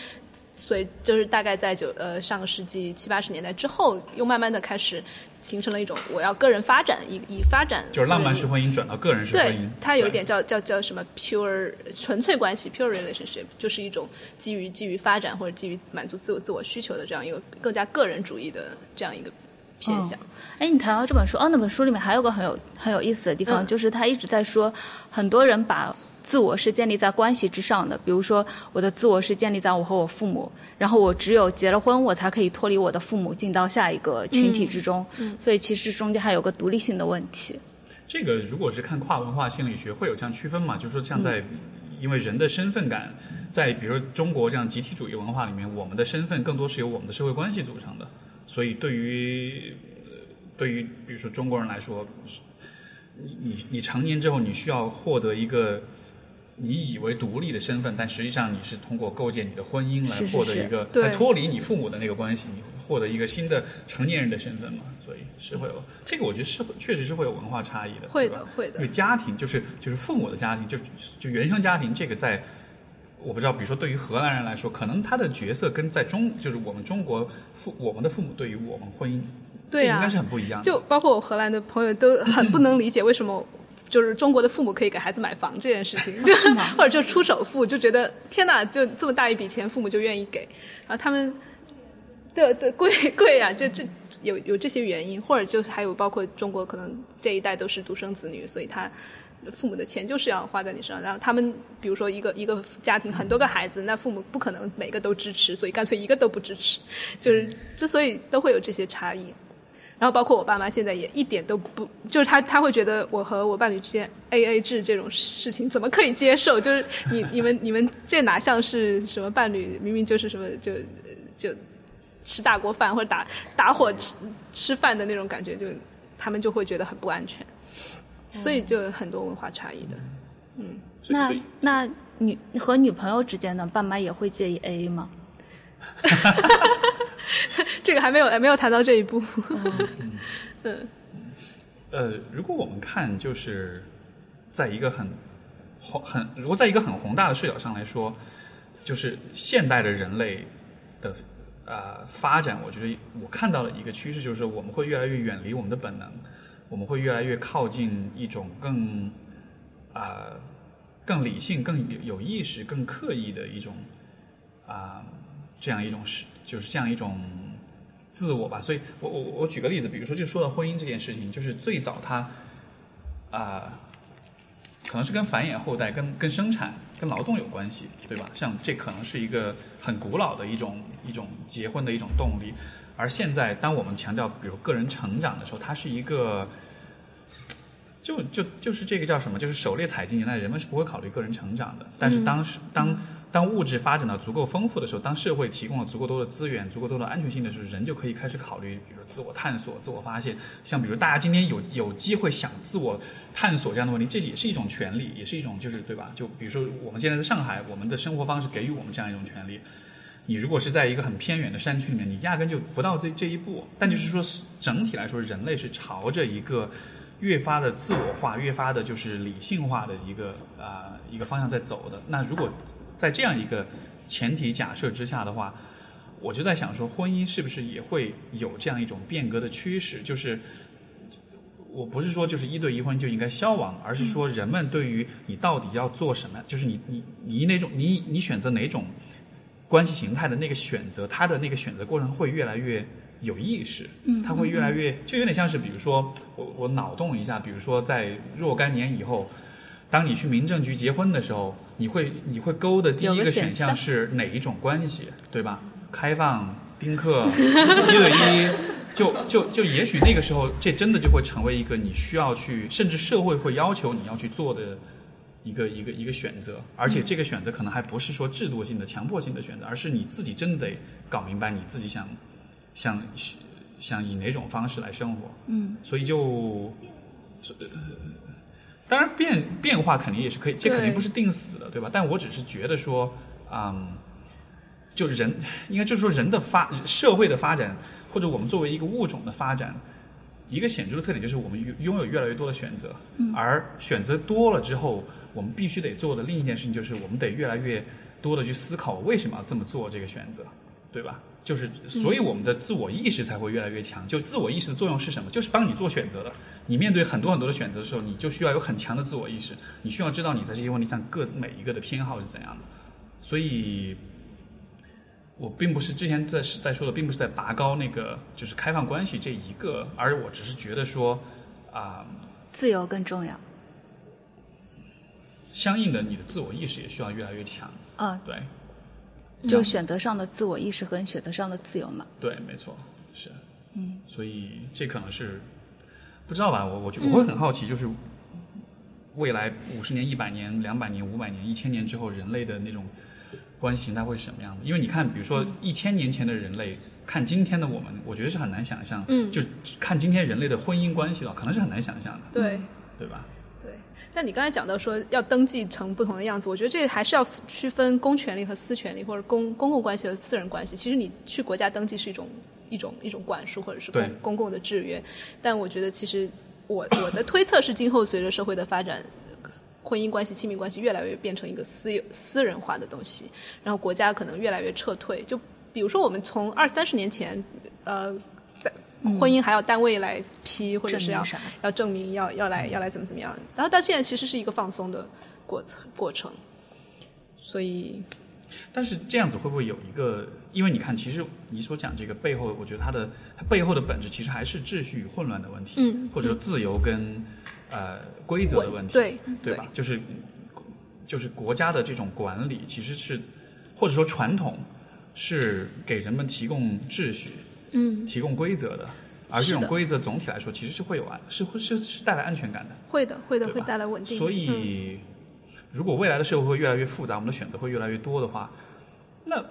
所以就是大概在九呃上个世纪七八十年代之后，又慢慢的开始形成了一种我要个人发展，以以发展就是浪漫式婚姻转到个人式婚姻。对，它有一点叫叫叫什么 pure 纯粹关系 pure relationship，就是一种基于基于发展或者基于满足自我自我需求的这样一个更加个人主义的这样一个偏向。哎，你谈到这本书，哦，那本书里面还有个很有很有意思的地方，就是他一直在说很多人把。自我是建立在关系之上的。比如说，我的自我是建立在我和我父母，然后我只有结了婚，我才可以脱离我的父母，进到下一个群体之中。所以其实中间还有个独立性的问题。这个如果是看跨文化心理学，会有这样区分嘛？就是说，像在因为人的身份感，在比如说中国这样集体主义文化里面，我们的身份更多是由我们的社会关系组成的。所以对于呃对于比如说中国人来说，你你你成年之后，你需要获得一个你以为独立的身份，但实际上你是通过构建你的婚姻来获得一个对来脱离你父母的那个关系，你获得一个新的成年人的身份嘛。所以是会有这个，我觉得是确实是会有文化差异的，会的会的因为家庭就是就是父母的家庭，就就原生家庭这个在。我不知道，比如说对于荷兰人来说，可能他的角色跟在中，就是我们中国父我们的父母对于我们婚姻，对呀这应该是很不一样的。就包括我荷兰的朋友都很不能理解为什么。就是中国的父母可以给孩子买房这件事情，就是 或者就出首付，就觉得天哪，就这么大一笔钱，父母就愿意给，然后他们，对对贵贵呀、就这有有这些原因，或者就是还有包括中国可能这一代都是独生子女，所以他父母的钱就是要花在你身上，然后他们比如说一个一个家庭很多个孩子，那父母不可能每个都支持，所以干脆一个都不支持，就是之所以都会有这些差异。然后包括我爸妈现在也一点都不，就是他他会觉得我和我伴侣之间 A A 制这种事情怎么可以接受？就是你你们你们这哪像是什么伴侣？明明就是什么就就吃大锅饭或者打打火吃吃饭的那种感觉，就他们就会觉得很不安全，所以就有很多文化差异的。嗯那那女和女朋友之间呢，爸妈也会介意 A A 吗？这个还没有没有谈到这一步。嗯呃，如果我们看就是在一个很宏很，如果在一个很宏大的视角上来说，就是现代的人类的呃发展，我觉得我看到了一个趋势，就是我们会越来越远离我们的本能，我们会越来越靠近一种更啊、更理性、更有有意识、更刻意的一种啊、这样一种是就是这样一种自我吧。所以我我我举个例子，比如说就说到婚姻这件事情，就是最早它啊、可能是跟繁衍后代、跟跟生产、跟劳动有关系，对吧？像这可能是一个很古老的一种一种结婚的一种动力。而现在，当我们强调比如个人成长的时候，它是一个就就就是这个叫什么？就是狩猎采集年代，人们是不会考虑个人成长的。但是当时、当当物质发展到足够丰富的时候，当社会提供了足够多的资源、足够多的安全性的时候，人就可以开始考虑，比如自我探索、自我发现。像比如大家今天有有机会想自我探索这样的问题，这也是一种权利，也是一种就是对吧？就比如说我们现在在上海，我们的生活方式给予我们这样一种权利。你如果是在一个很偏远的山区里面，你压根就不到这这一步。但就是说，整体来说，人类是朝着一个越发的自我化、越发的就是理性化的一个啊、一个方向在走的。那如果在这样一个前提假设之下的话，我就在想说，婚姻是不是也会有这样一种变革的趋势？就是我不是说就是一对一婚就应该消亡，而是说人们对于你到底要做什么，就是你你你哪种你你选择哪种关系形态的那个选择，他的那个选择过程会越来越有意识，嗯，他会越来越就有点像是，比如说我我脑洞一下，比如说在若干年以后，当你去民政局结婚的时候，你会你会勾的第一个选项项是哪一种关系，对吧？开放、丁克、一对一，就就就也许那个时候，这真的就会成为一个你需要去，甚至社会会要求你要去做的一个一个一个选择，而且这个选择可能还不是说制度性的、强迫性的选择，而是你自己真的得搞明白你自己想想想以哪种方式来生活。嗯，所以就。呃当然变变化肯定也是可以，这肯定不是定死的，对吧？但我只是觉得说，嗯，就人应该就是说人的发社会的发展，或者我们作为一个物种的发展，一个显著的特点就是我们拥拥有越来越多的选择，而选择多了之后，我们必须得做的另一件事情就是我们得越来越多的去思考为什么要这么做这个选择，对吧？就是，所以我们的自我意识才会越来越强。就自我意识的作用是什么？就是帮你做选择的。你面对很多很多的选择的时候，你就需要有很强的自我意识，你需要知道你在这些问题上各每一个的偏好是怎样的。所以，我并不是之前在在说的，并不是在拔高那个就是开放关系这一个，而我只是觉得说，啊、自由更重要。相应的你的自我意识也需要越来越强。啊，对，就选择上的自我意识和选择上的自由嘛。对，没错，是，嗯，所以这可能是不知道吧？我我觉我会很好奇，就是未来五十年、一百年、两百年、五百年、一千年之后，人类的那种关系形态会是什么样的？因为你看，比如说一千年前的人类，看今天的我们，我觉得是很难想象。嗯就看今天人类的婚姻关系了，可能是很难想象的，对。对吧？对，但你刚才讲到说要登记成不同的样子，我觉得这个还是要区分公权力和私权力，或者公公共关系和私人关系。其实你去国家登记是一种一种一种管束或者是公公共的制约，但我觉得其实我我的推测是，今后随着社会的发展。婚姻关系、亲密关系越来越变成一个私有、私人化的东西，然后国家可能越来越撤退。就比如说，我们从二三十年前，呃，在婚姻还要单位来批，或者是要证要证明要要来要来怎么怎么样，然后到现在其实是一个放松的过程过程，所以但是这样子会不会有一个？因为你看，其实你所讲这个背后，我觉得它的它背后的本质其实还是秩序与混乱的问题，嗯或者说自由跟呃规则的问题，对对吧？就是就是国家的这种管理其实是或者说传统是给人们提供秩序、嗯，提供规则的，而这种规则总体来说其实是会有安是会是是带来安全感的。会的会的会带来稳定。所嗯以，如果未来的社会会越来越复杂，我们的选择会越来越多的话，那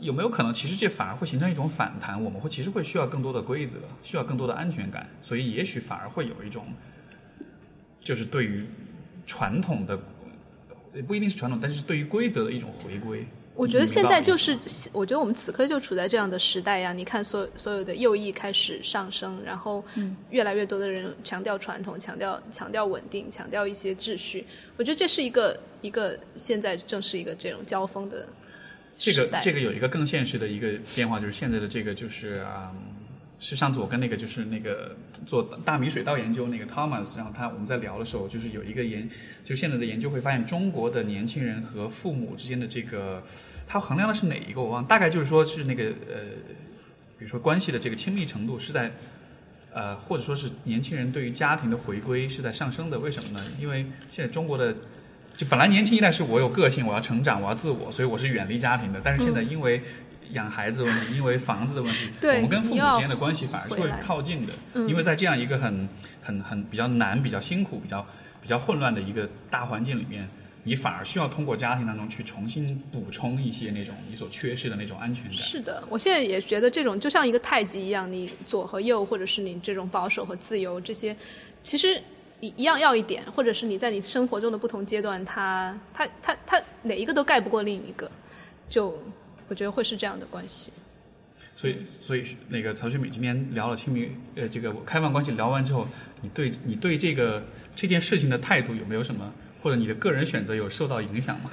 有没有可能，其实这反而会形成一种反弹？我们会其实会需要更多的规则，需要更多的安全感，所以也许反而会有一种，就是对于传统的，也不一定是传统，但是对于规则的一种回归。我觉得现在就是，我觉得我们此刻就处在这样的时代呀。你看所所有的右翼开始上升，然后嗯越来越多的人强调传统，强调强调稳定，强调一些秩序。我觉得这是一个一个现在正是一个这种交锋的这时代。个这个有一个更现实的一个变化，就是现在的这个就是啊、是上次我跟那个就是那个做大米水稻研究那个 Thomas，然后他我们在聊的时候，就是有一个研，就是现在的研究会发现，中国的年轻人和父母之间的这个，他衡量的是哪一个我忘了，大概就是说是那个呃，比如说关系的这个亲密程度是在。呃，或者说是年轻人对于家庭的回归是在上升的，为什么呢？因为现在中国的就本来年轻一代是我有个性，我要成长，我要自我，所以我是远离家庭的。但是现在因为养孩子的问题，因为房子的问题，嗯对我们跟父母之间的关系反而是会靠近的。嗯因为在这样一个很很很比较难、比较辛苦、比较比较混乱的一个大环境里面，你反而需要通过家庭当中去重新补充一些那种你所缺失的那种安全感。是的，我现在也觉得这种就像一个太极一样，你左和右，或者是你这种保守和自由这些，其实一一样要一点，或者是你在你生活中的不同阶段，它它它它哪一个都盖不过另一个，就我觉得会是这样的关系。所以，所以那个曹雪敏今天聊了亲密呃这个开放关系，聊完之后，你对你对这个这件事情的态度有没有什么，或者你的个人选择有受到影响吗？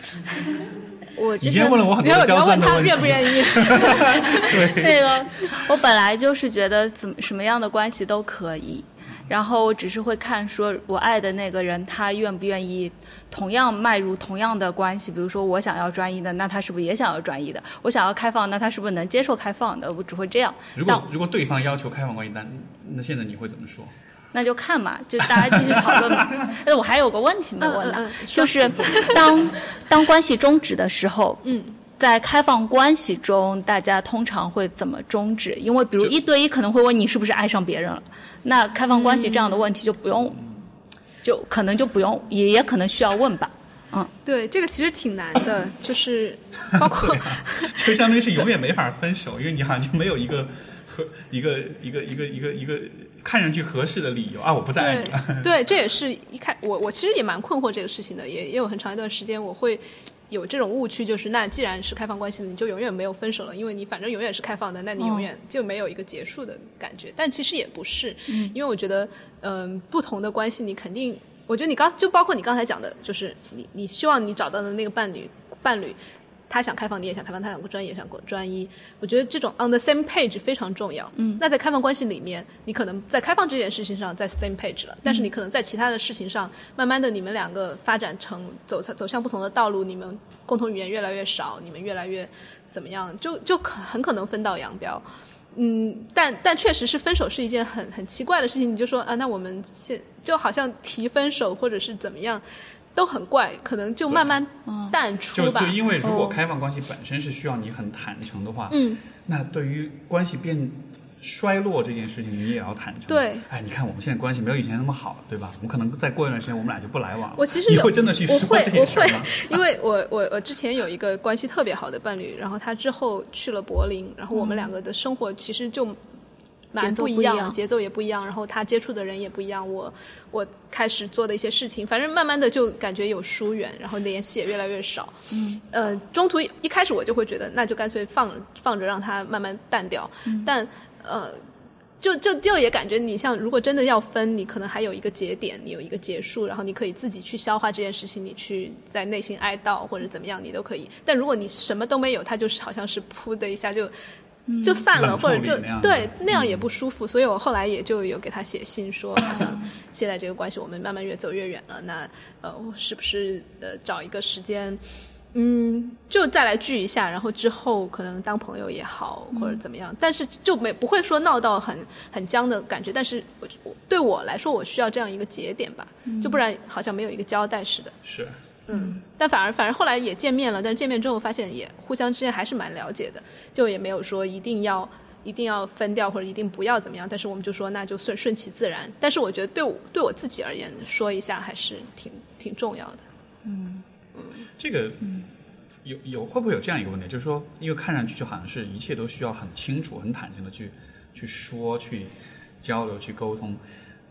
我之前天问了我很多刁钻问他的问题，愿不愿意？那个，我本来就是觉得怎么什么样的关系都可以，然后我只是会看说我爱的那个人他愿不愿意同样迈入同样的关系，比如说我想要专一的，那他是不是也想要专一的？我想要开放，那他是不是能接受开放的？我只会这样。如果如果对方要求开放关系，那那现在你会怎么说？那就看嘛，就大家继续讨论嘛。哎，我还有个问题没问呢，嗯嗯嗯就是当 当关系终止的时候，嗯，在开放关系中，大家通常会怎么终止？因为比如一对一可能会问你是不是爱上别人了，那开放关系这样的问题就不用，就可能就不用，也也可能需要问吧。嗯对，这个其实挺难的，就是包括 就相当于是永远没法分手，因为你好像就没有一个合一个一个一个一个一个看上去合适的理由啊，我不再爱你了。对，这也是一开我我其实也蛮困惑这个事情的，也也有很长一段时间我会有这种误区，就是那既然是开放关系了，你就永远没有分手了，因为你反正永远是开放的，那你永远就没有一个结束的感觉。但其实也不是，因为我觉得，嗯、不同的关系你肯定，我觉得你刚就包括你刚才讲的，就是你你希望你找到的那个伴侣伴侣。他想开放，你也想开放；他想专一，也想专一。我觉得这种 on the same page 非常重要。嗯，那在开放关系里面，你可能在开放这件事情上在 same page 了，但是你可能在其他的事情上，慢慢的你们两个发展成走走向不同的道路，你们共同语言越来越少，你们越来越怎么样，就就可很可能分道扬镳。嗯，但但确实是分手是一件很很奇怪的事情。你就说啊，那我们现就好像提分手或者是怎么样，都很怪，可能就慢慢淡出吧。就就因为如果哦开放关系本身是需要你很坦诚的话，嗯，那对于关系变衰落这件事情，你也要坦诚。对，哎，你看我们现在关系没有以前那么好了，对吧？我们可能再过一段时间，我们俩就不来往了。我其实有你会真的去说这件事吗？，因为我我我之前有一个关系特别好的伴侣，然后他之后去了柏林，然后我们两个的生活其实就蛮节奏不一样节奏也不一样，然后他接触的人也不一样，我我开始做的一些事情，反正慢慢的就感觉有疏远，然后联系也越来越少。嗯，呃，中途一开始我就会觉得，那就干脆放放着让它慢慢淡掉，但呃。就就就也感觉你像，如果真的要分，你可能还有一个节点，你有一个结束，然后你可以自己去消化这件事情，你去在内心哀悼或者怎么样，你都可以。但如果你什么都没有，它就是好像是噗的一下就就散了，或者就对那样也不舒服。所以我后来也就有给他写信说，好像现在这个关系我们慢慢越走越远了，那呃，我是不是呃找一个时间？嗯，就再来聚一下，然后之后可能当朋友也好，或者怎么样，但是就没不会说闹到很很僵的感觉。但是我我对我来说，我需要这样一个节点吧，就不然好像没有一个交代似的。是，嗯，但反而反而后来也见面了，但是见面之后发现也互相之间还是蛮了解的，就也没有说一定要一定要分掉或者一定不要怎么样，但是我们就说那就顺顺其自然。但是我觉得对我对我自己而言，说一下还是挺挺重要的。嗯这个有有会不会有这样一个问题，就是说，因为看上去就好像是一切都需要很清楚、很坦诚的去去说、去交流、去沟通，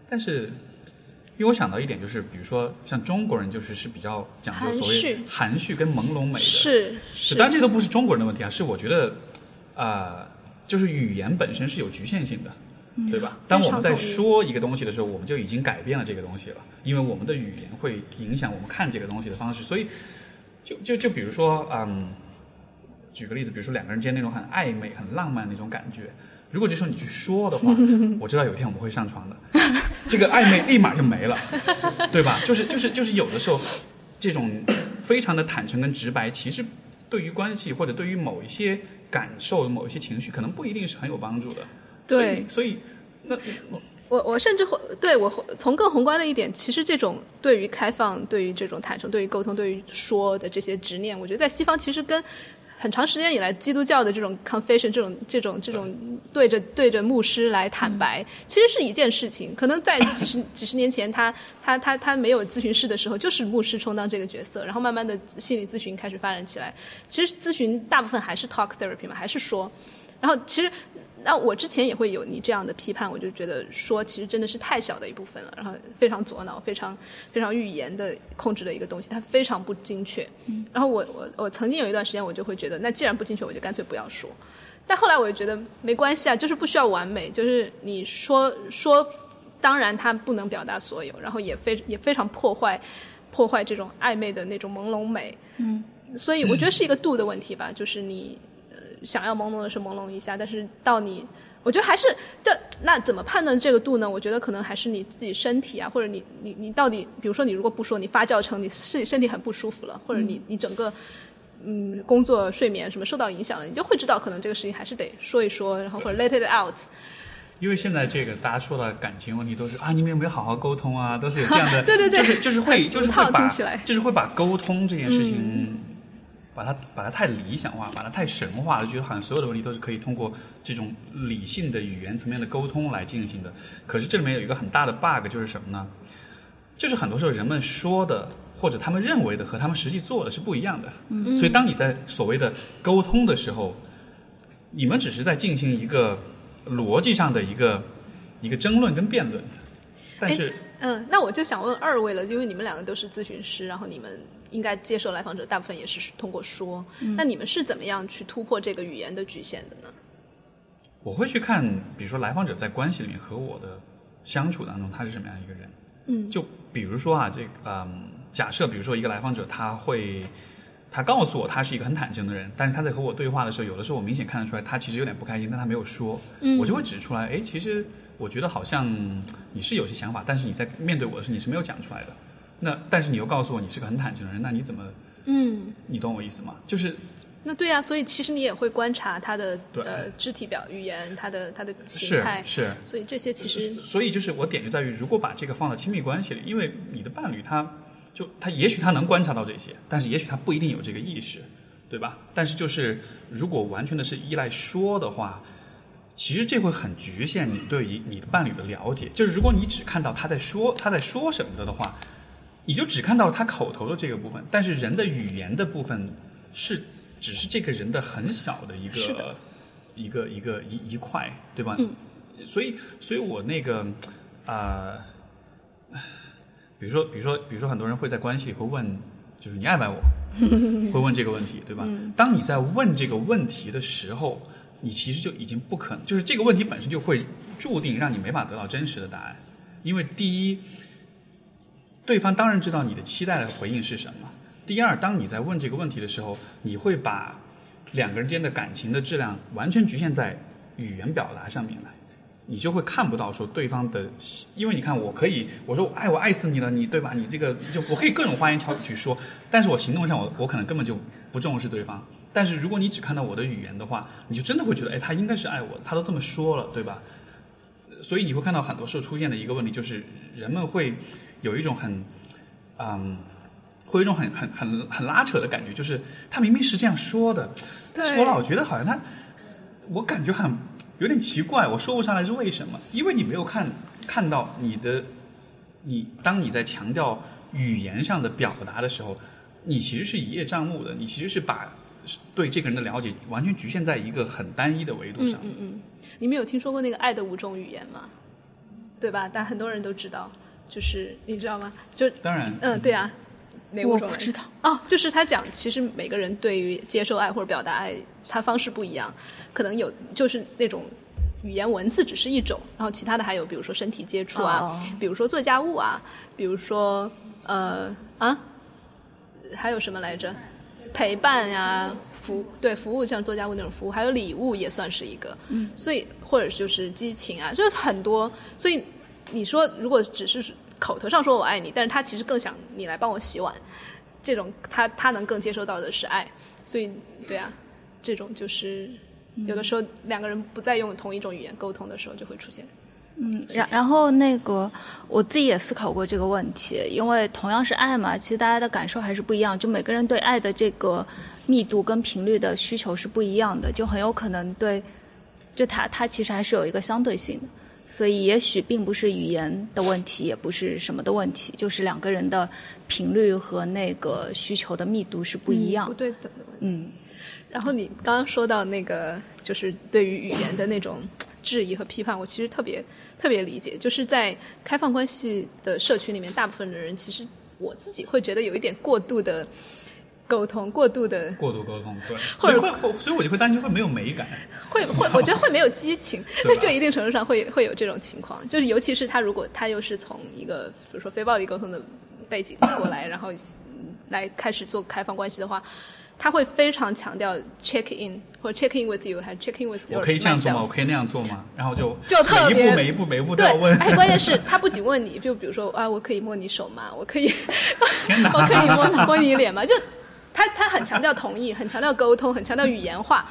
但是。因为我想到一点，就是比如说像中国人，就是是比较讲究所谓含蓄跟朦胧美的，是是，当然这都不是中国人的问题啊，是我觉得，呃，就是语言本身是有局限性的，对吧？当我们在说一个东西的时候，我们就已经改变了这个东西了，因为我们的语言会影响我们看这个东西的方式，所以，就就就比如说，嗯，举个例子，比如说两个人之间那种很暧昧、很浪漫的那种感觉。如果这时候你去说的话，我知道有一天我们会上床的，这个暧昧立马就没了，对吧？就是就是就是有的时候，这种非常的坦诚跟直白，其实对于关系或者对于某一些感受、某一些情绪，可能不一定是很有帮助的。对所以所以那我我我甚至会对我从更宏观的一点，其实这种对于开放、对于这种坦诚、对于沟通、对于说的这些执念，我觉得在西方其实跟很长时间以来基督教的这种 confession 这种这种这种对着对着牧师来坦白，其实是一件事情。可能在几十 几十年前，他他他他没有咨询师的时候，就是牧师充当这个角色，然后慢慢的心理咨询开始发展起来。其实咨询大部分还是 talk therapy 嘛，还是说。然后其实，那我之前也会有你这样的批判，我就觉得说其实真的是太小的一部分了，然后非常左脑，非常非常语言的控制的一个东西，它非常不精确。然后我我我曾经有一段时间，我就会觉得，那既然不精确，我就干脆不要说。但后来我就觉得没关系啊，就是不需要完美，就是你说说，当然它不能表达所有，然后也非也非常破坏破坏这种暧昧的那种朦胧美。嗯，所以我觉得是一个度的问题吧，就是你呃想要朦胧的是朦胧一下，但是到你。我觉得还是这那怎么判断这个度呢？我觉得可能还是你自己身体啊，或者你你你到底，比如说你如果不说，你发酵成你身身体很不舒服了，或者你你整个嗯工作睡眠什么受到影响了，你就会知道可能这个事情还是得说一说，然后或者 let it out。因为现在这个大家说到感情问题都是啊，你们有没有好好沟通啊？都是有这样的，对对对就是就是会就是会把就是会把沟通这件事情，嗯把它把它太理想化，把它太神化了，觉得好像所有的问题都是可以通过这种理性的语言层面的沟通来进行的。可是这里面有一个很大的 bug，就是什么呢？就是很多时候人们说的或者他们认为的和他们实际做的是不一样的。嗯，所以当你在所谓的沟通的时候，你们只是在进行一个逻辑上的一个一个争论跟辩论，但是嗯，那我就想问二位了，因为你们两个都是咨询师，然后你们应该接受来访者大部分也是通过说，那你们是怎么样去突破这个语言的局限的呢？我会去看，比如说来访者在关系里面和我的相处当中，他是什么样一个人。嗯，就比如说啊，这个嗯，假设比如说一个来访者他会，他告诉我他是一个很坦诚的人，但是他在和我对话的时候，有的时候我明显看得出来他其实有点不开心，但他没有说，嗯我就会指出来，哎，其实我觉得好像你是有些想法，但是你在面对我的时候你是没有讲出来的。那但是你又告诉我你是个很坦诚的人，那你怎么，嗯，你懂我意思吗？就是那对呀、所以其实你也会观察他的对呃肢体表语言，他的他的形是态，是。所以这些其实所以就是我点就在于，如果把这个放到亲密关系里，因为你的伴侣他就他也许他能观察到这些，但是也许他不一定有这个意识，对吧？但是就是如果完全的是依赖说的话，其实这会很局限你对于你的伴侣的了解。就是如果你只看到他在说他在说什么的的话，你就只看到了他口头的这个部分，但是人的语言的部分是只是这个人的很小的一个一个一个一一块，对吧？嗯所以，所以我那个啊、呃比如说，比如说，比如说，很多人会在关系里会问，就是你爱不爱我，会问这个问题，对吧？嗯当你在问这个问题的时候，你其实就已经不可能，就是这个问题本身就会注定让你没法得到真实的答案，因为第一，对方当然知道你的期待的回应是什么；第二，当你在问这个问题的时候，你会把两个人之间的感情的质量完全局限在语言表达上面来。你就会看不到说对方的，因为你看，我可以我说哎我爱死你了，你对吧？你这个就我可以各种花言巧语去说，但是我行动上我我可能根本就不重视对方。但是如果你只看到我的语言的话，你就真的会觉得哎他应该是爱我的，他都这么说了，对吧？所以你会看到很多时候出现的一个问题就是人们会有一种很嗯。会有一种很很很很拉扯的感觉，就是他明明是这样说的，但是我老觉得好像他，我感觉很有点奇怪，我说不上来是为什么，因为你没有看看到你的，你当你在强调语言上的表达的时候，你其实是一叶障目的，你其实是把对这个人的了解完全局限在一个很单一的维度上。嗯嗯嗯，你们有听说过那个爱的五种语言吗？对吧？但很多人都知道，就是你知道吗？就当然，嗯，对啊，哪五种？来着？我不知道。哦，就是他讲，其实每个人对于接受爱或者表达爱，他方式不一样，可能有就是那种语言文字只是一种，然后其他的还有比如说身体接触啊，哦。比如说做家务啊，比如说呃啊，还有什么来着？陪伴呀、服对服务像做家务那种服务，还有礼物也算是一个，嗯，所以或者就是激情啊，就是很多，所以你说如果只是口头上说我爱你，但是他其实更想你来帮我洗碗，这种他他能更接受到的是爱，所以对啊，这种就是有的时候两个人不再用同一种语言沟通的时候就会出现。嗯，然然后那个我自己也思考过这个问题，因为同样是爱嘛，其实大家的感受还是不一样，就每个人对爱的这个密度跟频率的需求是不一样的，就很有可能对，就他他其实还是有一个相对性的，所以也许并不是语言的问题，也不是什么的问题，就是两个人的频率和那个需求的密度是不一样不。对等的问题。嗯然后你刚刚说到那个，就是对于语言的那种质疑和批判，我其实特别特别理解。就是在开放关系的社区里面，大部分的人其实我自己会觉得有一点过度的沟通，过度的过度沟通，对，或者所以会会，所以我就会担心会没有美感。会会，我觉得会没有激情 就一定程度上会会有这种情况。就是尤其是他如果他又是从一个比如说非暴力沟通的背景过来，然后嗯来开始做开放关系的话，他会非常强调 check in 或者 check in with you，还是 check in with 我。可以这样做吗？我可以那样做吗？然后就就特别每一步每一步每一步都对，要问。而且关键是 他不仅问你，就比如说啊，我可以摸你手吗？我可以，我可以摸摸你脸吗？就他他很强调同意，很强调沟通，很强调语言化，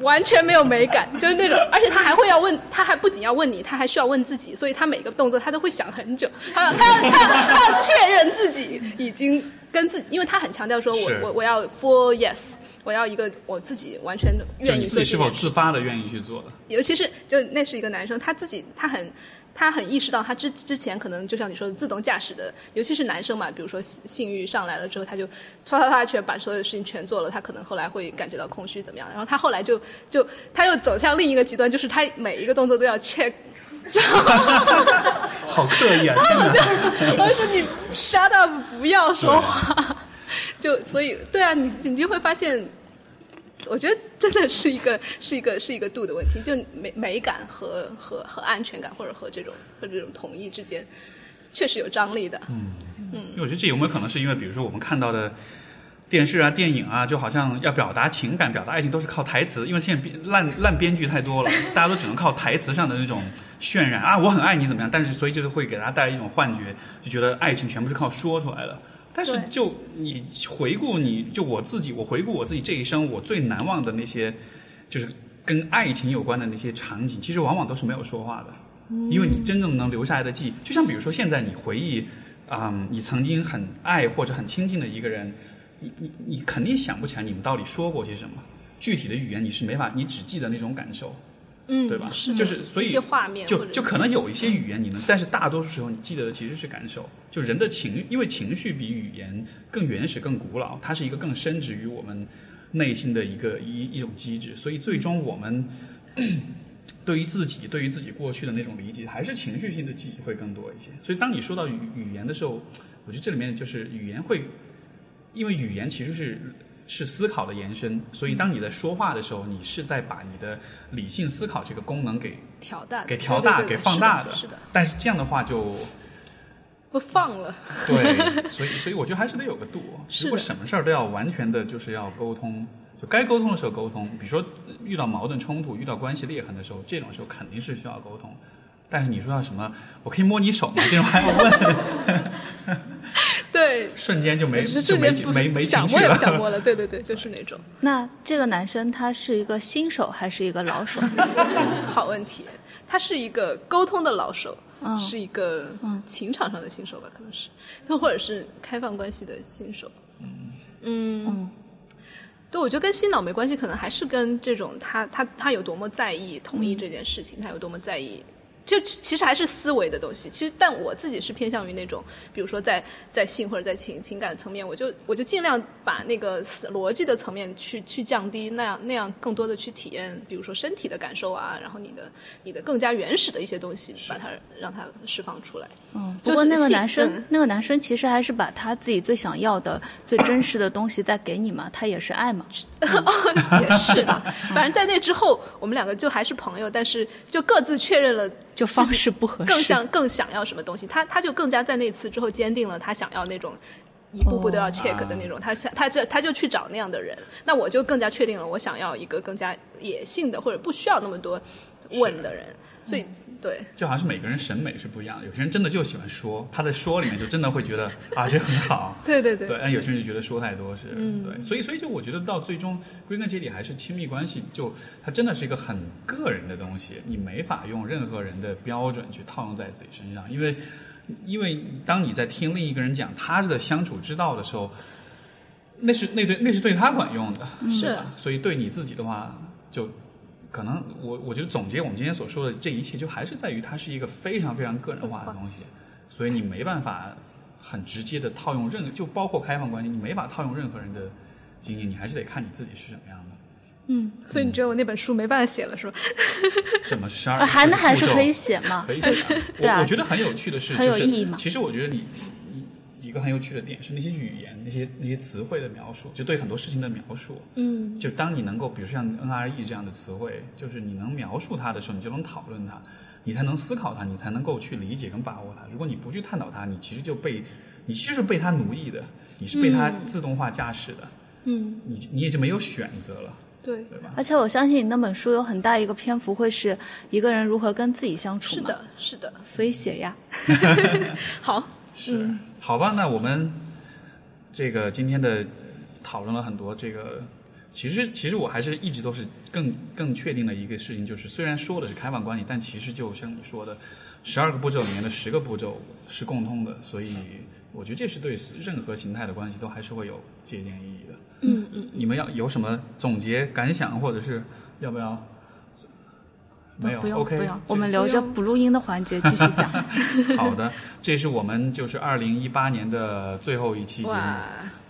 完全没有美感，就是那种，而且他还会要问，他还不仅要问你，他还需要问自己，所以他每个动作他都会想很久，他要他要他要他要确认自己已经跟自己，因为他很强调说我我我要 for yes，我要一个我自己完全就愿意做这你自己是否。自发的愿意去做的？尤其是就那是一个男生，他自己他很他很意识到他之之前可能就像你说的自动驾驶的，尤其是男生嘛，比如说性性欲上来了之后，他就唰唰唰全把所有的事情全做了，他可能后来会感觉到空虚怎么样？然后他后来就 就他又走向另一个极端，就是他每一个动作都要 check。好刻意啊！我就！我就说你 shut up，不要说话。就所以对啊，你你就会发现，我觉得真的是一个 是一个是一个度的问题，就美美感和和和安全感，或者和这种和这种统一之间，确实有张力的。嗯因为我觉得这有没有可能是因为，比如说我们看到的电视啊、电影啊，就好像要表达情感、表达爱情都是靠台词，因为现在编烂 烂编剧太多了，大家都只能靠台词上的那种渲染啊，我很爱你怎么样？但是所以就是会给大家带来一种幻觉，就觉得爱情全部是靠说出来的。但是就你回顾你，就我自己，我回顾我自己这一生，我最难忘的那些，就是跟爱情有关的那些场景，其实往往都是没有说话的。因为你真正能留下来的记忆，就像比如说现在你回忆，嗯，你曾经很爱或者很亲近的一个人，你你你肯定想不起来你们到底说过些什么，具体的语言你是没法，你只记得那种感受。嗯，对吧？是就是所以一些画面，就就可能有一些语言你能，但是大多数时候你记得的其实是感受。就人的情，因为情绪比语言更原始、更古老，它是一个更深植于我们内心的一个一一种机制。所以最终我们 对于自己、对于自己过去的那种理解，还是情绪性的记忆会更多一些。所以当你说到语语言的时候，我觉得这里面就是语言会，因为语言其实是。是思考的延伸，所以当你在说话的时候，你是在把你的理性思考这个功能给调大，给调大、给放大是的，是的，但是这样的话就不放了。对，所以所以我觉得还是得有个度。是如果什么事儿都要完全的就是要沟通，就该沟通的时候沟通。比如说遇到矛盾冲突、遇到关系裂痕的时候，这种时候肯定是需要沟通。但是你说要什么，我可以摸你手吗？这种还要问，对，瞬间就没是就没瞬间不没想摸也不想了。摸了。对对对，就是那种。那这个男生他是一个新手还是一个老手？好问题，他是一个沟通的老手，嗯是一个情场上的新手吧，可能是，或者是开放关系的新手。嗯嗯对，我觉得跟新脑没关系，可能还是跟这种他他他有多么在意同意这件事情，他有多么在意。就其其实还是思维的东西，其实但我自己是偏向于那种，比如说在在性或者在情情感层面，我就我就尽量把那个思逻辑的层面去去降低，那样那样更多的去体验，比如说身体的感受啊，然后你的你的更加原始的一些东西，把它让它释放出来。嗯，不过那个男生，嗯那个男生其实还是把他自己最想要的、最真实的东西再给你嘛，他也是爱嘛。哦，也是的。反正在那之后，我们两个就还是朋友，但是就各自确认了就方式不合适更像更想要什么东西。他他就更加在那次之后坚定了他想要那种。一步步都要 check 的那种，他想他就他就去找那样的人，那我就更加确定了，我想要一个更加野性的或者不需要那么多问的人，所以对，就好像是每个人审美是不一样的，有些人真的就喜欢说，他在说里面就真的会觉得啊这很好，对对对。对，但有些人就觉得说太多是，嗯。对，所以所以就我觉得到最终归根结底还是亲密关系，就它真的是一个很个人的东西，你没法用任何人的标准去套用在自己身上，因为因为当你在听另一个人讲他的相处之道的时候，那是那对那是对他管用的，是所以对你自己的话就。可能我我觉得总结我们今天所说的这一切，就还是在于它是一个非常非常个人化的东西，所以你没办法很直接的套用任，就包括开放关系，你没法套用任何人的经验，你还是得看你自己是什么样的。嗯，所以你觉得我那本书没办法写了是吧？什么十二？呃还那还是可以写吗可以写的。对啊我我觉得很有趣的是，很有就是意义嘛其实我觉得你你一个很有趣的点是那些语言、那些那些词汇的描述，就对很多事情的描述。嗯，就当你能够，比如像 NRE 这样的词汇，就是你能描述它的时候，你就能讨论它，你才能思考它，你才能够去理解跟把握它。如果你不去探讨它，你其实就被你其实是被它奴役的，你是被它自动化驾驶的，嗯，你你也就没有选择了，对，对吧？而且我相信你那本书有很大一个篇幅会是一个人如何跟自己相处嘛，是的，是的，所以写呀。好，是，好吧，那我们这个今天的讨论了很多这个。其实，其实我还是一直都是更更确定的一个事情，就是虽然说的是开放关系，但其实就像你说的，十二个步骤里面的十个步骤是共通的，所以我觉得这是对任何形态的关系都还是会有借鉴意义的。嗯嗯，你们要有什么总结感想，或者是要不要？没有不用 OK，不用，我们留着不录音的环节继续讲。好的，这是我们就是二零一八年的最后一期节目，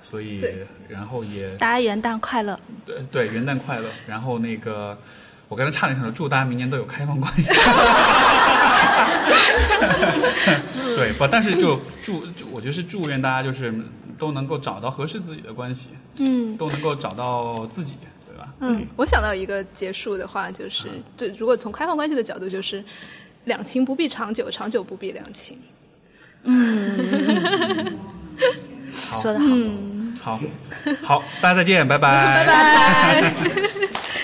所以然后也大家元旦快乐！对对元旦快乐，然后那个我刚才差点想说祝大家明年都有开放关系，对不？但是就祝就我觉得是祝愿大家就是都能够找到合适自己的关系，嗯。都能够找到自己？嗯，我想到一个结束的话，就是对，如果从开放关系的角度，就是两情不必长久，长久不必两情。嗯。说的好。嗯，好，好，大家再见，拜拜，拜拜。